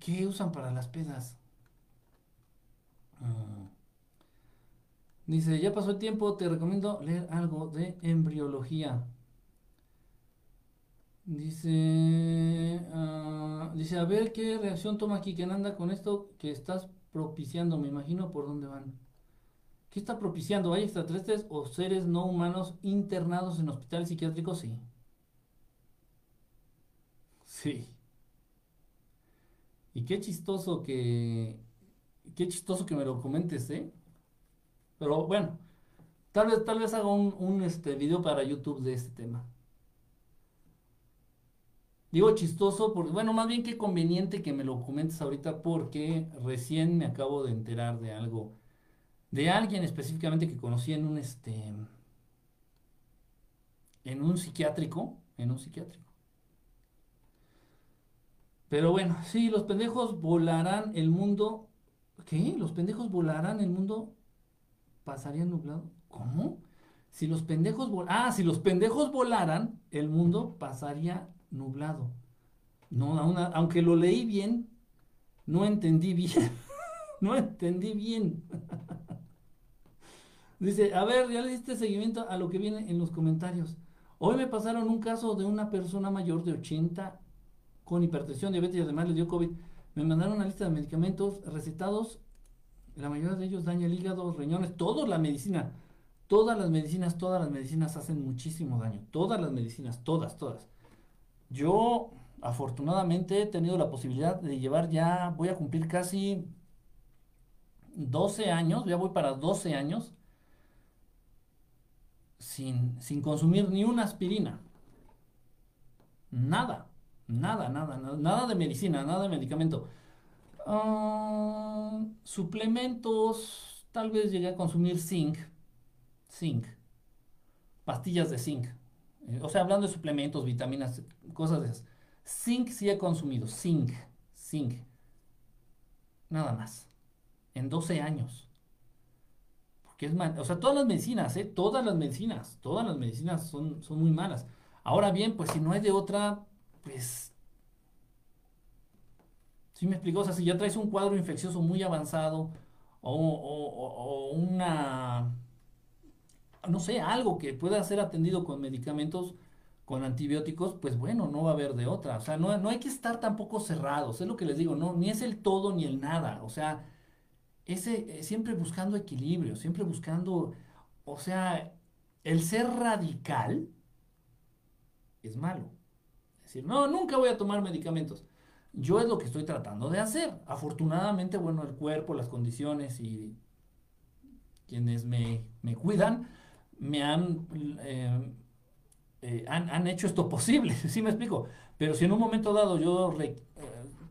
A: ¿Qué usan para las pedas? Ah. Dice, ya pasó el tiempo, te recomiendo leer algo de embriología. Dice, ah, dice, a ver qué reacción toma aquí, anda con esto que estás propiciando? Me imagino por dónde van. ¿Qué está propiciando? ¿Hay extraterrestres o seres no humanos internados en hospitales psiquiátricos? Sí. Sí. Y qué chistoso que. Qué chistoso que me lo comentes, ¿eh? Pero bueno, tal vez, tal vez haga un, un este, video para YouTube de este tema. Digo chistoso, porque, bueno, más bien que conveniente que me lo comentes ahorita porque recién me acabo de enterar de algo, de alguien específicamente que conocí en un, este, en un psiquiátrico, en un psiquiátrico. Pero bueno, sí, los pendejos volarán el mundo. ¿Qué? ¿Los pendejos volarán el mundo? ¿Pasaría nublado? ¿Cómo? Si los pendejos ah, si los pendejos volaran, el mundo pasaría nublado. No, aunque lo leí bien, no entendí bien. no entendí bien. Dice, a ver, ya le diste seguimiento a lo que viene en los comentarios. Hoy me pasaron un caso de una persona mayor de 80 con hipertensión, diabetes y además le dio COVID. Me mandaron una lista de medicamentos recetados. La mayoría de ellos daña el hígado, riñones, toda la medicina. Todas las medicinas, todas las medicinas hacen muchísimo daño. Todas las medicinas, todas, todas. Yo afortunadamente he tenido la posibilidad de llevar ya, voy a cumplir casi 12 años, ya voy para 12 años sin, consumir ni una aspirina. Nada, nada, nada, nada, de medicina, nada de medicamento. Ah, suplementos, tal vez llegué a consumir zinc, zinc, pastillas de zinc. Eh, o sea, hablando de suplementos, vitaminas, cosas de esas. Zinc sí he consumido, zinc, zinc. Nada más. En 12 años. Porque es mal. O sea, todas las medicinas, ¿eh? Todas las medicinas, todas las medicinas son, son muy malas. Ahora bien, pues si no hay de otra, pues... ¿Sí me explico? O sea, si ya traes un cuadro infeccioso muy avanzado o, o una no sé, algo que pueda ser atendido con medicamentos, con antibióticos, pues bueno, no va a haber de otra. O sea, no, no hay que estar tampoco cerrados, es lo que les digo, no, ni es el todo ni el nada. O sea, ese, eh, siempre buscando equilibrio, siempre buscando, o sea, el ser radical es malo. Es decir, no, nunca voy a tomar medicamentos. Yo es lo que estoy tratando de hacer. Afortunadamente, bueno, el cuerpo, las condiciones y quienes me, me cuidan, me han, eh, eh, han, hecho esto posible, ¿sí me explico? Pero si en un momento dado yo eh,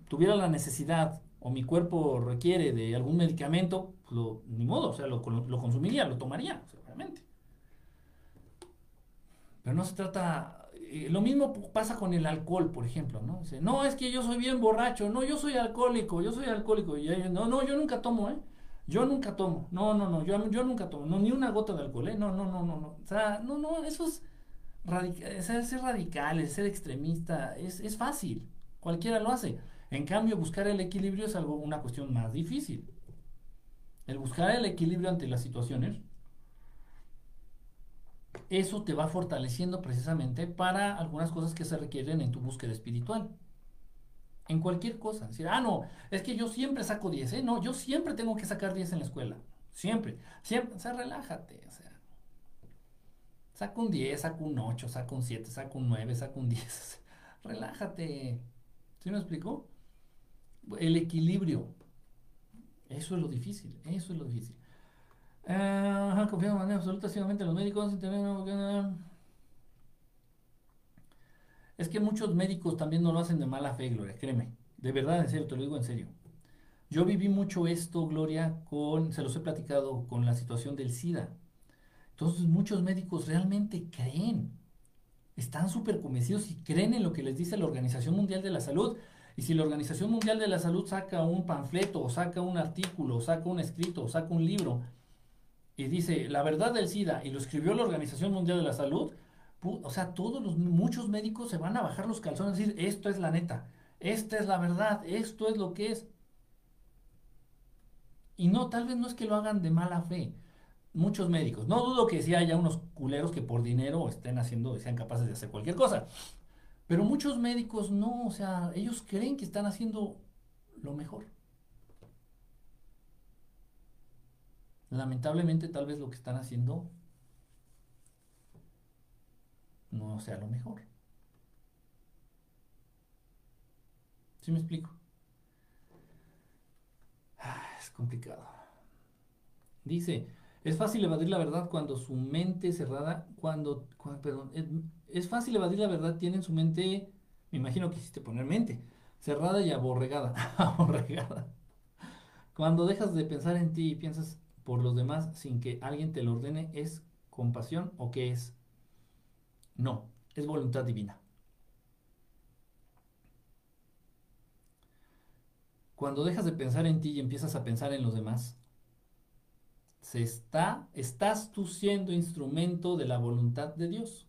A: tuviera la necesidad o mi cuerpo requiere de algún medicamento, pues lo, ni modo, o sea, lo, consumiría, lo tomaría, seguramente. Pero no se trata, lo mismo pasa con el alcohol, por ejemplo, ¿no? no, es que yo soy bien borracho, no, yo soy alcohólico, yo soy alcohólico, y no, no, yo nunca tomo, ¿eh? Yo nunca tomo. No, no, no. Yo, yo nunca tomo. No, ni una gota de alcohol, ¿eh? No, no, no, no, no. O sea, no, no. Eso es. ser, radical, ser extremista. Es, es fácil. Cualquiera lo hace. En cambio, buscar el equilibrio es algo, una cuestión más difícil. El buscar el equilibrio ante las situaciones. Eso te va fortaleciendo precisamente para algunas cosas que se requieren en tu búsqueda espiritual. En cualquier cosa. Decir, ah, no, es que yo siempre saco 10, ¿eh? No, yo siempre tengo que sacar 10 en la escuela. Siempre. Siempre. O sea, relájate. O sea, saca un 10, saca un 8, saca un 7, saca un 9, saca un 10. relájate. ¿Sí me explico? El equilibrio. Eso es lo difícil. Eso es lo difícil. Uh, confiamos de manera absoluta los médicos. Es que muchos médicos también no lo hacen de mala fe, Gloria, créeme. De verdad, en serio, te lo digo en serio. Yo viví mucho esto, Gloria, con, se los he platicado, con la situación del SIDA. Entonces muchos médicos realmente creen, están súper convencidos y creen en lo que les dice la Organización Mundial de la Salud. Y si la Organización Mundial de la Salud saca un panfleto, o saca un artículo, o saca un escrito, o saca un libro, y dice la verdad del SIDA, y lo escribió la Organización Mundial de la Salud, o sea, todos los, muchos médicos se van a bajar los calzones y decir, esto es la neta, esta es la verdad, esto es lo que es. Y no, tal vez no es que lo hagan de mala fe. Muchos médicos. No dudo que sí haya unos culeros que por dinero estén haciendo, sean capaces de hacer cualquier cosa. Pero muchos médicos no, o sea, ellos creen que están haciendo lo mejor. Lamentablemente tal vez lo que están haciendo no sea lo mejor. ¿Sí me explico? Ah, es complicado. Dice, es fácil evadir la verdad cuando su mente cerrada, cuando, perdón, es, fácil evadir la verdad, tiene en su mente, me imagino que hiciste poner mente, cerrada y aborregada, aborregada. Cuando dejas de pensar en ti y piensas por los demás sin que alguien te lo ordene, ¿es compasión o qué es? No, es voluntad divina. Cuando dejas de pensar en ti y empiezas a pensar en los demás, se está, estás tú siendo instrumento de la voluntad de Dios.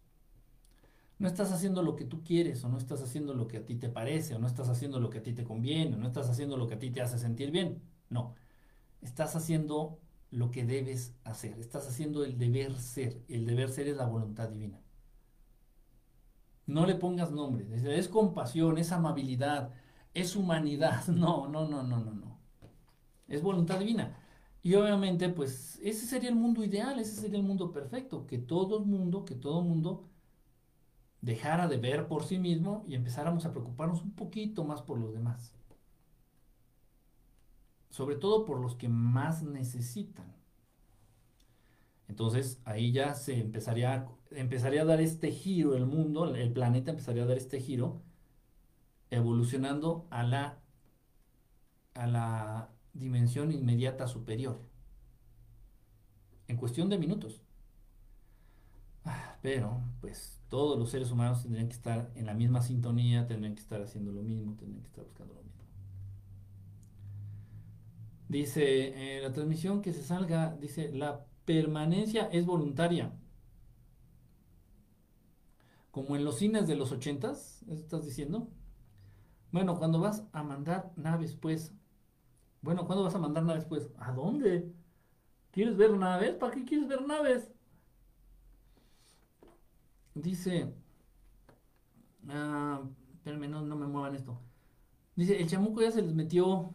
A: No estás haciendo lo que tú quieres, o no estás haciendo lo que a ti te parece, o no estás haciendo lo que a ti te conviene, o no estás haciendo lo que a ti te hace sentir bien. No, estás haciendo lo que debes hacer, estás haciendo el deber ser. El deber ser es la voluntad divina. No le pongas nombre, es compasión, es amabilidad, es humanidad. No, no, no, no, no, no. Es voluntad divina. Y obviamente, pues ese sería el mundo ideal, ese sería el mundo perfecto, que todo mundo, que todo el mundo dejara de ver por sí mismo y empezáramos a preocuparnos un poquito más por los demás. Sobre todo por los que más necesitan. Entonces ahí ya se empezaría, empezaría a dar este giro el mundo, el planeta empezaría a dar este giro, evolucionando a la, a la dimensión inmediata superior. En cuestión de minutos. Ah, pero, pues, todos los seres humanos tendrían que estar en la misma sintonía, tendrían que estar haciendo lo mismo, tendrían que estar buscando lo mismo. Dice, eh, la transmisión que se salga, dice, la permanencia es voluntaria. Como en los cines de los ochentas, ¿estás diciendo? Bueno, cuando vas a mandar naves, pues, bueno, ¿cuándo vas a mandar naves? Pues, ¿a dónde? ¿Quieres ver naves? ¿Para qué quieres ver naves? Dice, ah, espérenme, no, no me muevan esto. Dice, el chamuco ya se les metió.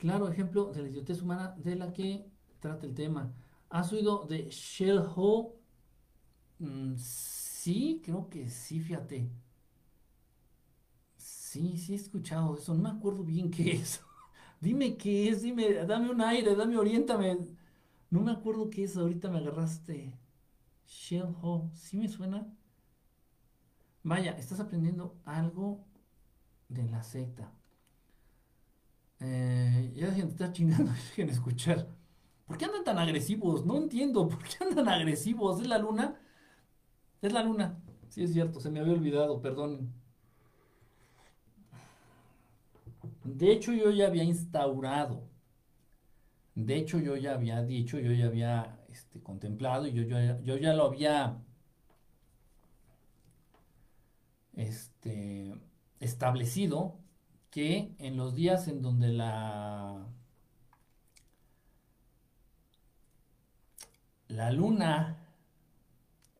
A: Claro, ejemplo de la idiotez humana de la que trata el tema. ¿Has oído de Shell Ho? Mm, sí, creo que sí, fíjate. Sí, sí he escuchado eso. No me acuerdo bien qué es. Dime qué es, dime, dame un aire, dame, oriéntame. No me acuerdo qué es, ahorita me agarraste. Shell Ho, ¿sí me suena? Vaya, estás aprendiendo algo de la secta. Eh, ya gente está chingando, dejen escuchar. ¿Por qué andan tan agresivos? No entiendo, ¿por qué andan agresivos? ¿Es la luna? Es la luna. Sí, es cierto, se me había olvidado, perdón. De hecho, yo ya había instaurado, de hecho, yo ya había dicho, yo ya había este, contemplado y yo, yo, ya lo había este, establecido que en los días en donde la, la luna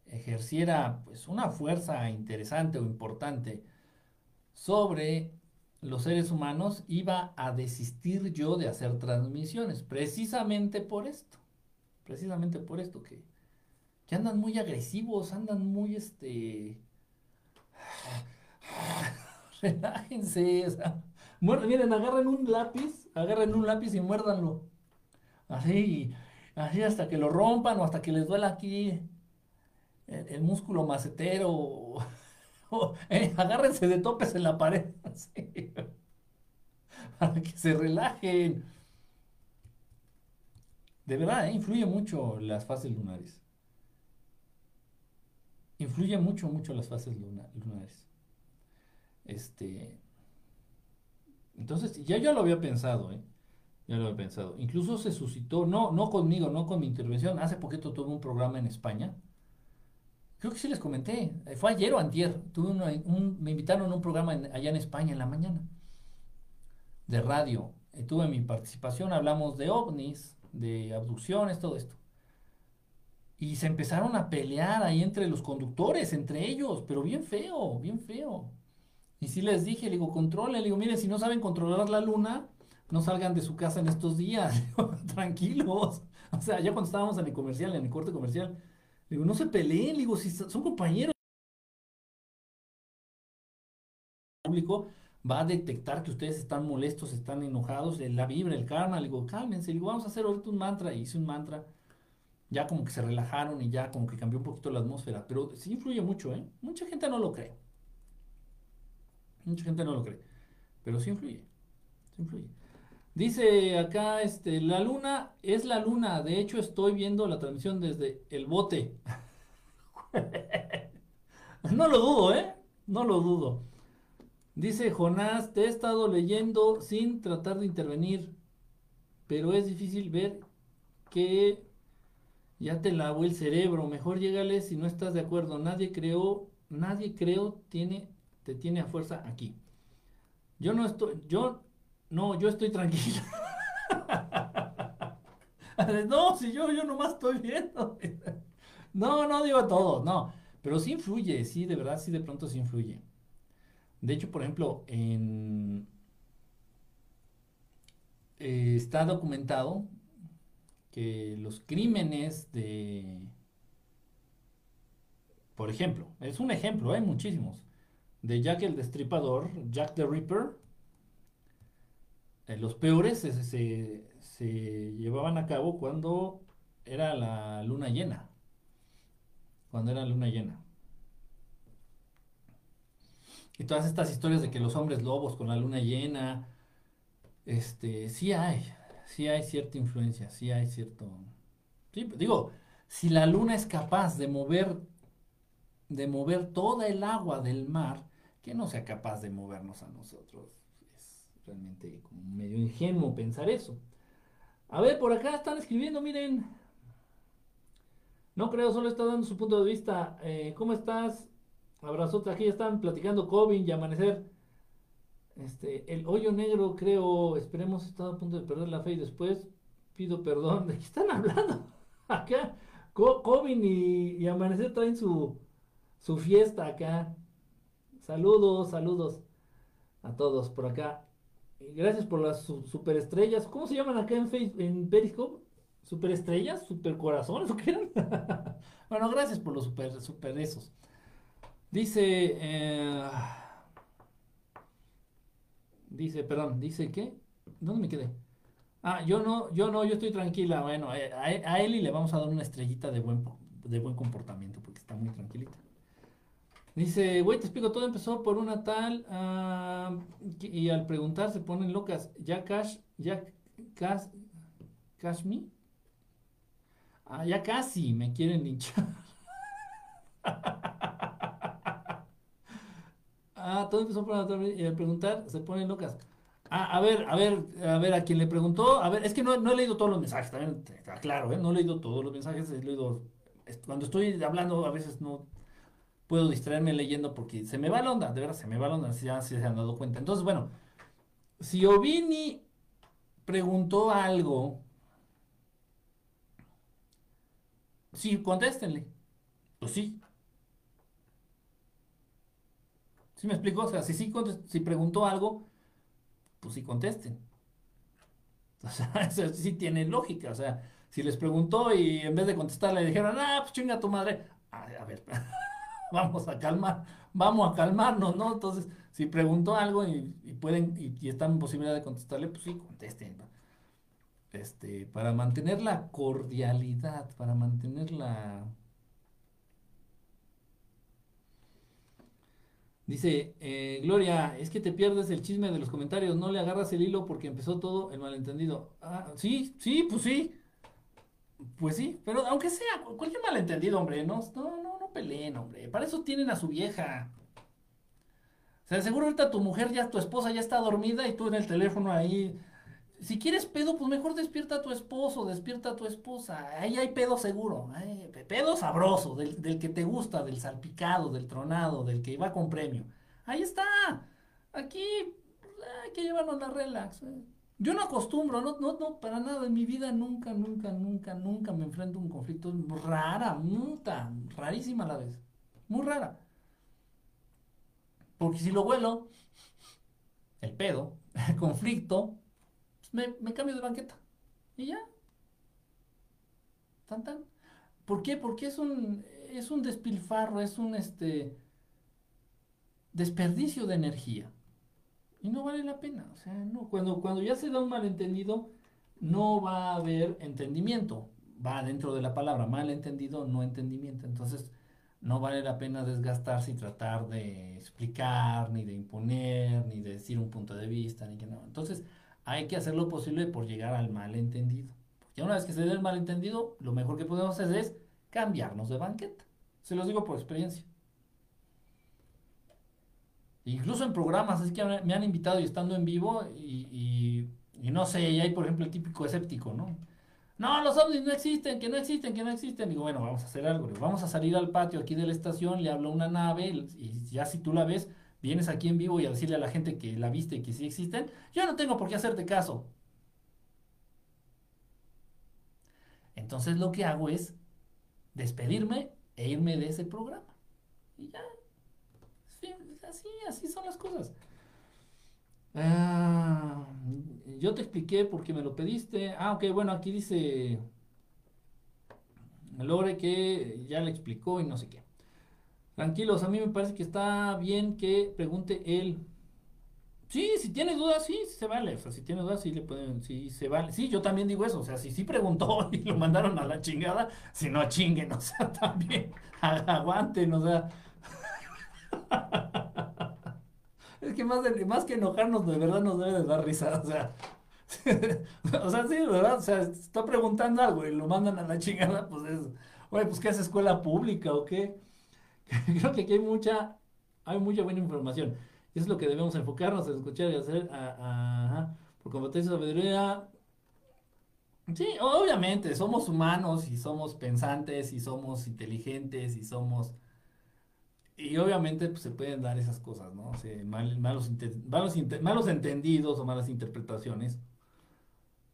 A: ejerciera pues, una fuerza interesante o importante sobre los seres humanos, iba a desistir yo de hacer transmisiones, precisamente por esto, precisamente por esto, que, que andan muy agresivos, andan muy, este, relájense, miren, agarren un lápiz, agarren un lápiz y muérdanlo, así, así hasta que lo rompan o hasta que les duela aquí el, músculo macetero. Eh, agárrense de topes en la pared. Para que se relajen. De verdad, eh, influye mucho las fases lunares. Influye mucho, mucho las fases lunares. Este. Entonces, ya yo lo había pensado, ¿eh? Ya lo había pensado. Incluso se suscitó, no, no conmigo, no con mi intervención. Hace poquito tuve un programa en España Creo que sí les comenté. Eh, fue ayer o antier. Tuve me invitaron a un programa allá en España en la mañana. De radio. Eh, tuve mi participación. Hablamos de ovnis, de abducciones, todo esto. Y se empezaron a pelear ahí entre los conductores, entre ellos. Pero bien feo, bien feo. Y sí les dije, le digo, controle. Le digo, miren, si no saben controlar la luna, no salgan de su casa en estos días, tranquilos. O sea, ya cuando estábamos en el comercial, en el corte comercial, digo, no se peleen, digo, si son compañeros. El público va a detectar que ustedes están molestos, están enojados, la vibra, el karma, le digo, cálmense, digo, vamos a hacer ahorita un mantra, y hice un mantra, ya como que se relajaron y ya como que cambió un poquito la atmósfera, pero sí influye mucho, ¿eh? Mucha gente no lo cree. Mucha gente no lo cree, pero sí influye, sí influye. Dice acá, este, la luna es la luna. De hecho, estoy viendo la transmisión desde el bote. no lo dudo, ¿eh? No lo dudo. Dice Jonás, te he estado leyendo sin tratar de intervenir, pero es difícil ver que ya te lavó el cerebro. Mejor llégale si no estás de acuerdo. Nadie creó, nadie creo tiene, te tiene a fuerza aquí. Yo no estoy, yo no, yo estoy tranquila. no, si yo, yo nomás estoy viendo. no, no digo todo, no. Pero sí influye, sí, de verdad, sí de pronto sí influye. De hecho, por ejemplo, en, eh, está documentado que los crímenes de, por ejemplo, es un ejemplo, hay muchísimos, de Jack el Destripador, Jack the Ripper, eh, los peores se, llevaban a cabo cuando era la luna llena. Cuando era luna llena. Y todas estas historias de que los hombres lobos con la luna llena, este, sí hay, sí hay cierta influencia, sí hay cierto... digo, si la luna es capaz de mover, de mover toda el agua del mar, que no sea capaz de movernos a nosotros realmente como medio ingenuo pensar eso. A ver, por acá están escribiendo, miren. No creo, solo está dando su punto de vista. Eh, ¿Cómo estás? Abrazote, aquí están platicando COVID y amanecer. Este, el hoyo negro, creo, esperemos, está a punto de perder la fe y después pido perdón. ¿De qué están hablando? Acá, COVID y, y amanecer traen su, su fiesta acá. Saludos, saludos a todos por acá. Gracias por las superestrellas. ¿Cómo se llaman acá en Facebook, en Periscope? ¿Superestrellas? ¿Supercorazones o qué eran? bueno, gracias por los super, super esos. Dice. Eh, dice, perdón, dice qué? ¿Dónde me quedé? Ah, yo no, yo no, yo estoy tranquila. Bueno, eh, a, a Eli le vamos a dar una estrellita de buen, de buen comportamiento porque está muy tranquilita. Dice, güey, te explico, todo empezó por una tal, ah, y al preguntar se ponen locas, ya cash, ya cash, cash me, ah, ya casi me quieren linchar. ah, todo empezó por una tal, y al preguntar se ponen locas. Ah, a ver, a ver, a ver, a quien le preguntó, a ver, es que no, he leído todos los mensajes, también, claro, ¿eh? no he leído todos los mensajes, he leído, cuando estoy hablando a veces no puedo distraerme leyendo porque se me va la onda, de verdad, se me va la onda, si se han dado cuenta. Entonces, bueno, si Ovini preguntó algo, sí, contéstenle. Pues sí. ¿Sí me explico? O sea, si, sí, si preguntó algo, pues sí contesten. O sea, eso sí tiene lógica. O sea, si les preguntó y en vez de contestar le dijeron, ah, pues chinga tu madre. a ver, vamos a calmar, vamos a calmarnos, ¿no? Entonces, si preguntó algo y, pueden, y, están en posibilidad de contestarle, pues sí, contesten. Este, para mantener la cordialidad, para mantener la... Dice, eh, Gloria, es que te pierdes el chisme de los comentarios, no le agarras el hilo porque empezó todo el malentendido. Ah, sí, sí, pues sí. Pues sí, pero aunque sea cualquier malentendido, hombre, no, no, no, peleen, hombre. Para eso tienen a su vieja. O sea, seguro ahorita tu mujer ya, tu esposa ya está dormida y tú en el teléfono ahí. Si quieres pedo, pues mejor despierta a tu esposo, despierta a tu esposa. Ahí hay pedo seguro. pedo sabroso, del, del, que te gusta, del salpicado, del tronado, del que va con premio. Ahí está. Aquí hay que llevarnos la relax. Yo no acostumbro, no, no, no, para nada. En mi vida nunca, nunca, nunca, nunca me enfrento a un conflicto rara, muta, rarísima a la vez. Muy rara. Porque si lo vuelo, el pedo, el conflicto, me, me cambio de banqueta. Y ya. Tan tan. ¿Por qué? Porque es un, es un despilfarro, es un este desperdicio de energía. Y no vale la pena. O sea, no. Cuando, cuando ya se da un malentendido, no va a haber entendimiento. Va dentro de la palabra, malentendido, no entendimiento. Entonces, no vale la pena desgastarse y tratar de explicar, ni de imponer, ni de decir un punto de vista, ni que no. Entonces, hay que hacer lo posible por llegar al malentendido. Porque una vez que se dé el malentendido, lo mejor que podemos hacer es cambiarnos de banqueta. Se los digo por experiencia. Incluso en programas, es que me han invitado y estando en vivo y, no sé, y hay por ejemplo el típico escéptico, ¿no? No, los ovnis no existen, que no existen, que no existen. Digo, bueno, vamos a hacer algo. Vamos a salir al patio aquí de la estación, le hablo a una nave y ya si tú la ves, vienes aquí en vivo y a decirle a la gente que la viste y que sí existen. Yo no tengo por qué hacerte caso. Entonces lo que hago es despedirme e irme de ese programa. Y ya, así, así son las cosas. Ah, yo te expliqué porque me lo pediste. Ah, ok, bueno, aquí dice Lore que ya le explicó y no sé qué. Tranquilos, a mí me parece que está bien que pregunte él. Sí, si tiene dudas, sí, se vale. O sea, si tiene dudas, sí le pueden, sí, se vale. Sí, yo también digo eso. O sea, si sí preguntó y lo mandaron a la chingada, si no chinguen, o sea, también aguanten, o sea. Es que más, más que enojarnos, de verdad nos debe de dar risa. O sea, o sea, sí, de verdad. O sea, está preguntando algo y lo mandan a la chingada, pues es. Oye, pues ¿qué es escuela pública o qué? Creo que aquí hay mucha, hay mucha buena información. Y es lo que debemos enfocarnos en escuchar y hacer. ajá, por competencia y sabiduría. Sí, obviamente, somos humanos y somos pensantes y somos inteligentes y somos y obviamente pues, se pueden dar esas cosas, ¿no? O sea, malos, malos, entendidos o malas interpretaciones.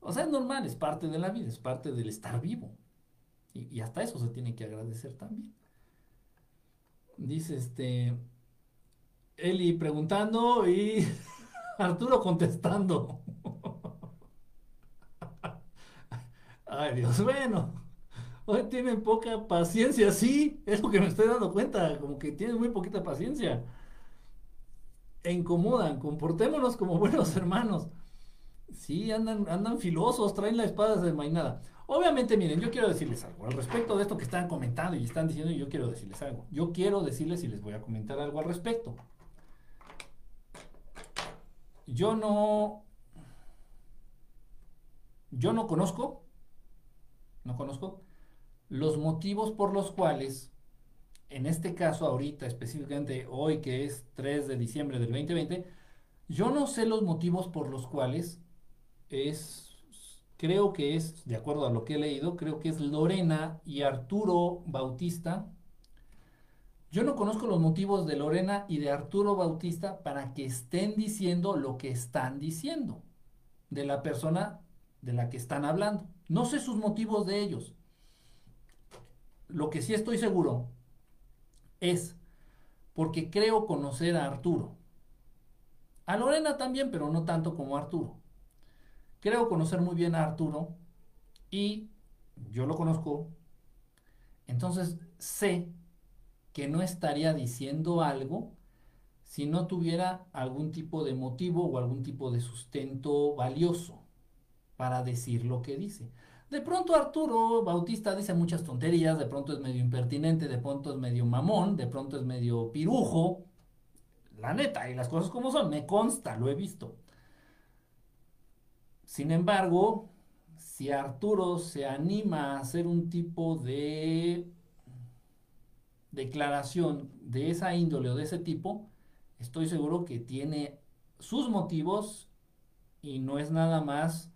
A: O sea, es normal, es parte de la vida, es parte del estar vivo. Y, hasta eso se tiene que agradecer también. Dice este. Eli preguntando y Arturo contestando. Ay, Dios, bueno. Hoy tienen poca paciencia, sí, es lo que me estoy dando cuenta, como que tienen muy poquita paciencia. E incomodan, comportémonos como buenos hermanos. Sí, andan, andan filosos, traen la espada desenvainada. Obviamente, miren, yo quiero decirles algo al respecto de esto que están comentando y están diciendo, yo quiero decirles algo. Yo quiero decirles y les voy a comentar algo al respecto. Yo no. Yo no conozco. No conozco los motivos por los cuales, en este caso ahorita, específicamente hoy que es 3 de diciembre del 2020, yo no sé los motivos por los cuales es, creo que es, de acuerdo a lo que he leído, creo que es Lorena y Arturo Bautista. Yo no conozco los motivos de Lorena y de Arturo Bautista para que estén diciendo lo que están diciendo de la persona de la que están hablando. No sé sus motivos de ellos lo que sí estoy seguro es porque creo conocer a Arturo. A Lorena también, pero no tanto como a Arturo. Creo conocer muy bien a Arturo y yo lo conozco. Entonces sé que no estaría diciendo algo si no tuviera algún tipo de motivo o algún tipo de sustento valioso para decir lo que dice. De pronto Arturo Bautista dice muchas tonterías, de pronto es medio impertinente, de pronto es medio mamón, de pronto es medio pirujo. La neta, y las cosas como son, me consta, lo he visto. Sin embargo, si Arturo se anima a hacer un tipo de declaración de esa índole o de ese tipo, estoy seguro que tiene sus motivos y no es nada más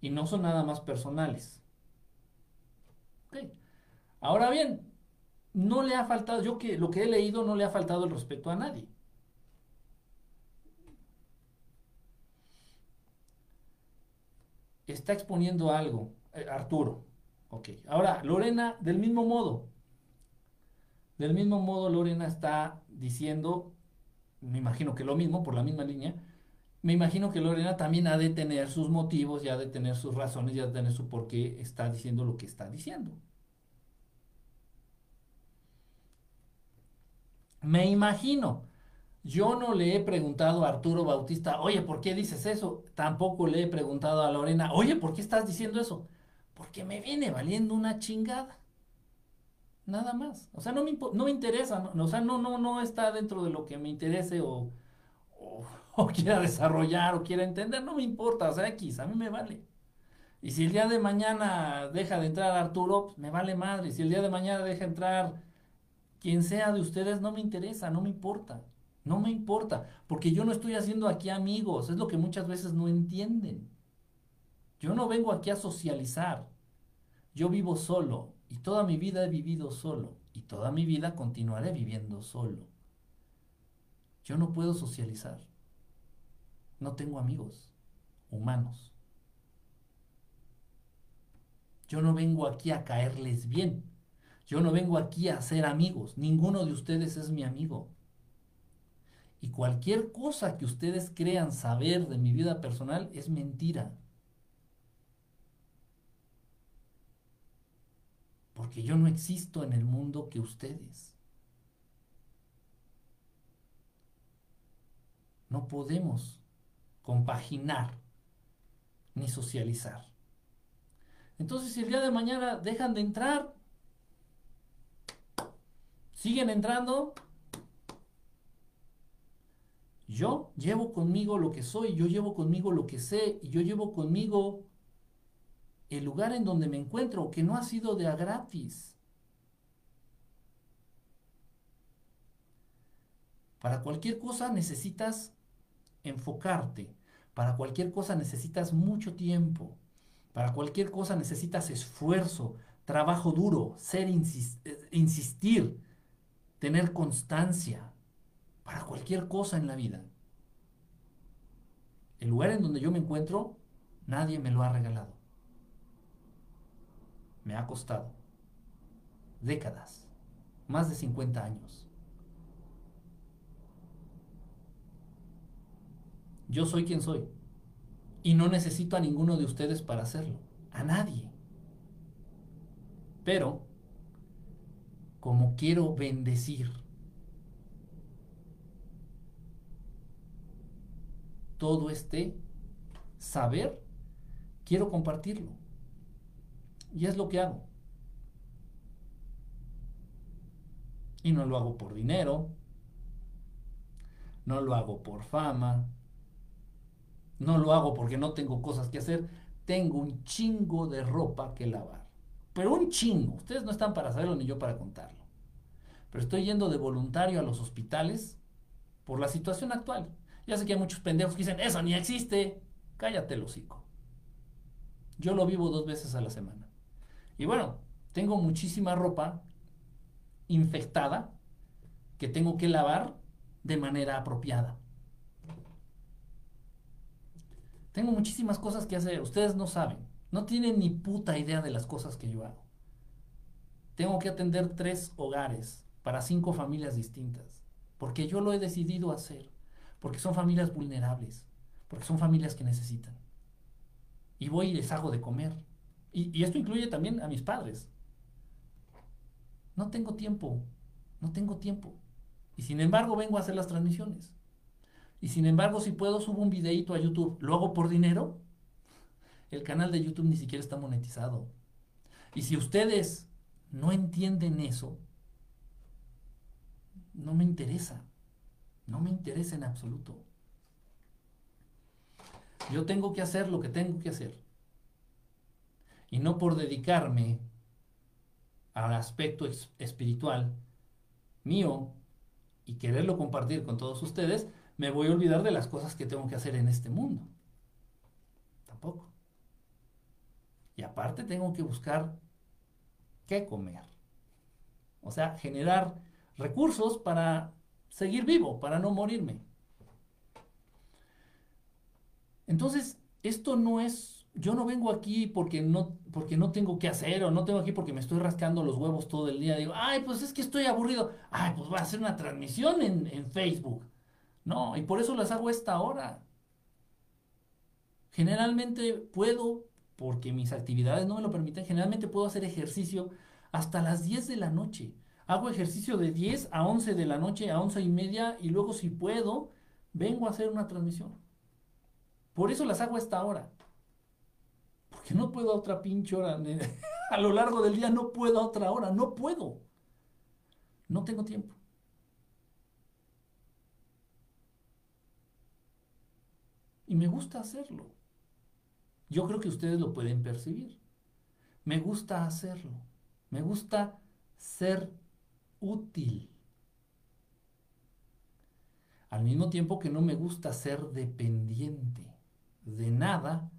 A: y no son nada más personales. Ahora bien, no le ha faltado, yo que lo que he leído no le ha faltado el respeto a nadie. Está exponiendo algo, eh, Arturo. Ok, ahora Lorena, del mismo modo, del mismo modo Lorena está diciendo, me imagino que lo mismo, por la misma línea, me imagino que Lorena también ha de tener sus motivos, ya ha de tener sus razones, ya ha de tener su por qué está diciendo lo que está diciendo. Me imagino. Yo no le he preguntado a Arturo Bautista, oye, ¿por qué dices eso? Tampoco le he preguntado a Lorena, oye, ¿por qué estás diciendo eso? Porque me viene valiendo una chingada. Nada más. O sea, no me, no me interesa, o sea, no, no, no está dentro de lo que me interese o, quiera desarrollar o quiera entender, no me importa, o sea, X, a mí me vale. Y si el día de mañana deja de entrar Arturo, pues me vale madre. Si el día de mañana deja entrar quien sea de ustedes, no me interesa, no me importa. No me importa, porque yo no estoy haciendo aquí amigos, es lo que muchas veces no entienden. Yo no vengo aquí a socializar. Yo vivo solo y toda mi vida he vivido solo y toda mi vida continuaré viviendo solo. Yo no puedo socializar. No tengo amigos humanos. Yo no vengo aquí a caerles bien. Yo no vengo aquí a ser amigos. Ninguno de ustedes es mi amigo. Y cualquier cosa que ustedes crean saber de mi vida personal es mentira. Porque yo no existo en el mundo que ustedes. No podemos compaginar ni socializar. Entonces, si el día de mañana dejan de entrar, siguen entrando, yo llevo conmigo lo que soy, yo llevo conmigo lo que sé, y yo llevo conmigo el lugar en donde me encuentro, que no ha sido de a gratis. Para cualquier cosa necesitas enfocarte. Para cualquier cosa necesitas mucho tiempo. Para cualquier cosa necesitas esfuerzo, trabajo duro, ser eh, insistir, tener constancia. Para cualquier cosa en la vida. El lugar en donde yo me encuentro, nadie me lo ha regalado me ha costado décadas, más de 50 años. Yo soy quien soy y no necesito a ninguno de ustedes para hacerlo, a nadie. Pero, como quiero bendecir todo este saber, quiero compartirlo. Y es lo que hago. Y no lo hago por dinero, no lo hago por fama, no lo hago porque no tengo cosas que hacer. Tengo un chingo de ropa que lavar. Pero un chingo. Ustedes no están para saberlo ni yo para contarlo. Pero estoy yendo de voluntario a los hospitales por la situación actual. Ya sé que hay muchos pendejos que dicen, eso ni existe. Cállate hocico. Yo lo vivo dos veces a la semana. Y bueno, tengo muchísima ropa infectada que tengo que lavar de manera apropiada. Tengo muchísimas cosas que hacer, ustedes no saben, no tienen ni puta idea de las cosas que yo hago. Tengo que atender tres hogares para cinco familias distintas, porque yo lo he decidido hacer, porque son familias vulnerables, porque son familias que necesitan. Y voy y les hago de comer, y, esto incluye también a mis padres. No tengo tiempo, no tengo tiempo. Y sin embargo vengo a hacer las transmisiones. Y sin embargo, si puedo, subo un videito a YouTube. ¿Lo hago por dinero? El canal de YouTube ni siquiera está monetizado. Y si ustedes no entienden eso, no me interesa. No me interesa en absoluto. Yo tengo que hacer lo que tengo que hacer y no por dedicarme al aspecto espiritual mío y quererlo compartir con todos ustedes, me voy a olvidar de las cosas que tengo que hacer en este mundo. Tampoco. Y aparte tengo que buscar qué comer. O sea, generar recursos para seguir vivo, para no morirme. Entonces, esto no es yo no vengo aquí porque no, porque no tengo que hacer o no tengo aquí porque me estoy rascando los huevos todo el día. Digo, ay, pues es que estoy aburrido. Ay, pues voy a hacer una transmisión en, en Facebook. No, y por eso las hago esta hora. Generalmente puedo, porque mis actividades no me lo permiten, generalmente puedo hacer ejercicio hasta las 10 de la noche. Hago ejercicio de 10 a 11 de la noche, a 11 y media, y luego si puedo, vengo a hacer una transmisión. Por eso las hago a esta hora. Porque no puedo a otra pinche hora. A lo largo del día no puedo a otra hora, no puedo. No tengo tiempo. Y me gusta hacerlo. Yo creo que ustedes lo pueden percibir. Me gusta hacerlo. Me gusta ser útil. Al mismo tiempo que no me gusta ser dependiente de nada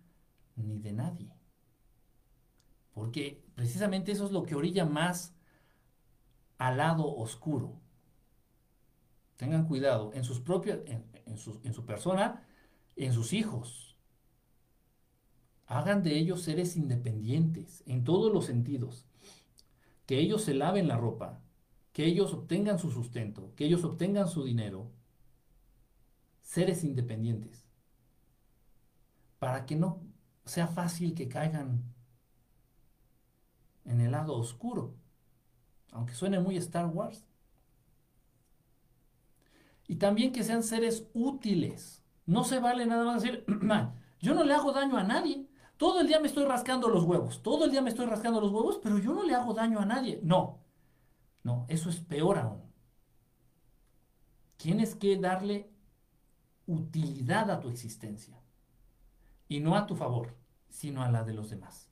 A: ni de nadie. Porque precisamente eso es lo que orilla más al lado oscuro. Tengan cuidado en sus propios, en, en su persona, en sus hijos. Hagan de ellos seres independientes en todos los sentidos. Que ellos se laven la ropa, que ellos obtengan su sustento, que ellos obtengan su dinero. Seres independientes. Para que no sea fácil que caigan en el lado oscuro. Aunque suene muy Star Wars. Y también que sean seres útiles no se vale nada más decir, yo no le hago daño a nadie. Todo el día me estoy rascando los huevos. Todo el día me estoy rascando los huevos, pero yo no le hago daño a nadie. No. No, eso es peor aún. Tienes que darle utilidad a tu existencia. Y no a tu favor, sino a la de los demás.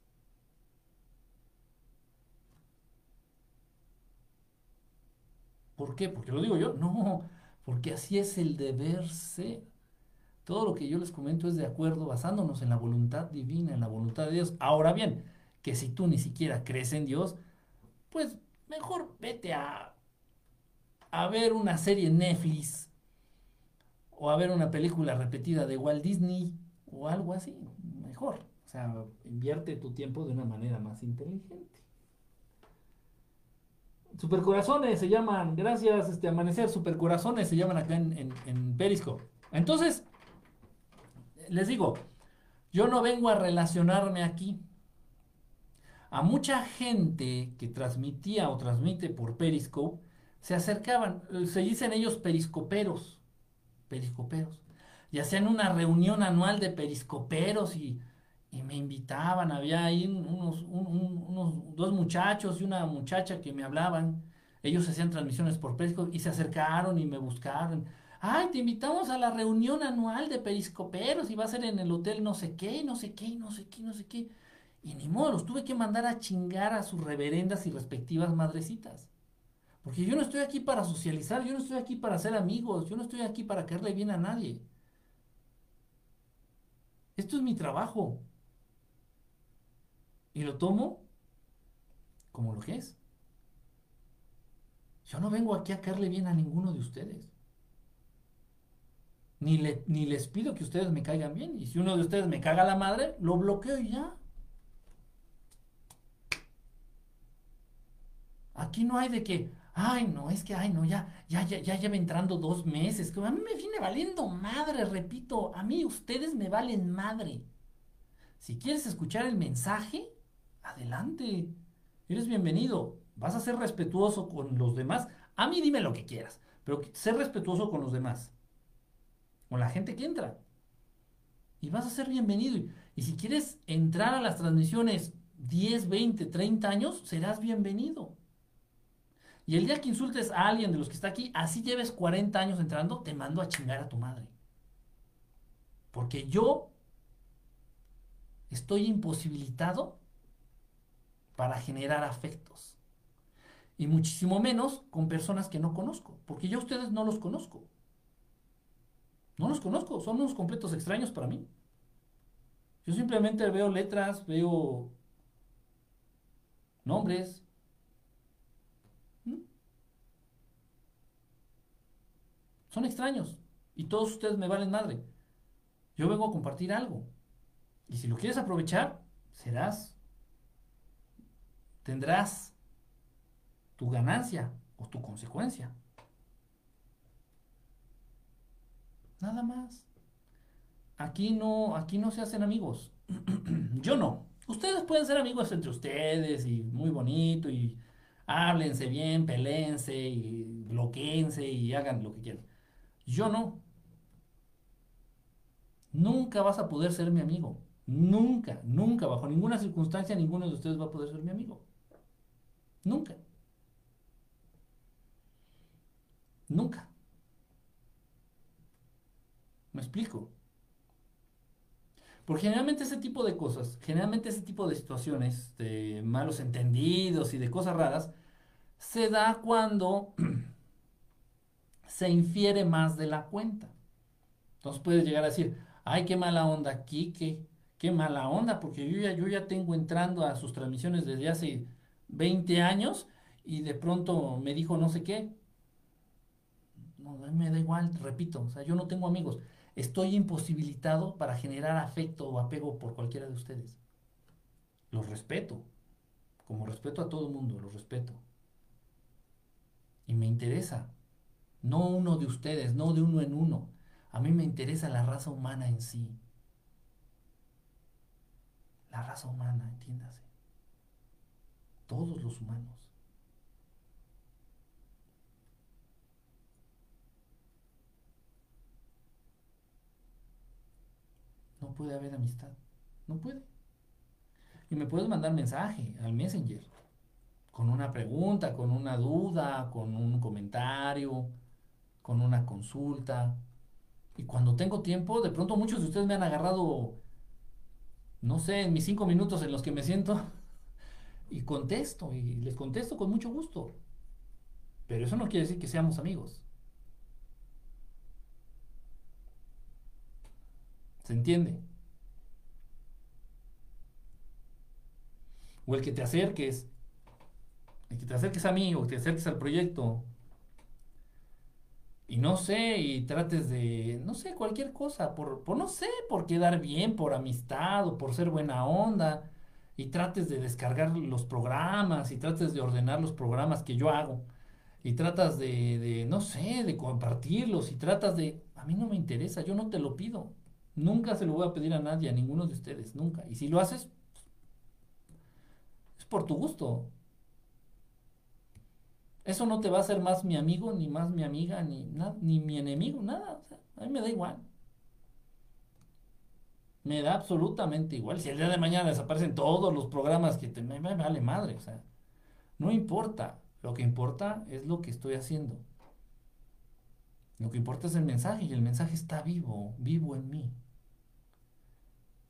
A: ¿Por qué? ¿Porque lo digo yo? No, porque así es el deber ser. Todo lo que yo les comento es de acuerdo, basándonos en la voluntad divina, en la voluntad de Dios. Ahora bien, que si tú ni siquiera crees en Dios, pues mejor vete a, a ver una serie Netflix o a ver una película repetida de Walt Disney o algo así. Mejor. O sea, invierte tu tiempo de una manera más inteligente. Supercorazones se llaman, gracias, este amanecer, supercorazones se llaman acá en, en, en Periscope. Entonces, les digo, yo no vengo a relacionarme aquí. A mucha gente que transmitía o transmite por Periscope, se acercaban, se dicen ellos periscoperos, periscoperos, y hacían una reunión anual de periscoperos y, me invitaban, había ahí unos, dos muchachos y una muchacha que me hablaban, ellos hacían transmisiones por Periscope y se acercaron y me buscaron ay, te invitamos a la reunión anual de periscoperos y va a ser en el hotel no sé qué, no sé qué, no sé qué, no sé qué. Y ni modo, los tuve que mandar a chingar a sus reverendas y respectivas madrecitas. Porque yo no estoy aquí para socializar, yo no estoy aquí para ser amigos, yo no estoy aquí para caerle bien a nadie. Esto es mi trabajo. Y lo tomo como lo que es. Yo no vengo aquí a caerle bien a ninguno de ustedes ni, ni les pido que ustedes me caigan bien. Y si uno de ustedes me caga la madre, lo bloqueo y ya. Aquí no hay de que, ay, no, es que, ay, no, ya, ya, ya, ya lleva entrando dos meses. A mí me viene valiendo madre, repito, a mí ustedes me valen madre. Si quieres escuchar el mensaje, adelante. Eres bienvenido. Vas a ser respetuoso con los demás. A mí dime lo que quieras, pero ser respetuoso con los demás con la gente que entra. Y vas a ser bienvenido. Y si quieres entrar a las transmisiones 10, 20, 30 años, serás bienvenido. Y el día que insultes a alguien de los que está aquí, así lleves 40 años entrando, te mando a chingar a tu madre. Porque yo estoy imposibilitado para generar afectos. Y muchísimo menos con personas que no conozco, porque yo a ustedes no los conozco. No los conozco, son unos completos extraños para mí. Yo simplemente veo letras, veo nombres. ¿Mm? Son extraños y todos ustedes me valen madre. Yo vengo a compartir algo. Y si lo quieres aprovechar, serás, tendrás tu ganancia o tu consecuencia. Nada más. aquí no, aquí no se hacen amigos. Yo no. Ustedes pueden ser amigos entre ustedes y muy bonito y háblense bien, pelense y bloqueense y hagan lo que quieran. Yo no. Nunca vas a poder ser mi amigo. Nunca, nunca, bajo ninguna circunstancia, ninguno de ustedes va a poder ser mi amigo. Nunca. Nunca. ¿Me explico? Porque generalmente ese tipo de cosas, generalmente ese tipo de situaciones, de malos entendidos y de cosas raras, se da cuando se infiere más de la cuenta. Entonces puedes llegar a decir, ay, qué mala onda, Kike, qué mala onda, porque yo ya, yo ya tengo entrando a sus transmisiones desde hace 20 años y de pronto me dijo no sé qué. No, me da igual, repito, o sea, yo no tengo amigos. Estoy imposibilitado para generar afecto o apego por cualquiera de ustedes. Los respeto, como respeto a todo el mundo, los respeto. Y me interesa, no uno de ustedes, no de uno en uno. A mí me interesa la raza humana en sí. La raza humana, entiéndase. Todos los humanos. No puede haber amistad. No puede. Y me puedes mandar mensaje al Messenger con una pregunta, con una duda, con un comentario, con una consulta. Y cuando tengo tiempo, de pronto muchos de ustedes me han agarrado, no sé, en mis cinco minutos en los que me siento y contesto, y les contesto con mucho gusto. Pero eso no quiere decir que seamos amigos. ¿Se entiende? O el que te acerques, el que te acerques a mí o que te acerques al proyecto y no sé, y trates de, no sé, cualquier cosa, por, por no sé, por quedar bien, por amistad o por ser buena onda, y trates de descargar los programas y trates de ordenar los programas que yo hago, y tratas de, de, no sé, de compartirlos, y tratas de, a mí no me interesa, yo no te lo pido, nunca se lo voy a pedir a nadie, a ninguno de ustedes, nunca, y si lo haces, es por tu gusto, eso no te va a hacer más mi amigo, ni más mi amiga, ni, ni mi enemigo, nada. a mí me da igual. Me da absolutamente igual. Si el día de mañana desaparecen todos los programas que te, me, me vale madre, o sea, no importa. Lo que importa es lo que estoy haciendo. Lo que importa es el mensaje y el mensaje está vivo, vivo en mí.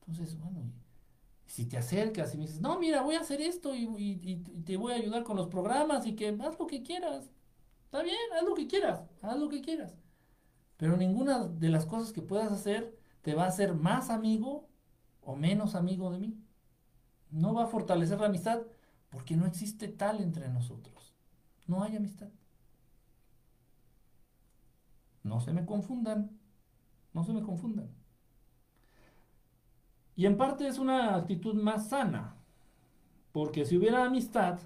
A: Entonces, bueno, si te acercas y me dices, no, mira, voy a hacer esto y, te voy a ayudar con los programas y que haz lo que quieras. Está bien, haz lo que quieras, haz lo que quieras. Pero ninguna de las cosas que puedas hacer te va a hacer más amigo o menos amigo de mí. No va a fortalecer la amistad porque no existe tal entre nosotros. No hay amistad. No se me confundan. No se me confundan. Y en parte es una actitud más sana, porque si hubiera amistad,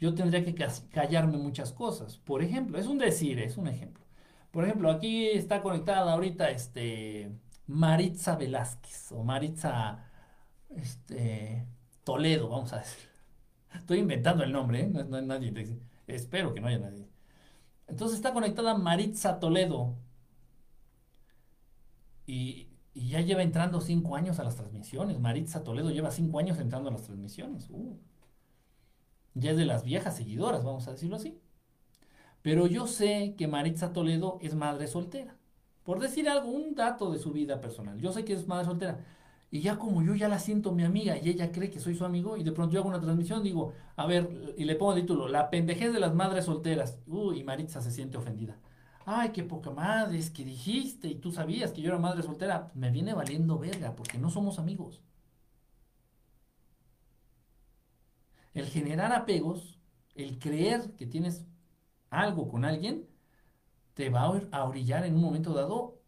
A: yo tendría que callarme muchas cosas. Por ejemplo, es un decir, es un ejemplo. Por ejemplo, aquí está conectada ahorita este Maritza Velázquez o Maritza este, Toledo, vamos a decir. Estoy inventando el nombre, ¿eh? no, hay nadie. Espero que no haya nadie. Entonces está conectada Maritza Toledo. Y y ya lleva entrando cinco años a las transmisiones. Maritza Toledo lleva cinco años entrando a las transmisiones. Uh. Ya es de las viejas seguidoras, vamos a decirlo así. Pero yo sé que Maritza Toledo es madre soltera. Por decir algo, un dato de su vida personal. Yo sé que es madre soltera. Y ya como yo ya la siento mi amiga y ella cree que soy su amigo y de pronto yo hago una transmisión, digo, a ver, y le pongo el título, La pendejez de las madres solteras. Uy, y Maritza se siente ofendida ay, qué poca madre, es que dijiste y tú sabías que yo era madre soltera, me viene valiendo verga porque no somos amigos. El generar apegos, el creer que tienes algo con alguien, te va a orillar en un momento dado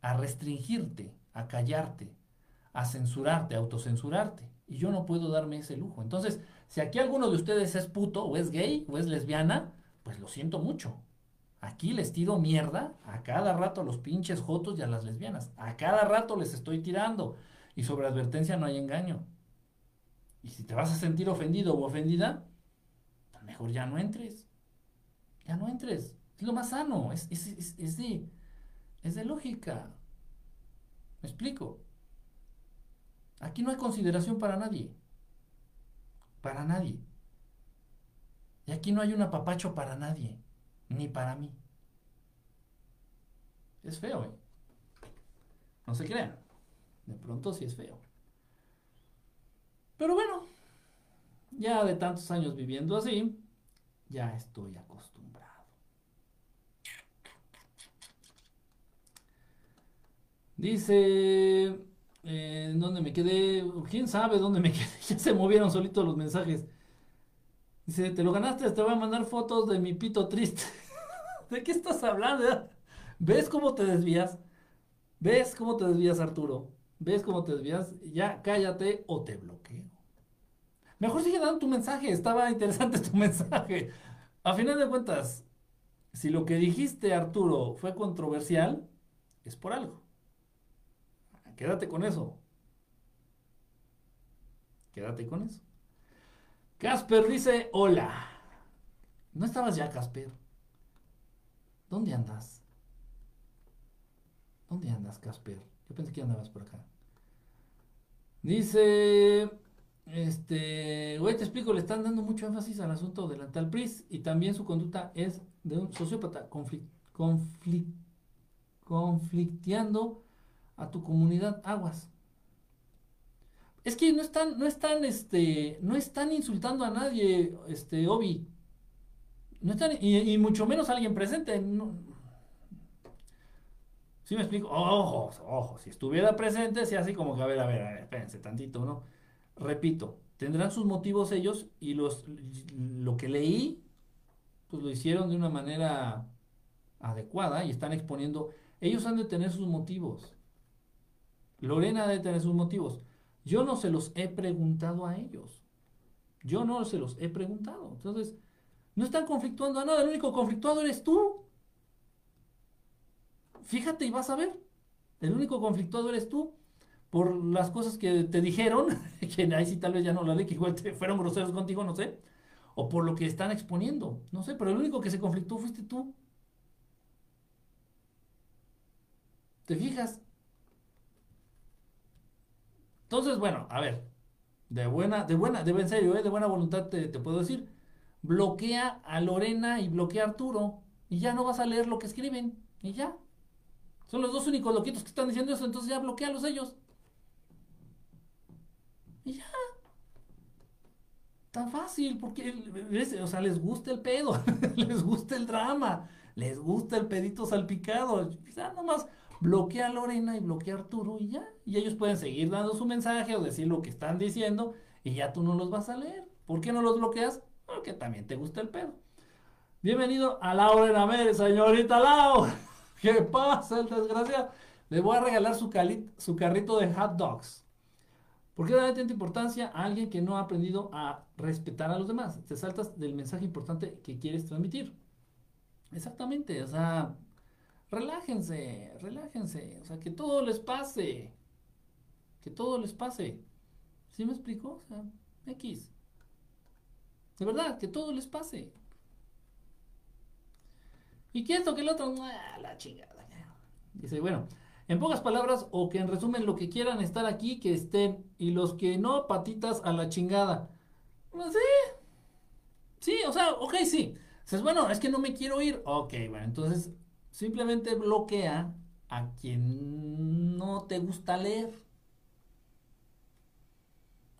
A: a restringirte, a callarte, a censurarte, a autocensurarte. Y yo no puedo darme ese lujo. Entonces, si aquí alguno de ustedes es puto, o es gay, o es lesbiana, pues lo siento mucho. Aquí les tiro mierda a cada rato a los pinches jotos y a las lesbianas. A cada rato les estoy tirando. Y sobre advertencia no hay engaño. Y si te vas a sentir ofendido o ofendida, pues mejor ya no entres. Ya no entres. Es lo más sano. Es, es, de, es de lógica. ¿Me explico? Aquí no hay consideración para nadie. Para nadie. Y aquí no hay un apapacho para nadie. Ni para mí. Es feo, ¿eh? No se crean. De pronto sí es feo. Pero bueno, ya de tantos años viviendo así, ya estoy acostumbrado. Dice, eh, ¿dónde me quedé? ¿Quién sabe dónde me quedé? Ya se movieron solitos los mensajes. Dice, te lo ganaste, te voy a mandar fotos de mi pito triste. ¿De qué estás hablando? ¿Ves cómo te desvías? ¿Ves cómo te desvías, Arturo? ¿Ves cómo te desvías? Ya cállate o te bloqueo. Mejor sigue dando tu mensaje, estaba interesante tu mensaje. A final de cuentas, si lo que dijiste, Arturo, fue controversial, es por algo. Quédate con eso. Quédate con eso. Casper dice, hola. ¿No estabas ya, Casper? ¿Dónde andas? ¿Dónde andas, Casper? Yo pensé que andabas por acá. Dice, este, güey, te explico, le están dando mucho énfasis al asunto del Antal Pris y también su conducta es de un sociópata conflict, conflicteando a tu comunidad aguas. Es que no están, no están, este, no están insultando a nadie, este, Obi. No están, y, mucho menos a alguien presente. ¿Sí me explico? Ojo, ojo, si estuviera presente, sí así como que, a ver, a ver, a ver, espérense tantito, ¿no? Repito, tendrán sus motivos ellos y los, lo que leí, pues lo hicieron de una manera adecuada y están exponiendo, ellos han de tener sus motivos. Lorena debe tener sus motivos. Yo no se los he preguntado a ellos. Yo no se los he preguntado. Entonces, no están conflictuando a nada. El único conflictuado eres tú. Fíjate y vas a ver. El único conflictuado eres tú. Por las cosas que te dijeron, que ahí sí tal vez ya no la ley, que igual te fueron groseros contigo, no sé. O por lo que están exponiendo. No sé, pero el único que se conflictó fuiste tú. ¿Te fijas? Entonces, bueno, a ver, de buena, de buena, de en serio, ¿eh? de buena voluntad te, puedo decir, bloquea a Lorena y bloquea a Arturo y ya no vas a leer lo que escriben y ya. Son los dos únicos loquitos que están diciendo eso, entonces ya bloquealos ellos. Y ya. Tan fácil, porque, o sea, les gusta el pedo, les gusta el drama, les gusta el pedito salpicado. Ya nomás bloquea a Lorena y bloquea a Arturo y ya. Y ellos pueden seguir dando su mensaje o decir lo que están diciendo y ya tú no los vas a leer. ¿Por qué no los bloqueas? Porque también te gusta el pedo. Bienvenido a Laura América, señorita Lau. ¿Qué pasa, el desgraciado? Le voy a regalar su, su carrito de hot dogs. ¿Por qué darle tanta importancia a alguien que no ha aprendido a respetar a los demás? Te saltas del mensaje importante que quieres transmitir. Exactamente, o sea, relájense, relájense, o sea, que todo les pase, que todo les pase. ¿Sí me explico? O sea, X. De verdad, que todo les pase. Y que esto, que el otro, ah, la chingada. Dice, bueno, en pocas palabras, o que en resumen, lo que quieran estar aquí, que estén. Y los que no, patitas a la chingada. Pues sí. Sí, o sea, ok, sí. Dices, bueno, es que no me quiero ir. Ok, bueno, entonces Simplemente bloquea a quien no te gusta leer.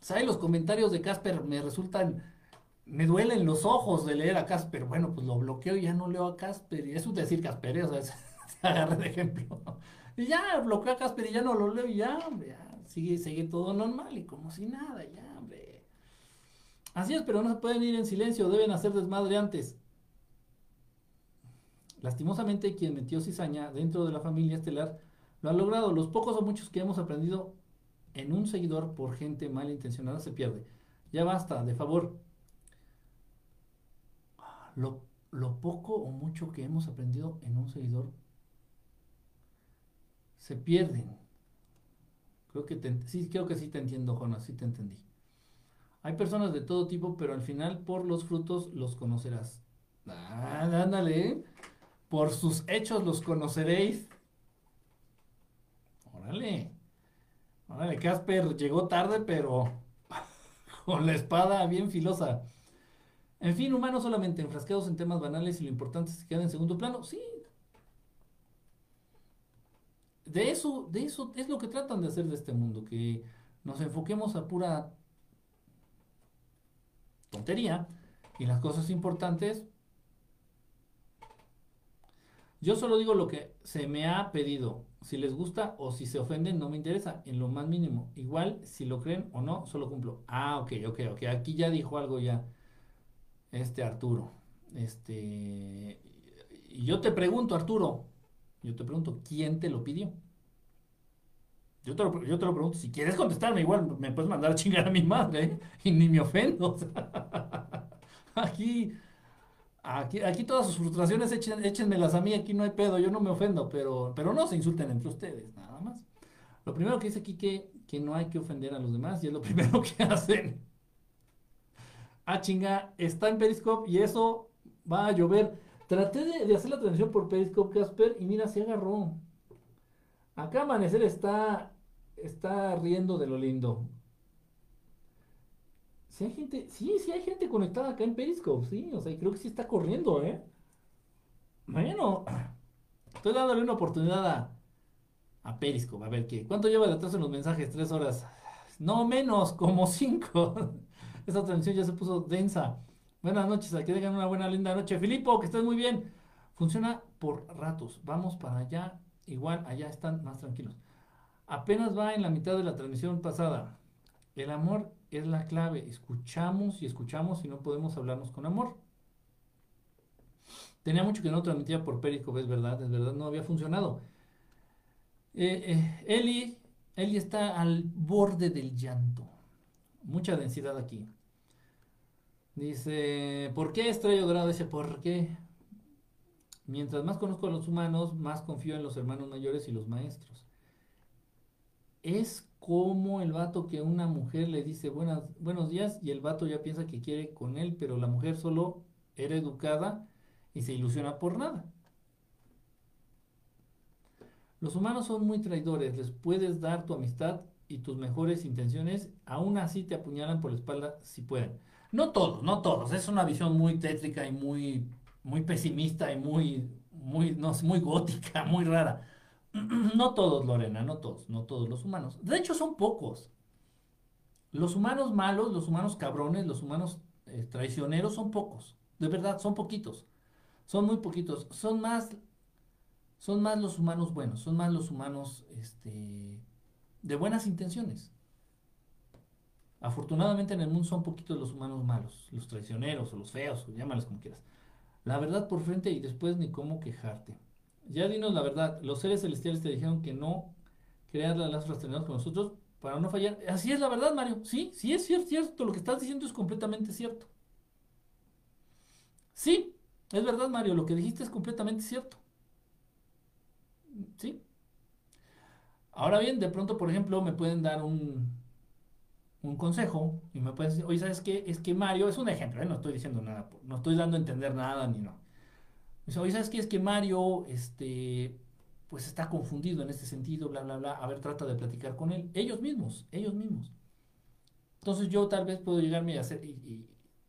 A: ¿Sabes? Los comentarios de Casper me resultan, me duelen los ojos de leer a Casper. Bueno, pues lo bloqueo y ya no leo a Casper. Y eso es decir Casper, ¿eh? o sea, se de ejemplo. Y ya bloqueo a Casper y ya no lo leo y ya, hombre, ya sigue, sigue todo normal y como si nada, ya, hombre. Así es, pero no se pueden ir en silencio, deben hacer desmadre antes. Lastimosamente, quien metió cizaña dentro de la familia estelar lo ha logrado. Los pocos o muchos que hemos aprendido en un seguidor por gente malintencionada se pierde. Ya basta, de favor. Lo, lo poco o mucho que hemos aprendido en un seguidor se pierden. Creo que sí, creo que sí te entiendo, Jonas, sí te entendí. Hay personas de todo tipo, pero al final por los frutos los conocerás. Ah, ¿eh? Por sus hechos los conoceréis. Órale. Órale, Casper llegó tarde, pero con la espada bien filosa. En fin, humanos solamente enfrascados en temas banales y lo importante es que queden en segundo plano. Sí. De eso, de eso es lo que tratan de hacer de este mundo, que nos enfoquemos a pura tontería y las cosas importantes. Yo solo digo lo que se me ha pedido. Si les gusta o si se ofenden, no me interesa, en lo más mínimo. Igual, si lo creen o no, solo cumplo. Ah, ok, ok, ok. Aquí ya dijo algo ya. Este Arturo. Este. Y yo te pregunto, Arturo. Yo te pregunto, ¿quién te lo pidió? Yo te, lo, pregunto, si quieres contestarme, igual me puedes mandar a chingar a mi madre, ¿eh? y ni me ofendo. aquí, aquí, todas sus frustraciones échenmelas a mí, aquí no hay pedo, yo no me ofendo, pero, pero no se insulten entre ustedes, nada más. Lo primero que dice aquí que, que no hay que ofender a los demás, y es lo primero que hacen. Ah, chinga, está en Periscope y eso va a llover. Traté de, de hacer la transmisión por Periscope, Casper, y mira, se agarró. Acá Amanecer está, está riendo de lo lindo. Sí hay gente, sí, sí hay gente conectada acá en Periscope, sí, o sea, creo que sí está corriendo, ¿eh? Bueno, estoy dándole una oportunidad a, a Periscope, a ver qué. ¿Cuánto lleva de atrás en los mensajes? Tres horas. No menos, como cinco. Esa transmisión ya se puso densa. Buenas noches, aquí dejan una buena, linda noche. Filipo, que estés muy bien. Funciona por ratos. Vamos para allá igual allá están más tranquilos. Apenas va en la mitad de la transmisión pasada. El amor es la clave. Escuchamos y escuchamos y no podemos hablarnos con amor. Tenía mucho que no transmitía por Periscope, es verdad, es verdad, no había funcionado. Eh, eh, Eli, Eli está al borde del llanto. Mucha densidad aquí. Dice, ¿por qué Estrella Dorada? Dice, ¿por qué? Mientras más conozco a los humanos, más confío en los hermanos mayores y los maestros. Es como el vato que una mujer le dice buenas, buenos días y el vato ya piensa que quiere con él, pero la mujer solo era educada y se ilusiona por nada. Los humanos son muy traidores, les puedes dar tu amistad y tus mejores intenciones, aún así te apuñalan por la espalda si pueden. No todos, no todos, es una visión muy tétrica y muy muy pesimista y muy, muy, no, muy gótica, muy rara. No todos, Lorena, no todos, no todos los humanos. De hecho, son pocos. Los humanos malos, los humanos cabrones, los humanos eh, traicioneros son pocos. De verdad, son poquitos. Son muy poquitos. Son más, son más los humanos buenos, son más los humanos este, de buenas intenciones. Afortunadamente en el mundo son poquitos los humanos malos, los traicioneros o los feos, llámales como quieras la verdad por frente y después ni cómo quejarte. Ya dinos la verdad, los seres celestiales te dijeron que no crear las lazos con nosotros para no fallar. Así es la verdad, Mario. Sí, sí es cierto. Lo que estás diciendo es completamente cierto. Sí, es verdad, Mario. Lo que dijiste es completamente cierto. Sí. Ahora bien, de pronto, por ejemplo, me pueden dar un, un consejo y me puedes decir, oye, ¿sabes qué? Es que Mario, es un ejemplo, ¿eh? no estoy diciendo nada, no estoy dando a entender nada ni no. Dice, oye, ¿sabes qué? Es que Mario, este, pues está confundido en este sentido, bla, bla, bla. A ver, trata de platicar con él. Ellos mismos, ellos mismos. Entonces yo tal vez puedo llegarme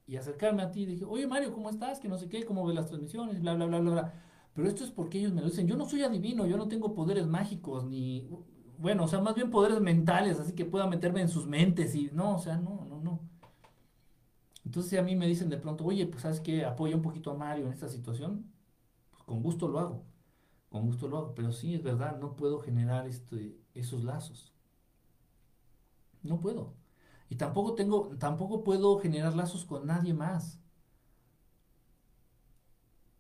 A: y, acercarme a ti y dije, oye Mario, ¿cómo estás? Que no sé qué, cómo ves las transmisiones, bla, bla, bla, bla, bla. Pero esto es porque ellos me lo dicen. Yo no soy adivino, yo no tengo poderes mágicos, ni bueno, o sea, más bien poderes mentales, así que pueda meterme en sus mentes y no, o sea, no, no, no. Entonces a mí me dicen de pronto, oye, pues sabes que apoya un poquito a Mario en esta situación, con gusto lo hago, con gusto lo hago, pero sí es verdad, no puedo generar este, esos lazos. No puedo. Y tampoco tengo, tampoco puedo generar lazos con nadie más.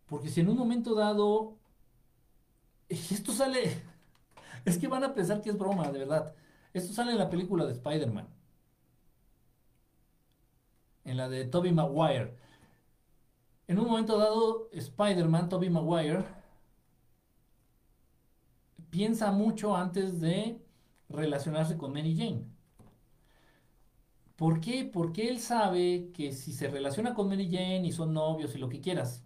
A: Porque si en un momento dado, esto sale, es que van a pensar que es broma, de verdad. Esto sale en la película de Spider-Man. En la de Tobey Maguire. En un momento dado, Spider-Man, Tobey Maguire, piensa mucho antes de relacionarse con Mary Jane. ¿Por qué? Porque él sabe que si se relaciona con Mary Jane y son novios y lo que quieras,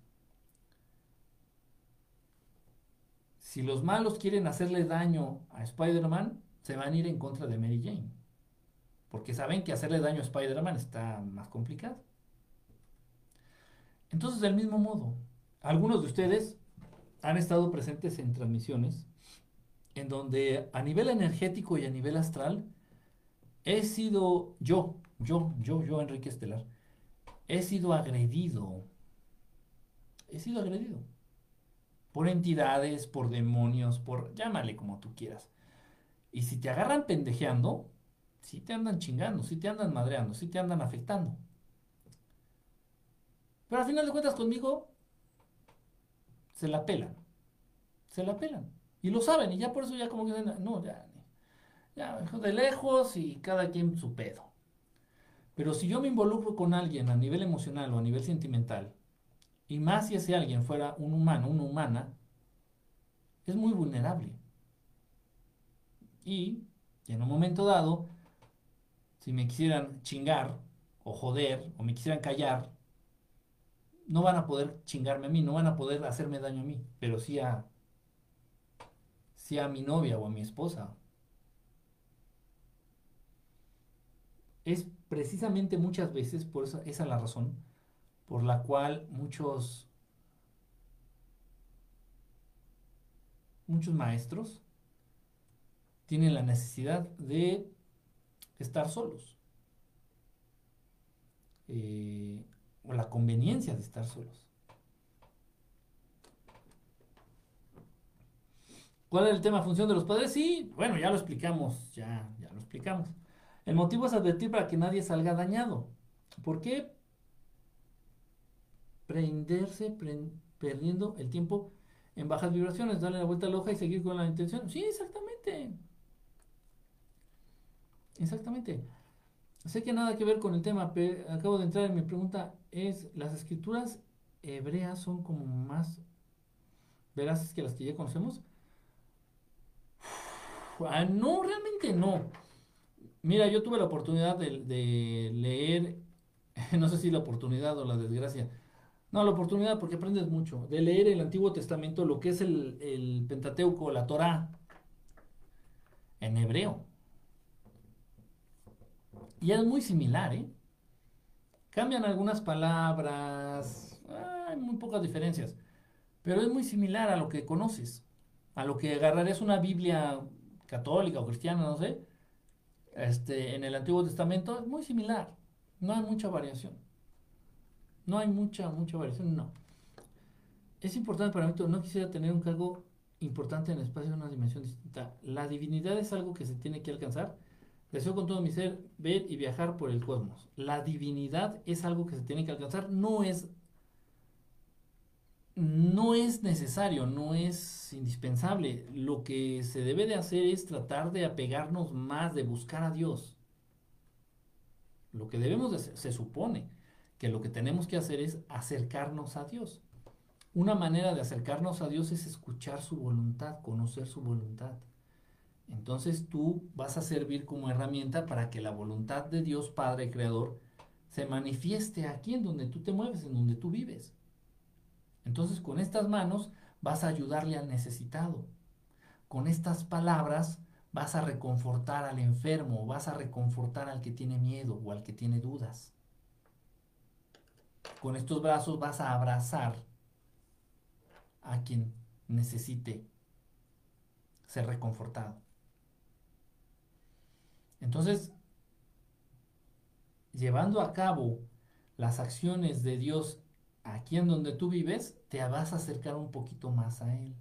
A: si los malos quieren hacerle daño a Spider-Man, se van a ir en contra de Mary Jane. Porque saben que hacerle daño a Spider-Man está más complicado. Entonces, del mismo modo, algunos de ustedes han estado presentes en transmisiones en donde a nivel energético y a nivel astral he sido yo, yo, yo, yo, Enrique Estelar, he sido agredido. He sido agredido. Por entidades, por demonios, por... llámale como tú quieras. Y si te agarran pendejeando, si te andan chingando, si te andan madreando, si te andan afectando. Pero al final de cuentas conmigo, se la pelan. Se la pelan. Y lo saben, y ya por eso ya como que no, ya, ya, de lejos y cada quien su pedo. Pero si yo me involucro con alguien a nivel emocional o a nivel sentimental, y más si ese alguien fuera un humano, una humana, es muy vulnerable. Y en un momento dado, si me quisieran chingar o joder o me quisieran callar, no van a poder chingarme a mí, no van a poder hacerme daño a mí, pero sí a, sí a mi novia o a mi esposa. Es precisamente muchas veces, por esa es la razón, por la cual muchos, muchos maestros tienen la necesidad de estar solos. Eh, o la conveniencia de estar solos. ¿Cuál es el tema función de los padres? Sí, bueno, ya lo explicamos, ya, ya lo explicamos. El motivo es advertir para que nadie salga dañado. ¿Por qué? Prenderse, perdiendo el tiempo en bajas vibraciones, darle la vuelta a la hoja y seguir con la intención. Sí, exactamente. Exactamente. Sé que nada que ver con el tema, pero acabo de entrar en mi pregunta. Es, ¿las escrituras hebreas son como más veraces que las que ya conocemos? Ah, no, realmente no. Mira, yo tuve la oportunidad de, leer, no sé si la oportunidad o la desgracia, no, la oportunidad porque aprendes mucho, de leer el Antiguo Testamento, lo que es el, el Pentateuco, la Torá, en hebreo. Y es muy similar, ¿eh? Cambian algunas palabras, hay muy pocas diferencias, pero es muy similar a lo que conoces, a lo que agarrarías una Biblia católica o cristiana, no sé, este, en el Antiguo Testamento, es muy similar, no hay mucha variación. No hay mucha, mucha variación, no. Es importante para mí, no quisiera tener un cargo importante en el espacio de una dimensión distinta. La divinidad es algo que se tiene que alcanzar Deseo con todo mi ser ver y viajar por el cosmos. La divinidad es algo que se tiene que alcanzar, no es no es necesario, no es indispensable. Lo que se debe de hacer es tratar de apegarnos más, de buscar a Dios. Lo que debemos de hacer, se supone que lo que tenemos que hacer es acercarnos a Dios. Una manera de acercarnos a Dios es escuchar su voluntad, conocer su voluntad. Entonces tú vas a servir como herramienta para que la voluntad de Dios Padre Creador se manifieste aquí en donde tú te mueves, en donde tú vives. Entonces con estas manos vas a ayudarle al necesitado. Con estas palabras vas a reconfortar al enfermo, vas a reconfortar al que tiene miedo o al que tiene dudas. Con estos brazos vas a abrazar a quien necesite ser reconfortado. Entonces, llevando a cabo las acciones de Dios aquí en donde tú vives, te vas a acercar un poquito más a Él.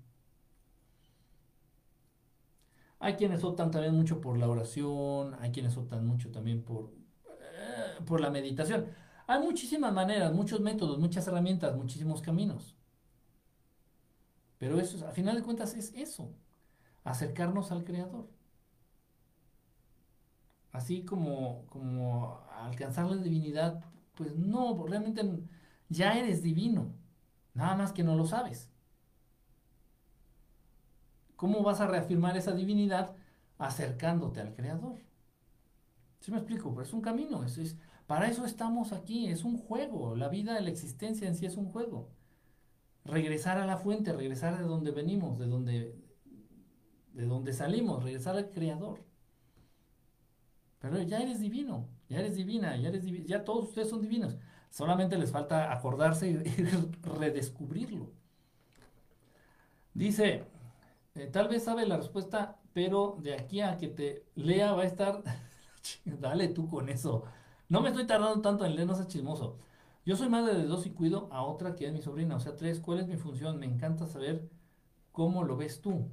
A: Hay quienes optan también mucho por la oración, hay quienes optan mucho también por, eh, por la meditación. Hay muchísimas maneras, muchos métodos, muchas herramientas, muchísimos caminos. Pero eso, a final de cuentas, es eso, acercarnos al Creador así como, como alcanzar la divinidad, pues no, realmente Ya eres divino. Nada más que no lo sabes. ¿Cómo vas a reafirmar esa divinidad acercándote al Creador? ¿Sí me explico? Pero es un camino. es, para eso estamos aquí. Es un juego. La vida, la existencia en sí es un juego. Regresar a la fuente, regresar de donde venimos, de donde, de donde salimos, regresar al Creador. Pero ya eres divino, ya eres divina, ya eres ya todos ustedes son divinos. Solamente les falta acordarse y redescubrirlo. Dice, eh, tal vez sabe la respuesta, pero de aquí a que te lea va a estar... Dale tú con eso. No me estoy tardando tanto en leer, no seas chismoso. Yo soy madre de dos y cuido a otra que es mi sobrina, o sea, tres. ¿Cuál es mi función? Me encanta saber cómo lo ves tú.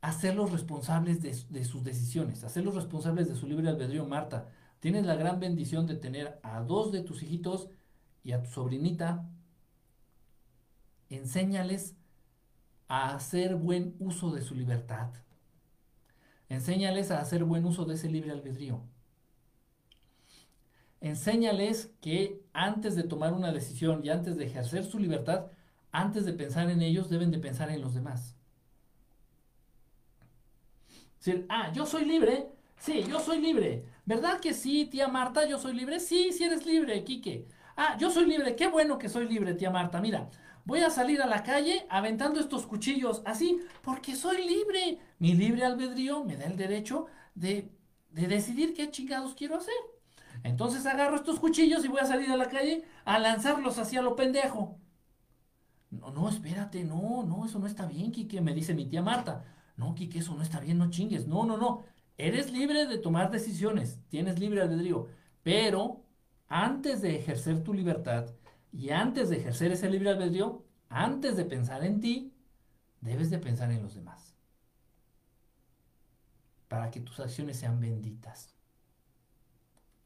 A: Hacerlos responsables de, sus decisiones, hacerlos responsables de su libre albedrío, Marta. Tienes la gran bendición de tener a dos de tus hijitos y a tu sobrinita. Enséñales a hacer buen uso de su libertad. Enséñales a hacer buen uso de ese libre albedrío. Enséñales que antes de tomar una decisión y antes de ejercer su libertad, antes de pensar en ellos, deben de pensar en los demás. Ah, yo soy libre. Sí, yo soy libre. ¿Verdad que sí, tía Marta? Yo soy libre. Sí, sí eres libre, Quique. Ah, yo soy libre. Qué bueno que soy libre, tía Marta. Mira, voy a salir a la calle aventando estos cuchillos así, porque soy libre. Mi libre albedrío me da el derecho de, de decidir qué chingados quiero hacer. Entonces agarro estos cuchillos y voy a salir a la calle a lanzarlos hacia lo pendejo. No, no, espérate, no, no, eso no está bien, Quique, me dice mi tía Marta. No, Quique, eso no está bien, no chingues. No, no, no. Eres libre de tomar decisiones, tienes libre albedrío, pero antes de ejercer tu libertad y antes de ejercer ese libre albedrío, antes de pensar en ti, debes de pensar en los demás. Para que tus acciones sean benditas.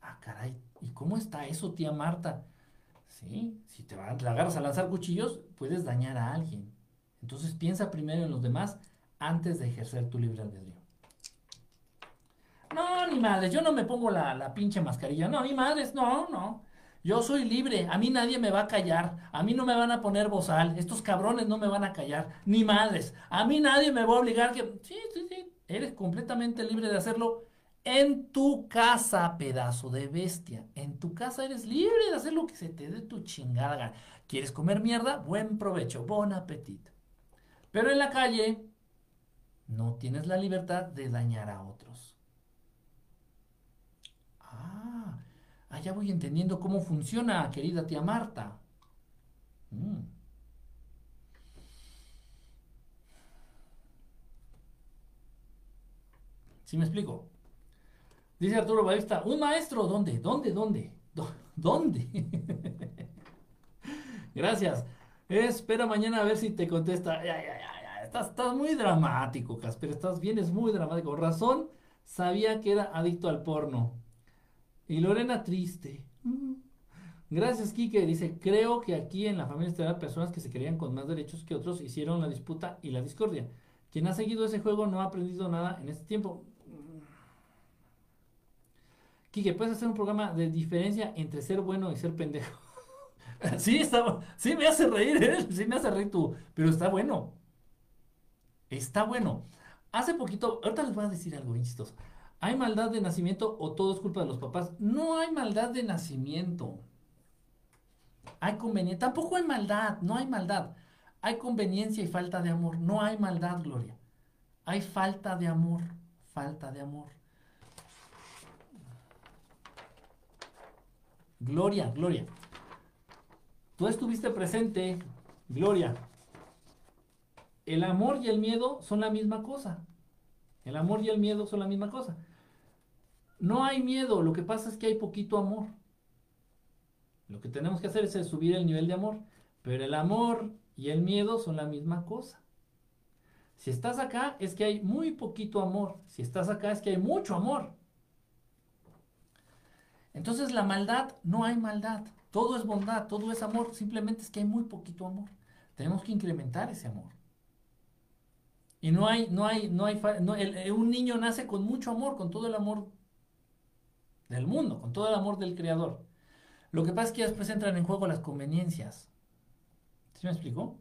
A: Ah, caray, ¿y cómo está eso, tía Marta? Sí, si te, te agarras a lanzar cuchillos, puedes dañar a alguien. Entonces piensa primero en los demás antes de ejercer tu libre albedrío. No, ni madres, yo no me pongo la, pinche mascarilla. No, ni madres, no, no. Yo soy libre, a mí nadie me va a callar, a mí no me van a poner bozal, estos cabrones no me van a callar, ni madres, a mí nadie me va a obligar que... Sí, sí, sí, eres completamente libre de hacerlo en tu casa, pedazo de bestia. En tu casa eres libre de hacer lo que se te dé tu chingada ¿Quieres comer mierda? Buen provecho, bon apetito. Pero en la calle no tienes la libertad de dañar a otros. Ah, ya voy entendiendo cómo funciona, querida tía Marta. Mm. ¿Sí me explico? Dice Arturo Bavista, un maestro, ¿dónde? ¿Dónde? ¿Dónde? ¿Dónde? Gracias. Espera mañana a ver si te contesta. Estás, estás, muy dramático, Casper. Estás bien, es muy dramático. Razón, sabía que era adicto al porno. Y Lorena triste. Mm. Gracias, Kike. Dice, creo que aquí en la familia estelar personas que se creían con más derechos que otros hicieron la disputa y la discordia. Quien ha seguido ese juego no ha aprendido nada en este tiempo. Kike, ¿puedes hacer un programa de diferencia entre ser bueno y ser pendejo? sí, sí me hace reír, ¿eh? sí me hace reír tú, pero está bueno. Está bueno. Hace poquito, ahorita les voy a decir algo bien. ¿Hay maldad de nacimiento o todo es culpa de los papás? No hay maldad de nacimiento. Hay conveniencia. Tampoco hay maldad, no hay maldad. Hay conveniencia y falta de amor. No hay maldad, Gloria. Hay falta de amor. Falta de amor. Gloria, Gloria. Tú estuviste presente, Gloria. El amor y el miedo son la misma cosa. El amor y el miedo son la misma cosa. No hay miedo, lo que pasa es que hay poquito amor. Lo que tenemos que hacer es subir el nivel de amor. Pero el amor y el miedo son la misma cosa. Si estás acá es que hay muy poquito amor. Si estás acá es que hay mucho amor. Entonces la maldad, no hay maldad. Todo es bondad, todo es amor. Simplemente es que hay muy poquito amor. Tenemos que incrementar ese amor. Y no hay, no hay, no hay, un niño nace con mucho amor, con todo el amor del mundo, con todo el amor del Creador. Lo que pasa es que después entran en juego las conveniencias. ¿Sí me explicó?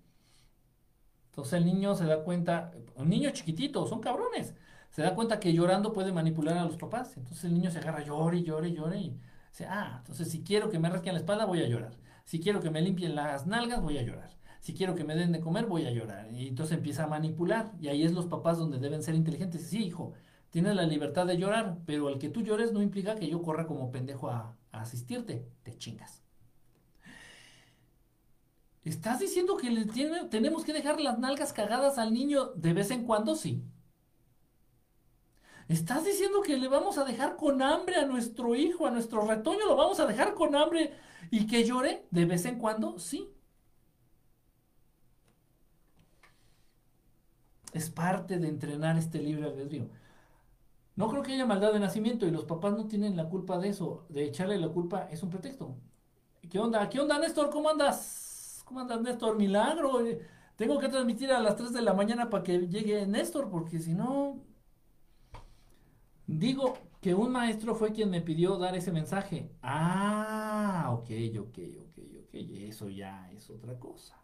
A: Entonces el niño se da cuenta, un niño chiquitito, son cabrones, se da cuenta que llorando puede manipular a los papás. Entonces el niño se agarra, llore, llore, llore y dice, ah, entonces si quiero que me rasquen la espalda, voy a llorar. Si quiero que me limpien las nalgas, voy a llorar. Si quiero que me den de comer, voy a llorar. Y entonces empieza a manipular. Y ahí es los papás donde deben ser inteligentes. Sí, hijo, tienes la libertad de llorar, pero el que tú llores no implica que yo corra como pendejo a, asistirte. Te chingas. ¿Estás diciendo que le tenemos que dejar las nalgas cagadas al niño de vez en cuando? Sí. ¿Estás diciendo que le vamos a dejar con hambre a nuestro hijo, a nuestro retoño? ¿Lo vamos a dejar con hambre y que llore de vez en cuando? Sí. Es parte de entrenar este libre albedrío. No creo que haya maldad de nacimiento y los papás no tienen la culpa de eso. De echarle la culpa es un pretexto. ¿Qué onda? ¿Qué onda, Néstor? ¿Cómo andas? ¿Cómo andas, Néstor? Milagro. Eh, tengo que transmitir a las 3 de la mañana para que llegue Néstor, porque si no... Digo que un maestro fue quien me pidió dar ese mensaje. Ah, ok, ok, ok, ok. Eso ya es otra cosa.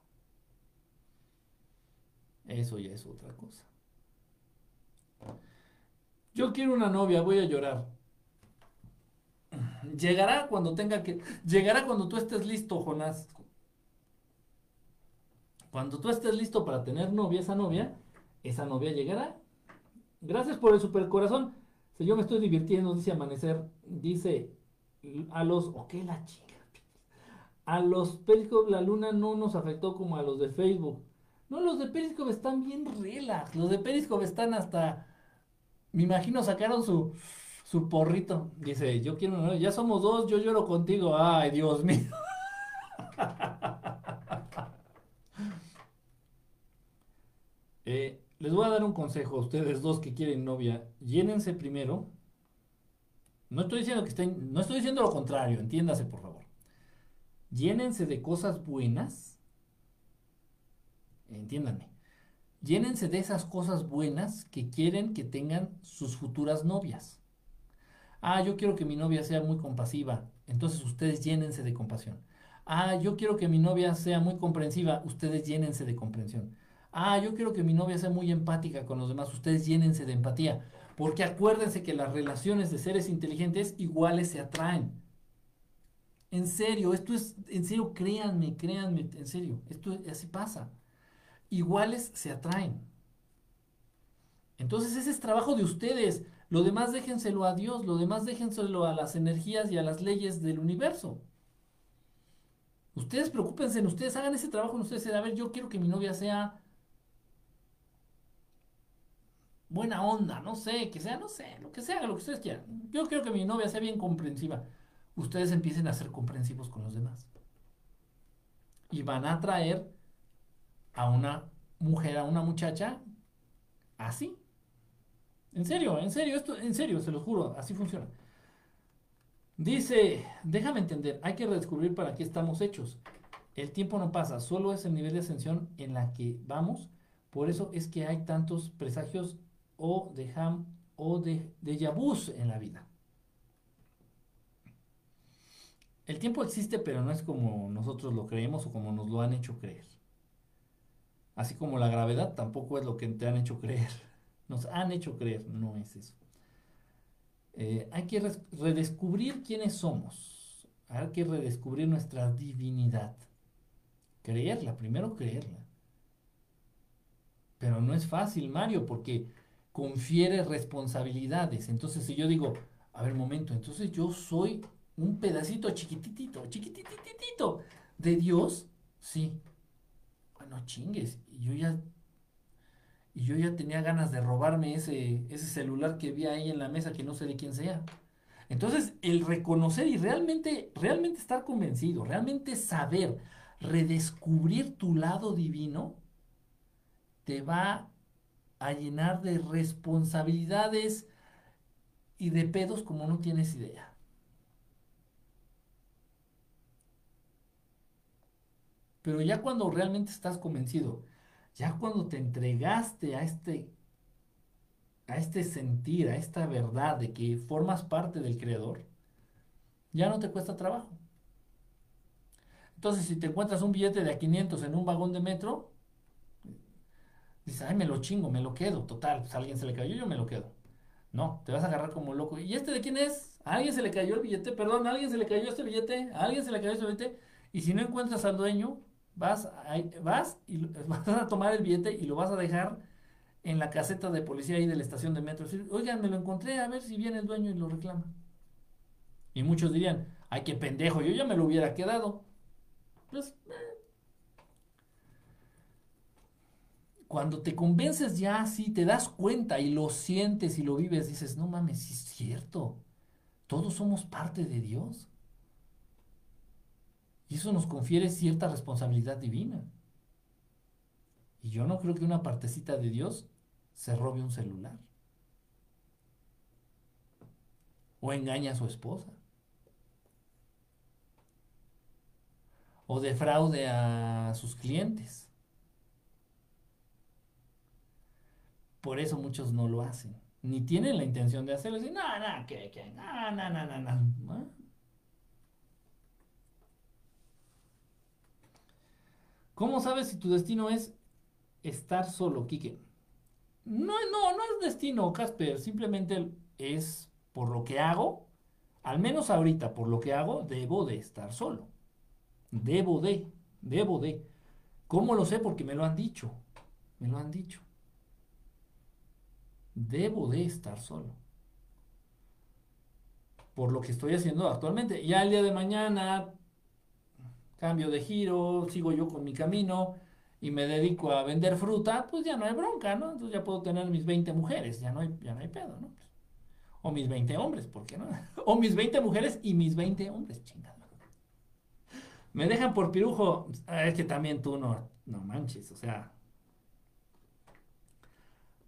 A: Eso ya es otra cosa. Yo quiero una novia, voy a llorar. Llegará cuando tenga que. Llegará cuando tú estés listo, Jonás. Cuando tú estés listo para tener novia, esa novia, esa novia llegará. Gracias por el super corazón. Si yo me estoy divirtiendo, dice Amanecer. Dice a los. Ok, la chica. A los Periscope la luna no nos afectó como a los de Facebook. No, los de Periscope están bien relax. Los de Periscope están hasta. Me imagino sacaron su, su porrito. Dice, yo quiero una Ya somos dos, yo lloro contigo. Ay, Dios mío. Eh, les voy a dar un consejo a ustedes dos que quieren novia. Llénense primero. No estoy diciendo que estén. No estoy diciendo lo contrario, entiéndase, por favor. Llénense de cosas buenas entiéndanme, llénense de esas cosas buenas que quieren que tengan sus futuras novias. Ah, yo quiero que mi novia sea muy compasiva, entonces ustedes llénense de compasión. Ah, yo quiero que mi novia sea muy comprensiva, ustedes llénense de comprensión. Ah, yo quiero que mi novia sea muy empática con los demás, ustedes llénense de empatía. Porque acuérdense que las relaciones de seres inteligentes iguales se atraen. En serio, esto es, en serio, créanme, créanme, en serio, esto así pasa iguales se atraen. Entonces ese es trabajo de ustedes. Lo demás déjenselo a Dios, lo demás déjenselo a las energías y a las leyes del universo. Ustedes preocúpense en ustedes, hagan ese trabajo en ustedes. A ver, yo quiero que mi novia sea buena onda, no sé, que sea, no sé, lo que sea, lo que ustedes quieran. Yo quiero que mi novia sea bien comprensiva. Ustedes empiecen a ser comprensivos con los demás. Y van a atraer a una mujer, a una muchacha, así. En serio, en serio, esto, en serio, se lo juro, así funciona. Dice, déjame entender, hay que redescubrir para qué estamos hechos. El tiempo no pasa, solo es el nivel de ascensión en la que vamos. Por eso es que hay tantos presagios o de ham o de, de yabús en la vida. El tiempo existe, pero no es como nosotros lo creemos o como nos lo han hecho creer. Así como la gravedad tampoco es lo que te han hecho creer. Nos han hecho creer, no es eso. Eh, hay que redescubrir quiénes somos. Hay que redescubrir nuestra divinidad. Creerla, primero creerla. Pero no es fácil, Mario, porque confiere responsabilidades. Entonces, si yo digo, a ver, momento, entonces yo soy un pedacito chiquititito, chiquitititito de Dios, sí. Bueno, chingues, y yo ya, y yo ya tenía ganas de robarme ese, ese celular que vi ahí en la mesa que no sé de quién sea. Entonces, el reconocer y realmente, realmente estar convencido, realmente saber, redescubrir tu lado divino, te va a llenar de responsabilidades y de pedos como no tienes idea. Pero ya cuando realmente estás convencido ya cuando te entregaste a este, a este sentir, a esta verdad de que formas parte del Creador, ya no te cuesta trabajo. Entonces, si te encuentras un billete de a 500 en un vagón de metro, dices, ay, me lo chingo, me lo quedo. Total, pues alguien se le cayó, yo me lo quedo. No, te vas a agarrar como loco. ¿Y este de quién es? ¿A alguien se le cayó el billete? Perdón, ¿a alguien se le cayó este billete? ¿A alguien se le cayó este billete? Y si no encuentras al dueño, vas, vas y vas a tomar el billete y lo vas a dejar en la caseta de policía ahí de la estación de metro. Oigan, me lo encontré, a ver si viene el dueño y lo reclama. Y muchos dirían, ay, qué pendejo, yo ya me lo hubiera quedado. Pues, eh. cuando te convences ya así, te das cuenta y lo sientes y lo vives, dices, no mames, es cierto. Todos somos parte de Dios. Y eso nos confiere cierta responsabilidad divina. Y yo no creo que una partecita de Dios se robe un celular. O engaña a su esposa. O defraude a sus clientes. Por eso muchos no lo hacen. Ni tienen la intención de hacerlo. Dicen, no, no, que, que, no, no, no, no. ¿Cómo sabes si tu destino es estar solo, Quique? No, no, no es destino, Casper. Simplemente es por lo que hago. Al menos ahorita, por lo que hago, debo de estar solo. Debo de, debo de. ¿Cómo lo sé? Porque me lo han dicho. Me lo han dicho. Debo de estar solo. Por lo que estoy haciendo actualmente. Ya el día de mañana cambio de giro, sigo yo con mi camino y me dedico a vender fruta, pues ya no hay bronca, ¿no? Entonces ya puedo tener mis 20 mujeres, ya no hay, ya no hay pedo, ¿no? O mis 20 hombres, ¿por qué no? O mis 20 mujeres y mis 20 hombres, chingada. Me dejan por pirujo, ah, es que también tú no, no manches, o sea.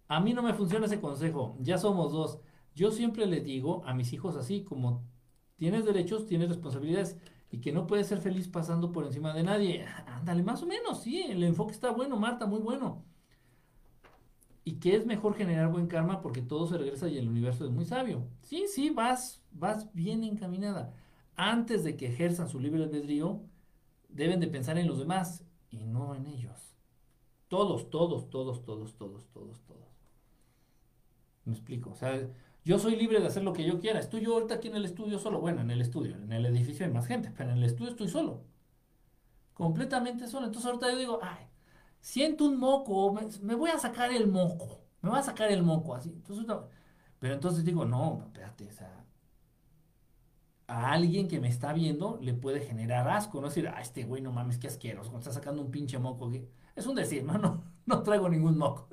A: A mí no me funciona ese consejo, ya somos dos. Yo siempre le digo a mis hijos así, como tienes derechos, tienes responsabilidades y que no puedes ser feliz pasando por encima de nadie. Ándale, más o menos, sí, el enfoque está bueno, Marta, muy bueno. Y que es mejor generar buen karma porque todo se regresa y el universo es muy sabio. Sí, sí, vas, vas bien encaminada. Antes de que ejerzan su libre albedrío, deben de pensar en los demás y no en ellos. Todos, todos, todos, todos, todos, todos, todos. ¿Me explico? O sea, yo soy libre de hacer lo que yo quiera. Estoy yo ahorita aquí en el estudio solo. Bueno, en el estudio, en el edificio hay más gente, pero en el estudio estoy solo. Completamente solo. Entonces ahorita yo digo, ay, siento un moco, me, voy a sacar el moco. Me voy a sacar el moco así. Entonces, pero entonces digo, no, espérate, o sea, a alguien que me está viendo le puede generar asco, no decir, ah, este güey no mames, qué asqueroso, está sacando un pinche moco. Es un decir, no, no, no traigo ningún moco.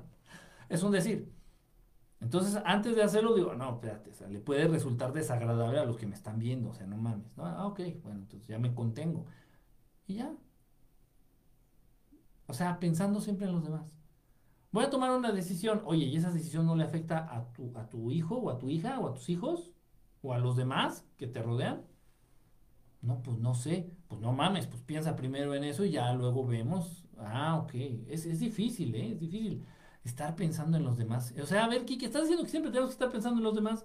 A: es un decir. Entonces, antes de hacerlo, digo, no, espérate, le puede resultar desagradable a los que me están viendo, o sea, no mames. ¿no? Ah, ok, bueno, entonces ya me contengo. Y ya. O sea, pensando siempre en los demás. Voy a tomar una decisión, oye, ¿y esa decisión no le afecta a tu, a tu hijo o a tu hija o a tus hijos? ¿O a los demás que te rodean? No, pues no sé. Pues no mames, pues piensa primero en eso y ya luego vemos. Ah, ok. Es, es difícil, ¿eh? Es difícil estar pensando en los demás. O sea, a ver, Kiki, ¿estás diciendo que siempre tenemos que estar pensando en los demás?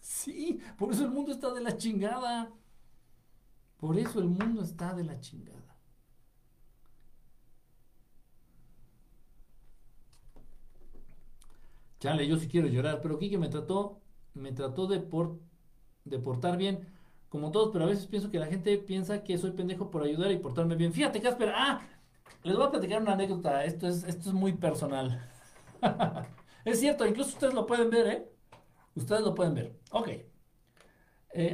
A: Sí, por eso el mundo está de la chingada. Por eso el mundo está de la chingada. Chale, yo sí quiero llorar, pero Kiki me trató, me trató de, por, de portar bien, como todos, pero a veces pienso que la gente piensa que soy pendejo por ayudar y portarme bien. Fíjate, Casper, ah, les voy a platicar una anécdota. Esto es, esto es muy personal. es cierto, incluso ustedes lo pueden ver, ¿eh? Ustedes lo pueden ver. Ok.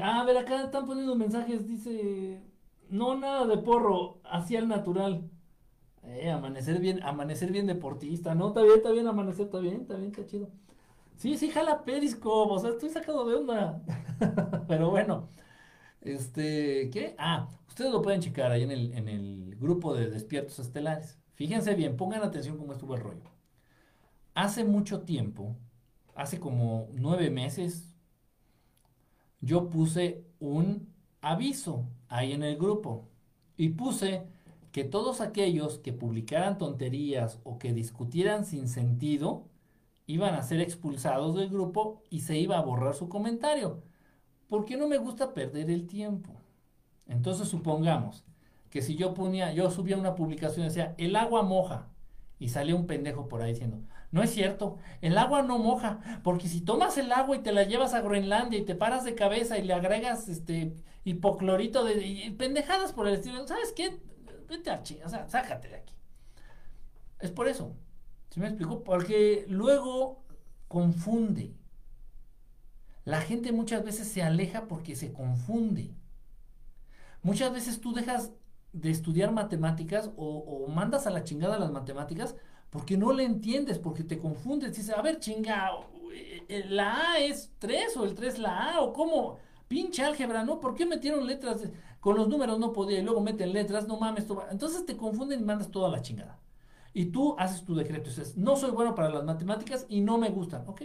A: Ah, a ver, acá están poniendo mensajes. Dice: No, nada de porro, hacia el natural. Eh, amanecer bien, amanecer bien deportista. No, está bien, está bien, amanecer, está bien, está bien, está chido. Sí, sí, jala Periscope, o sea, estoy sacado de onda. Pero bueno, este, ¿qué? Ah, ustedes lo pueden checar ahí en el, en el grupo de despiertos estelares. Fíjense bien, pongan atención cómo estuvo el rollo. Hace mucho tiempo, hace como nueve meses, yo puse un aviso ahí en el grupo y puse que todos aquellos que publicaran tonterías o que discutieran sin sentido iban a ser expulsados del grupo y se iba a borrar su comentario porque no me gusta perder el tiempo. Entonces supongamos que si yo ponía, yo subía una publicación y decía, el agua moja, y salía un pendejo por ahí diciendo, no es cierto, el agua no moja, porque si tomas el agua y te la llevas a Groenlandia y te paras de cabeza y le agregas este hipoclorito de pendejadas por el estilo, ¿sabes qué? Vete a o sea, sácate de aquí. Es por eso. ¿Se me explicó? Porque luego confunde. La gente muchas veces se aleja porque se confunde. Muchas veces tú dejas de estudiar matemáticas o, mandas a la chingada las matemáticas porque no le entiendes, porque te confundes. Dices, a ver, chinga, eh, eh, la A es 3 o el 3 la A o cómo. Pinche álgebra, ¿no? ¿Por qué metieron letras? Con los números no podía y luego meten letras, no mames. Entonces te confunden y mandas toda la chingada. Y tú haces tu decreto. Dices, no soy bueno para las matemáticas y no me gustan. Ok.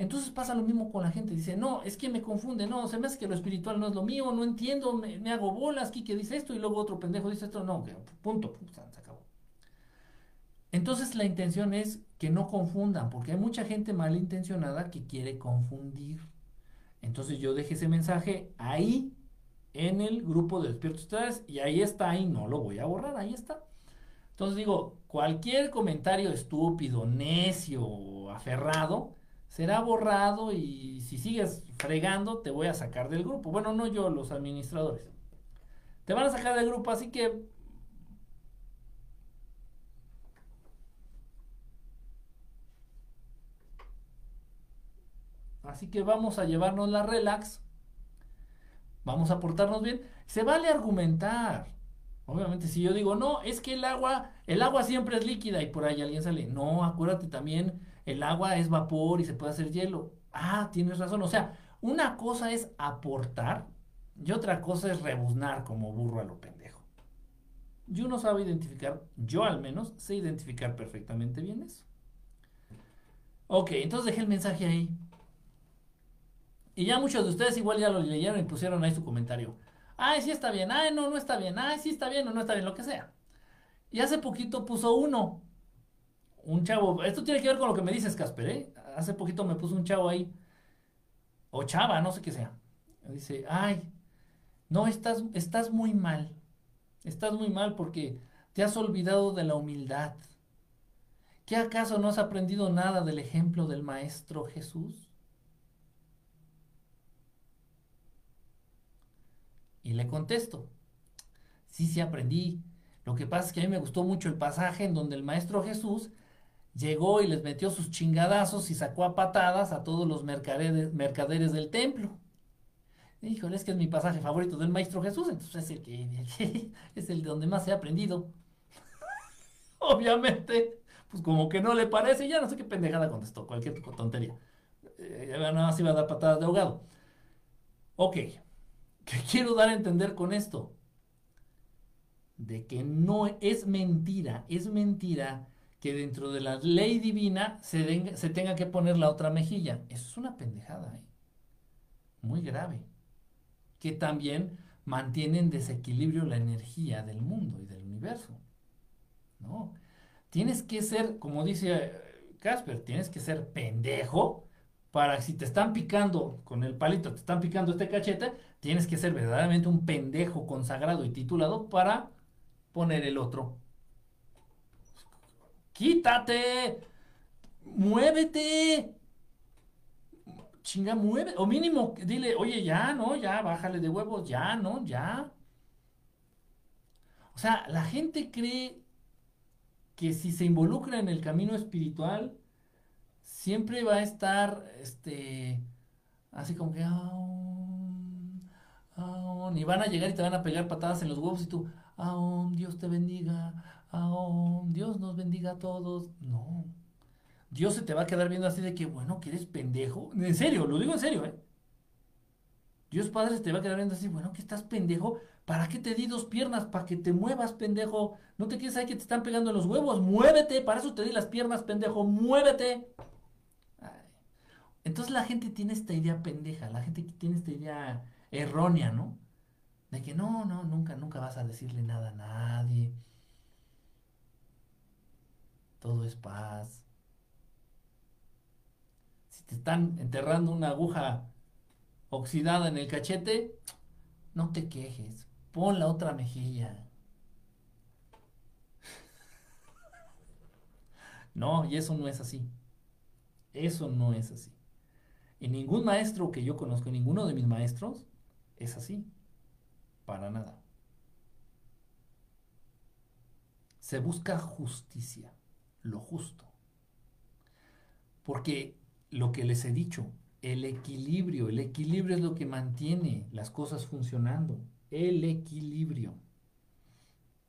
A: Entonces pasa lo mismo con la gente. Dice, no, es que me confunde, no, se me hace que lo espiritual no es lo mío, no entiendo, me, hago bolas, que dice esto y luego otro pendejo dice esto. No, punto, se acabó. Entonces la intención es que no confundan, porque hay mucha gente malintencionada que quiere confundir. Entonces yo dejé ese mensaje ahí en el grupo de despiertos ustedes y ahí está, ahí no lo voy a borrar, ahí está. Entonces digo, cualquier comentario estúpido, necio aferrado, será borrado y si sigues fregando te voy a sacar del grupo. Bueno, no yo, los administradores. Te van a sacar del grupo, así que... Así que vamos a llevarnos la relax. Vamos a portarnos bien. Se vale argumentar. Obviamente, si yo digo, no, es que el agua, el agua siempre es líquida y por ahí alguien sale, no, acuérdate también el agua es vapor y se puede hacer hielo. Ah, tienes razón. O sea, una cosa es aportar y otra cosa es rebuznar como burro a lo pendejo. Yo no sabe identificar, yo al menos sé identificar perfectamente bien eso. Ok, entonces dejé el mensaje ahí. Y ya muchos de ustedes igual ya lo leyeron y pusieron ahí su comentario. Ay, sí está bien, ay, no, no está bien, ay, sí está bien o no está bien, lo que sea. Y hace poquito puso uno un chavo, esto tiene que ver con lo que me dices, Casper, ¿eh? Hace poquito me puso un chavo ahí, o chava, no sé qué sea. Dice, ay, no, estás, estás muy mal, estás muy mal porque te has olvidado de la humildad. ¿Qué acaso no has aprendido nada del ejemplo del Maestro Jesús? Y le contesto, sí, sí aprendí. Lo que pasa es que a mí me gustó mucho el pasaje en donde el Maestro Jesús llegó y les metió sus chingadazos y sacó a patadas a todos los mercaderes, mercaderes del templo. Híjole, es que es mi pasaje favorito del Maestro Jesús, entonces es el que es el de donde más he aprendido. Obviamente, pues como que no le parece, ya no sé qué pendejada contestó, cualquier tontería. Eh, nada más iba a dar patadas de ahogado. Ok, ¿qué quiero dar a entender con esto? De que no es mentira, es mentira que dentro de la ley divina se, tenga que poner la otra mejilla. Eso es una pendejada, ¿eh? muy grave, que también mantiene en desequilibrio la energía del mundo y del universo. ¿no? Tienes que ser, como dice eh, Casper, tienes que ser pendejo para si te están picando con el palito, te están picando este cachete, tienes que ser verdaderamente un pendejo consagrado y titulado para poner el otro quítate, muévete. Chinga, mueve. O mínimo, dile, oye, ya, no, ya, bájale de huevos, ya, no, ya. O sea, la gente cree que si se involucra en el camino espiritual, siempre va a estar, este, así como que, ni van a llegar y te van a pegar patadas en los huevos y tú, Dios te bendiga, oh, Dios nos bendiga a todos. No. Dios se te va a quedar viendo así de que, bueno, que eres pendejo. En serio, lo digo en serio, ¿eh? Dios Padre se te va a quedar viendo así, bueno, que estás pendejo. ¿Para qué te di dos piernas? Para que te muevas, pendejo. No te quieres saber que te están pegando los huevos. Muévete. Para eso te di las piernas, pendejo. Muévete. Entonces la gente tiene esta idea pendeja. La gente tiene esta idea errónea, ¿no? De que no, no, nunca, nunca vas a decirle nada a nadie todo es paz. Si te están enterrando una aguja oxidada en el cachete, no te quejes. pon la otra mejilla. No, y eso no es así. Eso no es así. Y ningún maestro que yo conozco, ninguno de mis maestros, es así. Para nada. Se busca justicia, lo justo. Porque lo que les he dicho, el equilibrio, el equilibrio es lo que mantiene las cosas funcionando. El equilibrio.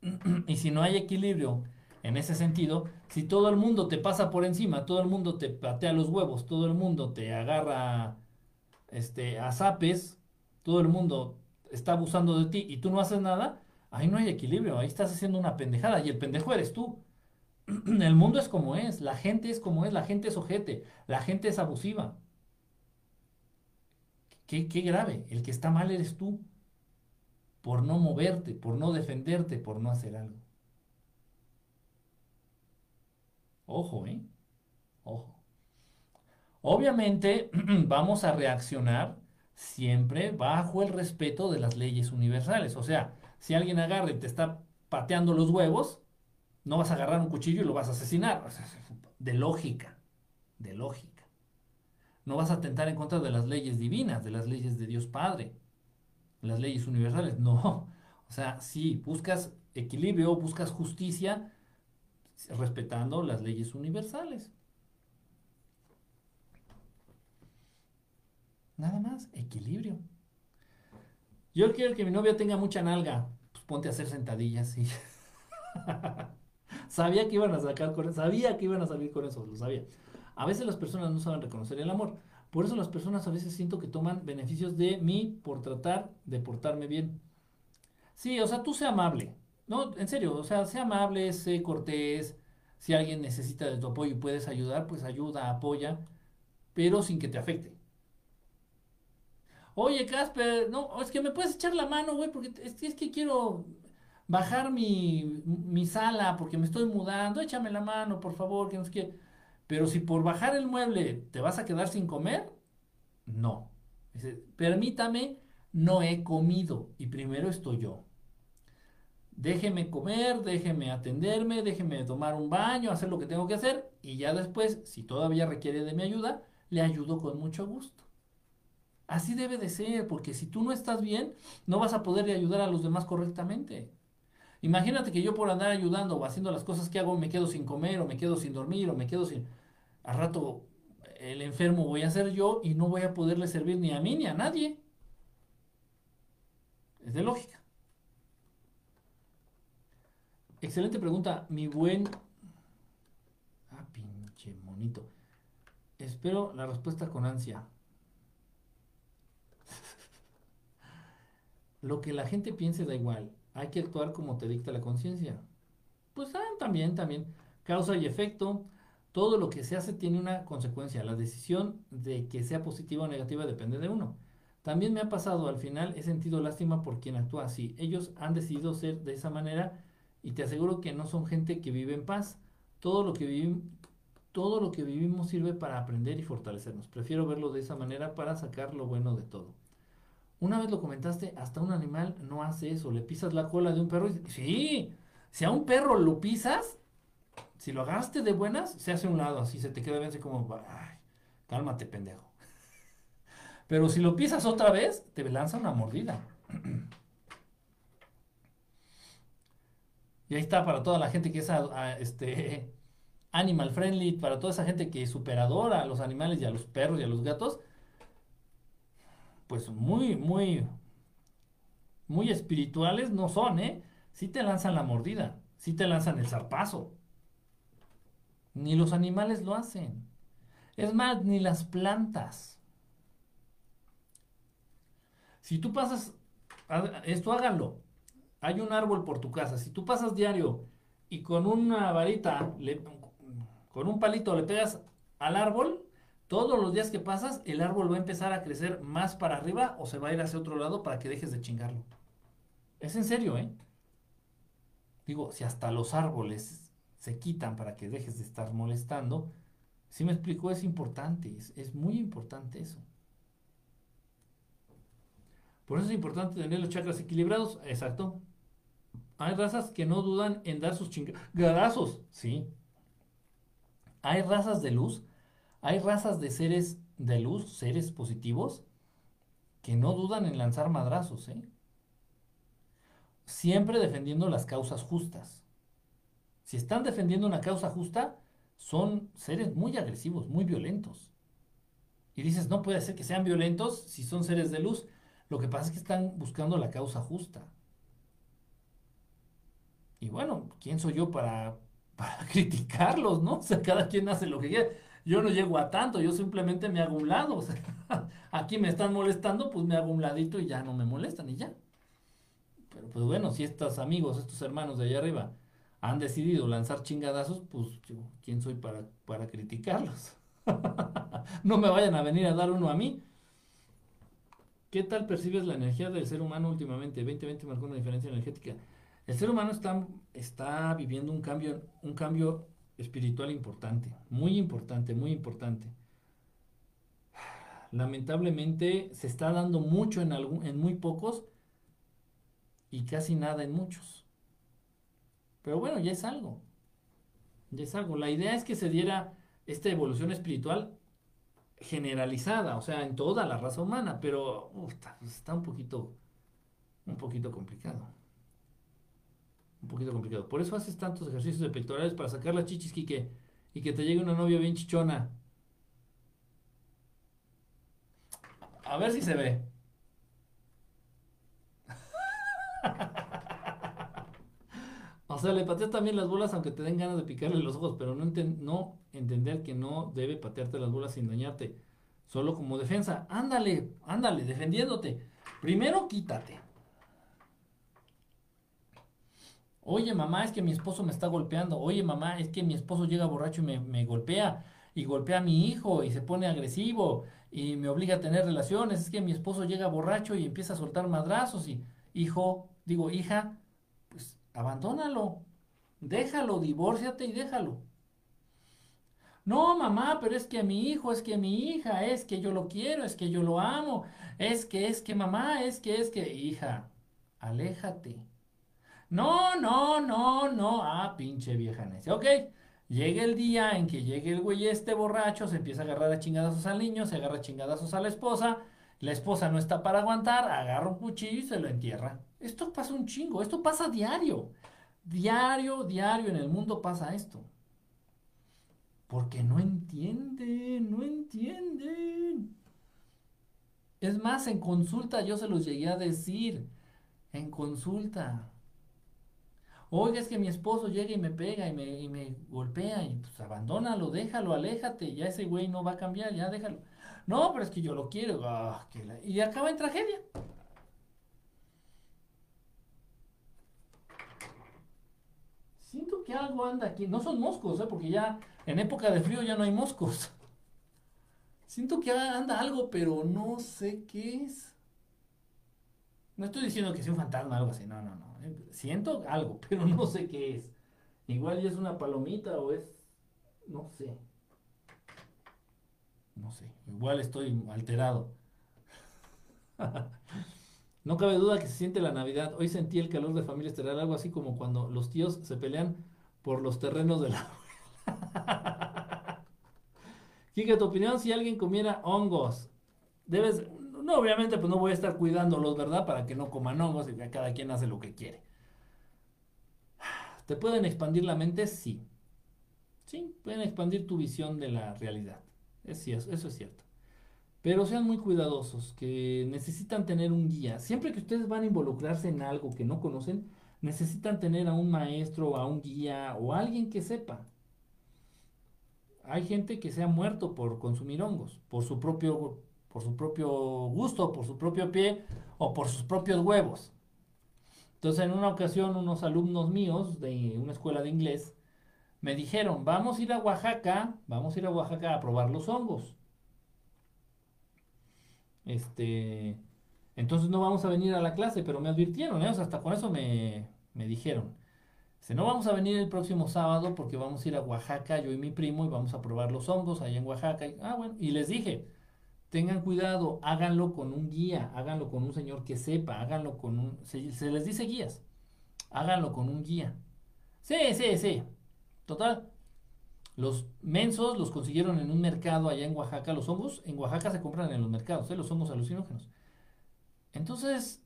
A: y si no hay equilibrio en ese sentido, si todo el mundo te pasa por encima, todo el mundo te patea los huevos, todo el mundo te agarra este, a zapes, todo el mundo está abusando de ti y tú no haces nada, ahí no hay equilibrio, ahí estás haciendo una pendejada y el pendejo eres tú. El mundo es como es, la gente es como es, la gente es ojete, la gente es abusiva. Qué, qué grave, el que está mal eres tú, por no moverte, por no defenderte, por no hacer algo. Ojo, ¿eh? Ojo. Obviamente vamos a reaccionar siempre bajo el respeto de las leyes universales. O sea, si alguien agarra y te está pateando los huevos, no vas a agarrar un cuchillo y lo vas a asesinar. De lógica, de lógica. No vas a atentar en contra de las leyes divinas, de las leyes de Dios Padre, las leyes universales. No. O sea, si buscas equilibrio, buscas justicia, respetando las leyes universales. Nada más, equilibrio. Yo quiero que mi novia tenga mucha nalga. Pues ponte a hacer sentadillas, y sabía que iban a sacar con sabía que iban a salir con eso, lo sabía. A veces las personas no saben reconocer el amor. Por eso las personas a veces siento que toman beneficios de mí por tratar de portarme bien. Sí, o sea, tú sé amable. No, en serio, o sea, sé amable, sé cortés. Si alguien necesita de tu apoyo y puedes ayudar, pues ayuda, apoya, pero sin que te afecte. Oye, Casper, no, es que me puedes echar la mano, güey, porque es, es, que quiero bajar mi, mi, sala porque me estoy mudando. Échame la mano, por favor, que no sé qué. Pero si por bajar el mueble te vas a quedar sin comer, no. Dice, permítame, no he comido y primero estoy yo. Déjeme comer, déjeme atenderme, déjeme tomar un baño, hacer lo que tengo que hacer y ya después, si todavía requiere de mi ayuda, le ayudo con mucho gusto. Así debe de ser, porque si tú no estás bien, no vas a poder ayudar a los demás correctamente. Imagínate que yo por andar ayudando o haciendo las cosas que hago me quedo sin comer o me quedo sin dormir o me quedo sin... Al rato el enfermo voy a ser yo y no voy a poderle servir ni a mí ni a nadie. Es de lógica. Excelente pregunta, mi buen... Ah, pinche monito. Espero la respuesta con ansia. Lo que la gente piense da igual. Hay que actuar como te dicta la conciencia. Pues ah, también, también. Causa y efecto. Todo lo que se hace tiene una consecuencia. La decisión de que sea positiva o negativa depende de uno. También me ha pasado, al final he sentido lástima por quien actúa así. Ellos han decidido ser de esa manera y te aseguro que no son gente que vive en paz. Todo lo que todo lo que vivimos sirve para aprender y fortalecernos. Prefiero verlo de esa manera para sacar lo bueno de todo. Una vez lo comentaste, hasta un animal no hace eso. Le pisas la cola de un perro y sí, si a un perro lo pisas, si lo agarraste de buenas, se hace un lado, así se te queda bien así como, ay, cálmate, pendejo. Pero si lo pisas otra vez, te lanza una mordida. Y ahí está para toda la gente que es este, animal friendly, para toda esa gente que es superadora a los animales y a los perros y a los gatos. Pues muy, muy, muy espirituales no son, ¿eh? Sí te lanzan la mordida, sí te lanzan el zarpazo. Ni los animales lo hacen. Es más, ni las plantas. Si tú pasas, esto háganlo hay un árbol por tu casa, si tú pasas diario y con una varita, con un palito le pegas al árbol, todos los días que pasas, el árbol va a empezar a crecer más para arriba o se va a ir hacia otro lado para que dejes de chingarlo. Es en serio, ¿eh? Digo, si hasta los árboles se quitan para que dejes de estar molestando, si me explico, es importante, es muy importante eso. Por eso es importante tener los chakras equilibrados. Exacto. Hay razas que no dudan en dar sus chingadazos. Sí. Hay razas de luz. Hay razas de seres de luz, seres positivos, que no dudan en lanzar madrazos. ¿eh? Siempre defendiendo las causas justas. Si están defendiendo una causa justa, son seres muy agresivos, muy violentos. Y dices, no puede ser que sean violentos si son seres de luz. Lo que pasa es que están buscando la causa justa. Y bueno, ¿quién soy yo para, para criticarlos, no? O sea, cada quien hace lo que quiere. Yo no llego a tanto, yo simplemente me hago un lado. O sea, aquí me están molestando, pues me hago un ladito y ya no me molestan y ya. Pero pues bueno, si estos amigos, estos hermanos de allá arriba han decidido lanzar chingadazos, pues yo, ¿quién soy para, para criticarlos? no me vayan a venir a dar uno a mí. ¿Qué tal percibes la energía del ser humano últimamente? 2020 marcó una diferencia energética. El ser humano está, está viviendo un cambio, un cambio espiritual importante, muy importante, muy importante. Lamentablemente se está dando mucho en, muy pocos y casi nada en muchos. Pero bueno, ya es algo. Ya es algo. La idea es que se diera esta evolución espiritual generalizada, o sea, en toda la raza humana, pero está, un poquito, un poquito complicado. Un poquito complicado. Por eso haces tantos ejercicios de pectorales para sacar las chichis, Quique, y que te llegue una novia bien chichona. A ver si se ve. o sea, le pateas también las bolas aunque te den ganas de picarle los ojos, pero no, no entender que no debe patearte las bolas sin dañarte. Solo como defensa. Ándale, ándale, defendiéndote. Primero quítate. Oye, mamá, es que mi esposo me está golpeando. Oye, mamá, es que mi esposo llega borracho y me, golpea. Y golpea a mi hijo y se pone agresivo y me obliga a tener relaciones. Es que mi esposo llega borracho y empieza a soltar madrazos. Y, hijo, digo, hija, pues abandónalo. Déjalo, divórciate y déjalo. No, mamá, pero es que mi hijo, es que mi hija, es que yo lo quiero, es que yo lo amo, es que, es que mamá, es que, es que, hija, aléjate. No, no, no, no, ah, pinche vieja necia. Ok, llega el día en que llegue el güey este borracho, se empieza a agarrar a chingadazos al niño, se agarra a chingadazos a la esposa, la esposa no está para aguantar, agarra un cuchillo y se lo entierra. Esto pasa un chingo, esto pasa diario. Diario, diario en el mundo pasa esto. Porque no entienden, no entienden. Es más, en consulta yo se los llegué a decir. En consulta. Oiga, es que mi esposo llega y me pega y me, y me golpea y pues abandónalo, déjalo, aléjate, ya ese güey no va a cambiar, ya déjalo. No, pero es que yo lo quiero. Ah, y acaba en tragedia. Siento que algo anda aquí. No son moscos, ¿eh? porque ya en época de frío ya no hay moscos. Siento que anda algo, pero no sé qué es. No estoy diciendo que sea un fantasma o algo así, no, no, no. Siento algo, pero no sé qué es. Igual ya es una palomita o es... No sé. No sé. Igual estoy alterado. no cabe duda que se siente la Navidad. Hoy sentí el calor de familia estelar, algo así como cuando los tíos se pelean por los terrenos de la Kike, tu opinión, si alguien comiera hongos, debes, no, obviamente, pues no voy a estar cuidándolos, ¿verdad? Para que no coman hongos y que cada quien hace lo que quiere. ¿Te pueden expandir la mente? Sí. Sí, pueden expandir tu visión de la realidad. Es eso es cierto. Pero sean muy cuidadosos, que necesitan tener un guía. Siempre que ustedes van a involucrarse en algo que no conocen, necesitan tener a un maestro, a un guía o a alguien que sepa hay gente que se ha muerto por consumir hongos, por su propio, por su propio gusto, por su propio pie o por sus propios huevos. Entonces, en una ocasión, unos alumnos míos de una escuela de inglés me dijeron, vamos a ir a Oaxaca, vamos a ir a Oaxaca a probar los hongos. Este, entonces no vamos a venir a la clase, pero me advirtieron, ¿eh? hasta con eso me, me dijeron. Si no vamos a venir el próximo sábado porque vamos a ir a Oaxaca, yo y mi primo, y vamos a probar los hongos allá en Oaxaca. Y, ah, bueno, y les dije, tengan cuidado, háganlo con un guía, háganlo con un señor que sepa, háganlo con un... Se, les dice guías, háganlo con un guía. Sí, sí, sí. Total, los mensos los consiguieron en un mercado allá en Oaxaca. Los hongos en Oaxaca se compran en los mercados, ¿eh? los hongos alucinógenos. Entonces,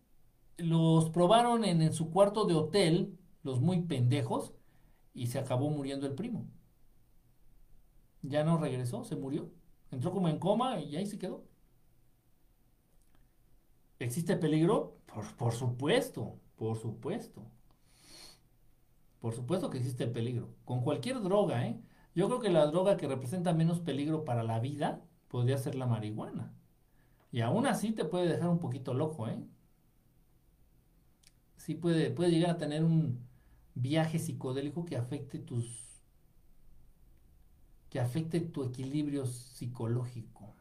A: los probaron en, en, su cuarto de hotel, los muy pendejos, y se acabó muriendo el primo. Ya no regresó, se murió. Entró como en coma y ahí se quedó. ¿Existe peligro? Por, por supuesto, por supuesto. Por supuesto que existe el peligro. Con cualquier droga, ¿eh? Yo creo que la droga que representa menos peligro para la vida podría ser la marihuana. Y aún así te puede dejar un poquito loco, ¿eh? Sí puede, puede llegar a tener un viaje psicodélico que afecte tus que afecte tu equilibrio psicológico.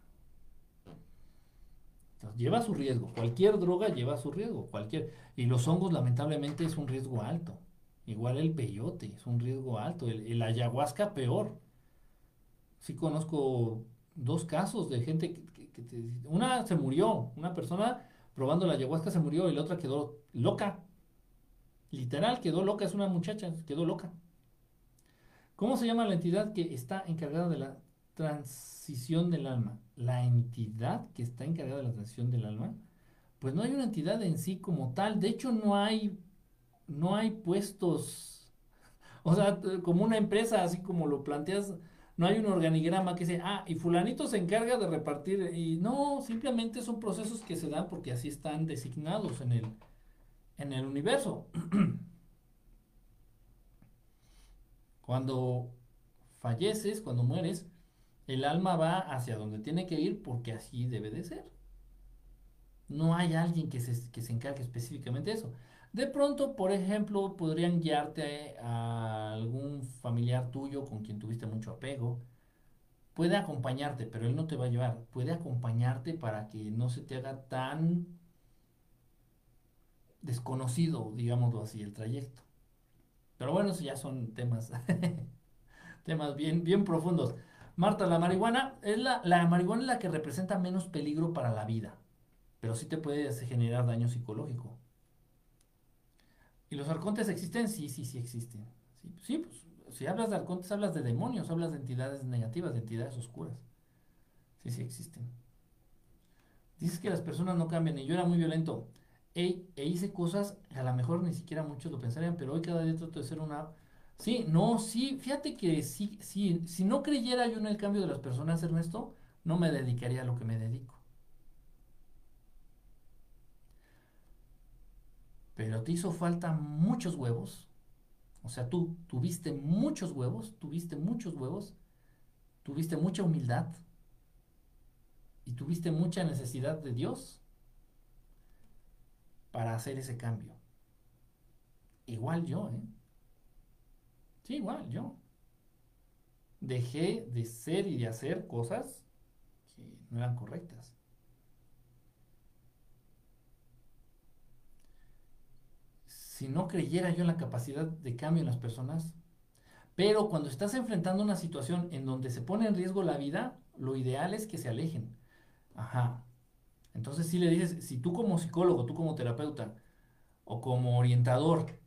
A: Lleva su riesgo. Cualquier droga lleva su riesgo. Cualquier... Y los hongos, lamentablemente, es un riesgo alto. Igual el peyote, es un riesgo alto. El, ayahuasca, peor. Sí conozco dos casos de gente que, una se murió, una persona probando la ayahuasca se murió y la otra quedó loca. Literal, quedó loca, es una muchacha, quedó loca. ¿Cómo se llama la entidad que está encargada de la transición del alma? La entidad que está encargada de la transición del alma. Pues no hay una entidad en sí como tal. De hecho, no hay no hay puestos, o sea, como una empresa, así como lo planteas, no hay un organigrama que dice, ah, y fulanito se encarga de repartir, y no, simplemente son procesos que se dan porque así están designados en el, en el universo. cuando falleces, cuando mueres, el alma va hacia donde tiene que ir porque así debe de ser. No hay alguien que se, encargue específicamente de eso. De pronto, por ejemplo, podrían guiarte a algún familiar tuyo con quien tuviste mucho apego. Puede acompañarte, pero él no te va a llevar. Puede acompañarte para que no se te haga tan desconocido, digámoslo así, el trayecto. Pero bueno, eso ya son temas, temas bien, bien profundos. Marta, la marihuana es la, la marihuana es la que representa menos peligro para la vida, pero sí te puede generar daño psicológico. ¿Y los arcontes existen? Sí, sí, sí existen. Sí, pues si hablas de arcontes, hablas de demonios, hablas de entidades negativas, de entidades oscuras. Sí, sí existen. Dices que las personas no cambian y yo era muy violento. E, e hice cosas, a lo mejor ni siquiera muchos lo pensarían, pero hoy cada día trato de ser una... Sí, no, sí, fíjate que sí, sí, si no creyera yo en el cambio de las personas, Ernesto, no me dedicaría a lo que me dedico. pero te hizo falta muchos huevos. O sea, tú tuviste muchos huevos, tuviste muchos huevos, tuviste mucha humildad y tuviste mucha necesidad de Dios para hacer ese cambio. Igual yo, ¿eh? Sí, igual yo. Dejé de ser y de hacer cosas que no eran correctas. si no creyera yo en la capacidad de cambio en las personas. Pero cuando estás enfrentando una situación en donde se pone en riesgo la vida, lo ideal es que se alejen. Ajá. Entonces si le dices, si tú como psicólogo, tú como terapeuta o como orientador,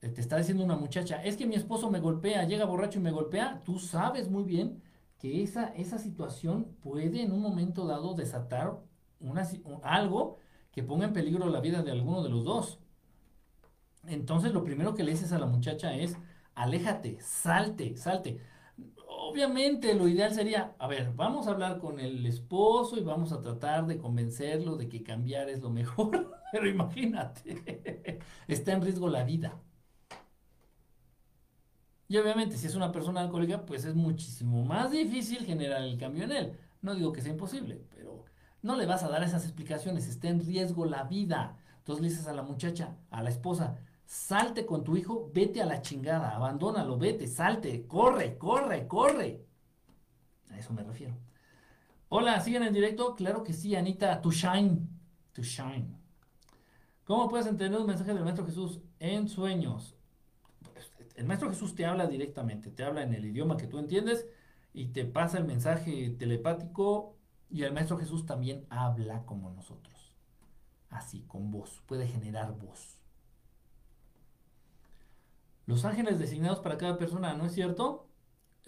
A: te está diciendo una muchacha, es que mi esposo me golpea, llega borracho y me golpea, tú sabes muy bien que esa, esa situación puede en un momento dado desatar una, algo que ponga en peligro la vida de alguno de los dos. Entonces lo primero que le dices a la muchacha es, aléjate, salte, salte. Obviamente lo ideal sería, a ver, vamos a hablar con el esposo y vamos a tratar de convencerlo de que cambiar es lo mejor. Pero imagínate, está en riesgo la vida. Y obviamente si es una persona alcohólica, pues es muchísimo más difícil generar el cambio en él. No digo que sea imposible, pero no le vas a dar esas explicaciones, está en riesgo la vida. Entonces le dices a la muchacha, a la esposa, salte con tu hijo, vete a la chingada, abandónalo, vete, salte, corre, corre, corre. A eso me refiero. Hola, ¿siguen en directo? Claro que sí, Anita, to shine, to shine. ¿Cómo puedes entender un mensaje del Maestro Jesús en sueños? El Maestro Jesús te habla directamente, te habla en el idioma que tú entiendes y te pasa el mensaje telepático Y el Maestro Jesús también habla como nosotros. Así, con voz. Puede generar voz. Los ángeles designados para cada persona, ¿no es cierto?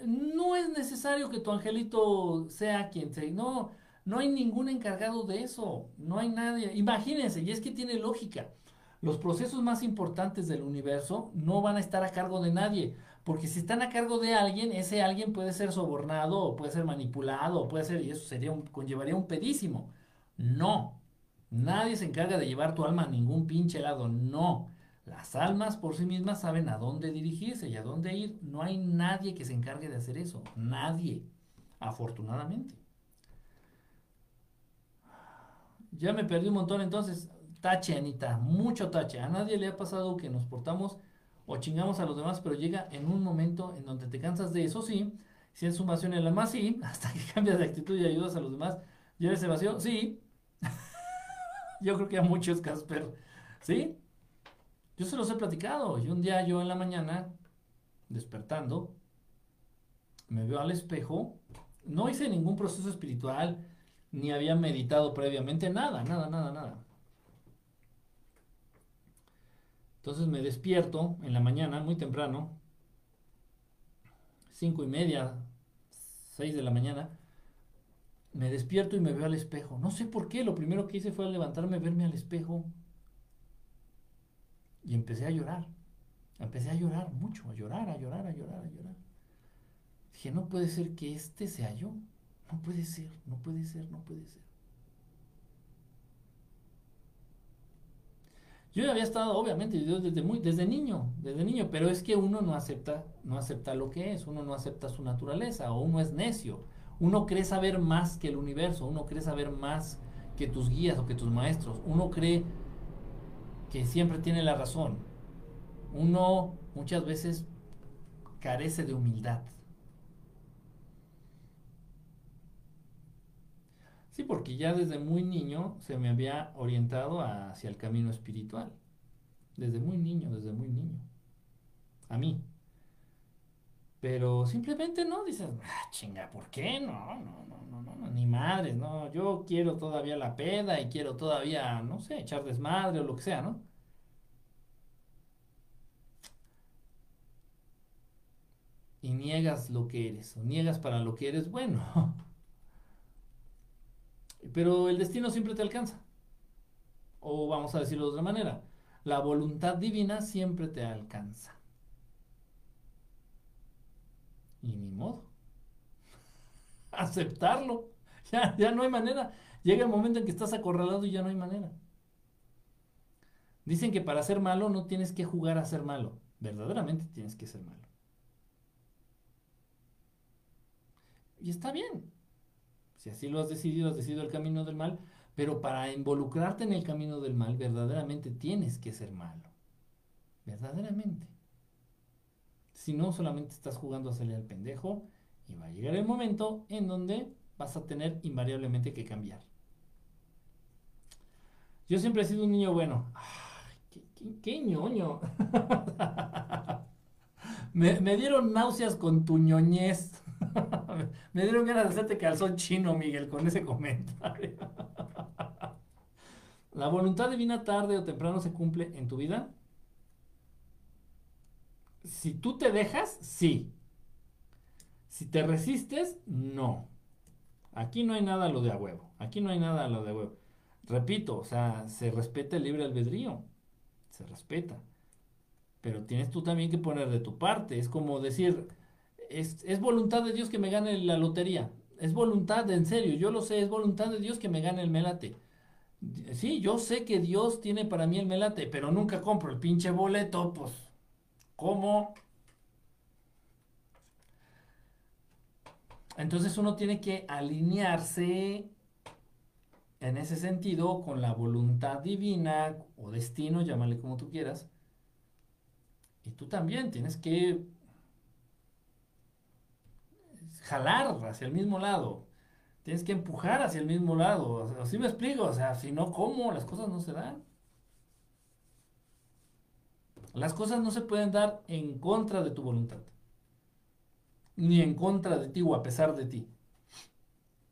A: No es necesario que tu angelito sea quien sea. No, no hay ningún encargado de eso. No hay nadie. Imagínense, y es que tiene lógica. Los procesos más importantes del universo no van a estar a cargo de nadie. Porque si están a cargo de alguien, ese alguien puede ser sobornado, o puede ser manipulado, o puede ser, y eso sería un, conllevaría un pedísimo. No. Nadie se encarga de llevar tu alma a ningún pinche lado. No. Las almas por sí mismas saben a dónde dirigirse y a dónde ir. No hay nadie que se encargue de hacer eso. Nadie. Afortunadamente. Ya me perdí un montón entonces. Tache, Anita. Mucho tache. A nadie le ha pasado que nos portamos o chingamos a los demás, pero llega en un momento en donde te cansas de eso, sí. Si es sumación en la más, sí. Hasta que cambias de actitud y ayudas a los demás. ¿Y eres evasión? Sí. yo creo que a muchos, Casper. ¿Sí? Yo se los he platicado. Y un día yo en la mañana, despertando, me veo al espejo. No hice ningún proceso espiritual, ni había meditado previamente, nada, nada, nada, nada. Entonces me despierto en la mañana, muy temprano, cinco y media, seis de la mañana. Me despierto y me veo al espejo. No sé por qué, lo primero que hice fue levantarme, verme al espejo. Y empecé a llorar. Empecé a llorar mucho, a llorar, a llorar, a llorar, a llorar. Dije, no puede ser que este sea yo. No puede ser, no puede ser, no puede ser. Yo había estado, obviamente, desde muy, desde niño, desde niño, pero es que uno no acepta, no acepta lo que es, uno no acepta su naturaleza, o uno es necio, uno cree saber más que el universo, uno cree saber más que tus guías o que tus maestros, uno cree que siempre tiene la razón. Uno muchas veces carece de humildad. Sí, porque ya desde muy niño se me había orientado hacia el camino espiritual. Desde muy niño, desde muy niño. A mí. Pero simplemente no, dices, ah, chinga, ¿por qué? No, no, no, no, no, ni madres, no. Yo quiero todavía la peda y quiero todavía, no sé, echar desmadre o lo que sea, ¿no? Y niegas lo que eres, o niegas para lo que eres bueno. Pero el destino siempre te alcanza. O vamos a decirlo de otra manera, la voluntad divina siempre te alcanza. Y ni modo. Aceptarlo. Ya, ya no hay manera. Llega el momento en que estás acorralado y ya no hay manera. Dicen que para ser malo no tienes que jugar a ser malo. Verdaderamente tienes que ser malo. Y está bien. Si así lo has decidido, has decidido el camino del mal, pero para involucrarte en el camino del mal, verdaderamente tienes que ser malo. Verdaderamente. Si no, solamente estás jugando a salir al pendejo y va a llegar el momento en donde vas a tener invariablemente que cambiar. Yo siempre he sido un niño bueno. Ay, qué, ñoño! me, me, dieron náuseas con tu ñoñez. Me dieron ganas de hacerte calzón chino, Miguel, con ese comentario. ¿La voluntad divina tarde o temprano se cumple en tu vida? Si tú te dejas, sí. Si te resistes, no. Aquí no hay nada lo de a huevo. Aquí no hay nada lo de a huevo. Repito, o sea, se respeta el libre albedrío. Se respeta. Pero tienes tú también que poner de tu parte. Es como decir, es, voluntad de Dios que me gane la lotería. Es voluntad, en serio, yo lo sé, es voluntad de Dios que me gane el melate. Sí, yo sé que Dios tiene para mí el melate, pero nunca compro el pinche boleto, pues, ¿cómo? Entonces uno tiene que alinearse en ese sentido con la voluntad divina o destino, llámale como tú quieras. Y tú también tienes que jalar hacia el mismo lado. Tienes que empujar hacia el mismo lado. Así me explico. O sea, si no, ¿cómo? Las cosas no se dan. Las cosas no se pueden dar en contra de tu voluntad. Ni en contra de ti o a pesar de ti.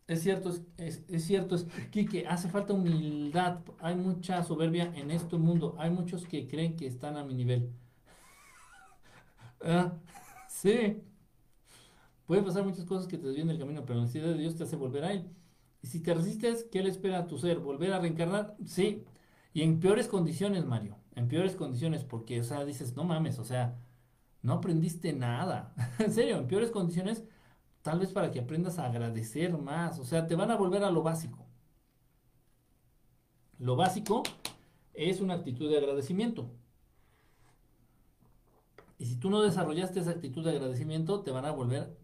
A: Es cierto, es, es, cierto, es Quique, hace falta humildad. Hay mucha soberbia en este mundo. Hay muchos que creen que están a mi nivel. Ah, sí. Puede pasar muchas cosas que te desvían el camino, pero la necesidad de Dios te hace volver a Él. Y si te resistes, ¿qué le espera a tu ser? ¿Volver a reencarnar? Sí. Y en peores condiciones, Mario. En peores condiciones, porque, o sea, dices, no mames, o sea, no aprendiste nada. en serio, en peores condiciones Tal vez para que aprendas a agradecer más. O sea, te van a volver a lo básico. Lo básico es una actitud de agradecimiento. Y si tú no desarrollaste esa actitud de agradecimiento, te van a volver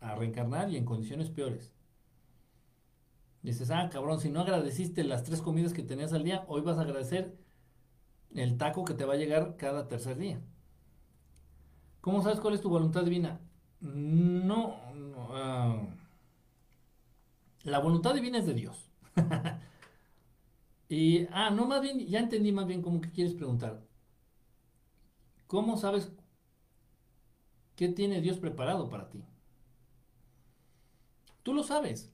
A: a reencarnar y en condiciones peores. Dices, ah, cabrón, si no agradeciste las tres comidas que tenías al día, hoy vas a agradecer el taco que te va a llegar cada tercer día. ¿Cómo sabes cuál es tu voluntad divina? No, ah, la voluntad divina es de Dios. y, ah, no, más bien, ya entendí más bien cómo que quieres preguntar. ¿Cómo sabes qué tiene Dios preparado para ti? Tú lo sabes.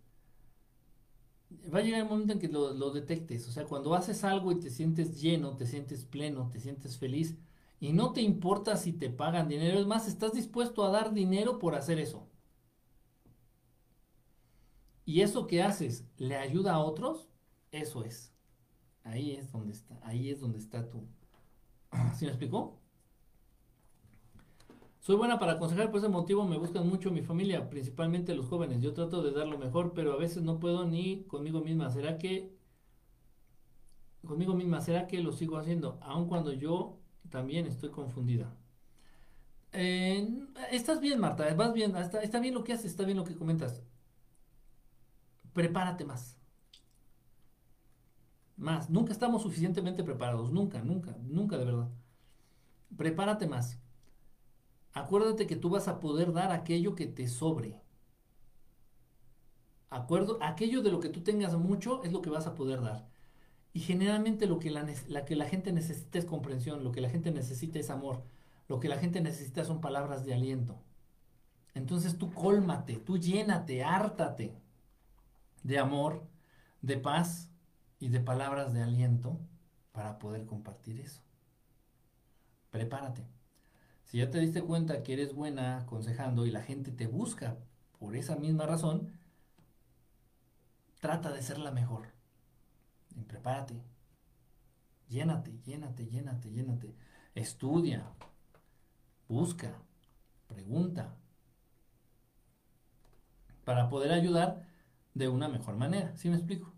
A: Va a llegar el momento en que lo, lo detectes. O sea, cuando haces algo y te sientes lleno, te sientes pleno, te sientes feliz, y no te importa si te pagan dinero, es más, estás dispuesto a dar dinero por hacer eso. Y eso que haces le ayuda a otros, eso es. Ahí es donde está, ahí es donde está tú. ¿Sí me explicó? Soy buena para aconsejar, por ese motivo me buscan mucho mi familia, principalmente los jóvenes. Yo trato de dar lo mejor, pero a veces no puedo ni conmigo misma. ¿Será que conmigo misma, será que lo sigo haciendo? Aun cuando yo también estoy confundida. estás bien, Marta, vas bien, está, está bien lo que haces, está bien lo que comentas. Prepárate más. Más. Nunca estamos suficientemente preparados, nunca, nunca, nunca de verdad. Prepárate más. Acuérdate que tú vas a poder dar aquello que te sobre. Acuerdo, aquello de lo que tú tengas mucho es lo que vas a poder dar. Y generalmente lo que la, que la gente necesita es comprensión, lo que la gente necesita es amor, lo que la gente necesita son palabras de aliento. Entonces tú cólmate, tú llénate, hártate de amor, de paz y de palabras de aliento para poder compartir eso. Prepárate. Si ya te diste cuenta que eres buena aconsejando y la gente te busca por esa misma razón, trata de ser la mejor prepárate. Llénate, llénate, llénate, llénate. Estudia, busca, pregunta, para poder ayudar de una mejor manera. ¿Sí me explico?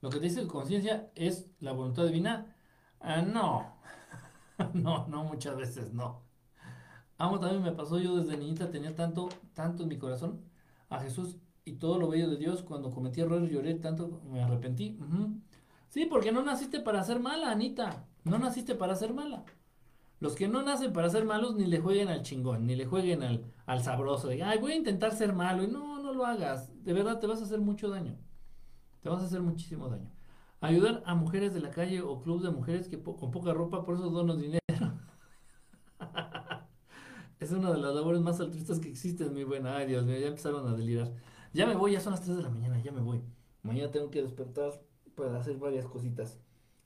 A: Lo que te dice conciencia es la voluntad divina. Ah, no, no, no, muchas veces no. Amo también me pasó yo desde niñita, tenía tanto, tanto en mi corazón a Jesús y todo lo bello de Dios, cuando cometí errores lloré tanto, me arrepentí. Sí, porque no naciste para ser mala, Anita. No naciste para ser mala. Los que no nacen para ser malos ni le jueguen al chingón, ni le jueguen al, al sabroso. De, ay, voy a intentar ser malo. Y no, no lo hagas. De verdad, te vas a hacer mucho daño. Te vas a hacer muchísimo daño. Ayudar a mujeres de la calle o club de mujeres que con poca ropa, por eso dono dinero. es una de las labores más altruistas que existen, mi buena. Ay, Dios mío, ya empezaron a delirar. Ya me voy, ya son las 3 de la mañana, ya me voy. Mañana tengo que despertar para hacer varias cositas.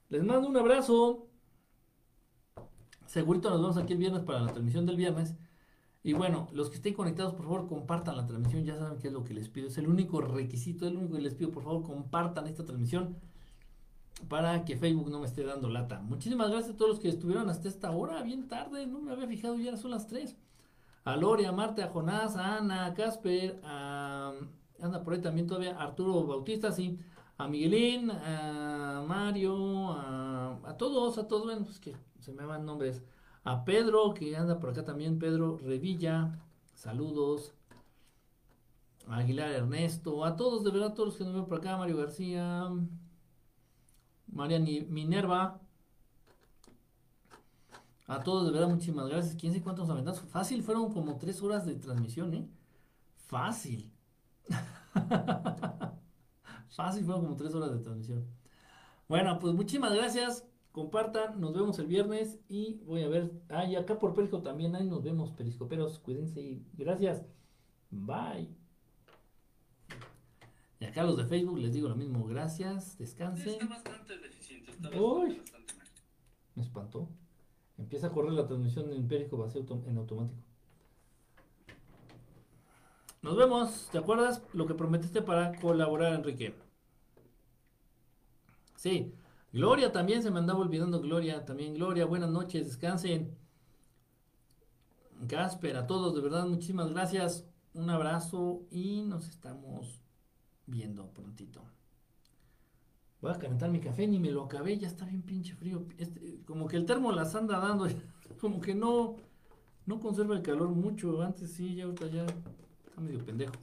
A: Les mando un abrazo. Segurito nos vemos aquí el viernes para la transmisión del viernes. Y bueno, los que estén conectados, por favor, compartan la transmisión. Ya saben qué es lo que les pido. Es el único requisito, el único que les pido. Por favor, compartan esta transmisión para que Facebook no me esté dando lata. Muchísimas gracias a todos los que estuvieron hasta esta hora, bien tarde. No me había fijado, ya son las 3 a Lore, a Marta, a Jonás, a Ana, a Casper, a, anda por ahí también todavía Arturo Bautista, sí, a Miguelín, a Mario, a, todos, a todos, bueno, pues que se me van nombres, a Pedro, que anda por acá también, Pedro Revilla, saludos, a Aguilar Ernesto, a todos, de verdad, todos los que nos ven por acá, Mario García, María Minerva, a todos, de verdad, muchísimas gracias. ¿Quién sé cuántos aventamos? Fácil, fueron como tres horas de transmisión, ¿eh? Fácil. Fácil, fueron como tres horas de transmisión. Bueno, pues muchísimas gracias. Compartan, nos vemos el viernes y voy a ver. Ah, y acá por Perisco también, ahí nos vemos, periscoperos. Cuídense y gracias. Bye. Y acá los de Facebook les digo lo mismo, gracias, descansen.
B: Está bastante deficiente, está
A: Uy.
B: bastante, bastante mal.
A: Me espantó. Empieza a correr la transmisión en empírico vacío en automático. Nos vemos. ¿Te acuerdas lo que prometiste para colaborar, Enrique? Sí. Gloria también se me andaba olvidando. Gloria también. Gloria, buenas noches. Descansen. Gasper, a todos, de verdad, muchísimas gracias. Un abrazo y nos estamos viendo prontito. Voy a calentar mi café, ni me lo acabé, ya está bien pinche frío. Este, como que el termo las anda dando, como que no, no conserva el calor mucho. Antes sí, ya ahorita ya está medio pendejo.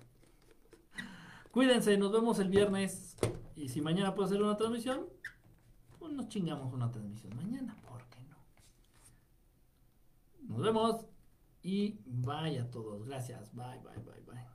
A: Cuídense, nos vemos el viernes. Y si mañana puedo hacer una transmisión, pues nos chingamos una transmisión mañana, ¿por qué no? Nos vemos y bye a todos. Gracias, bye, bye, bye, bye.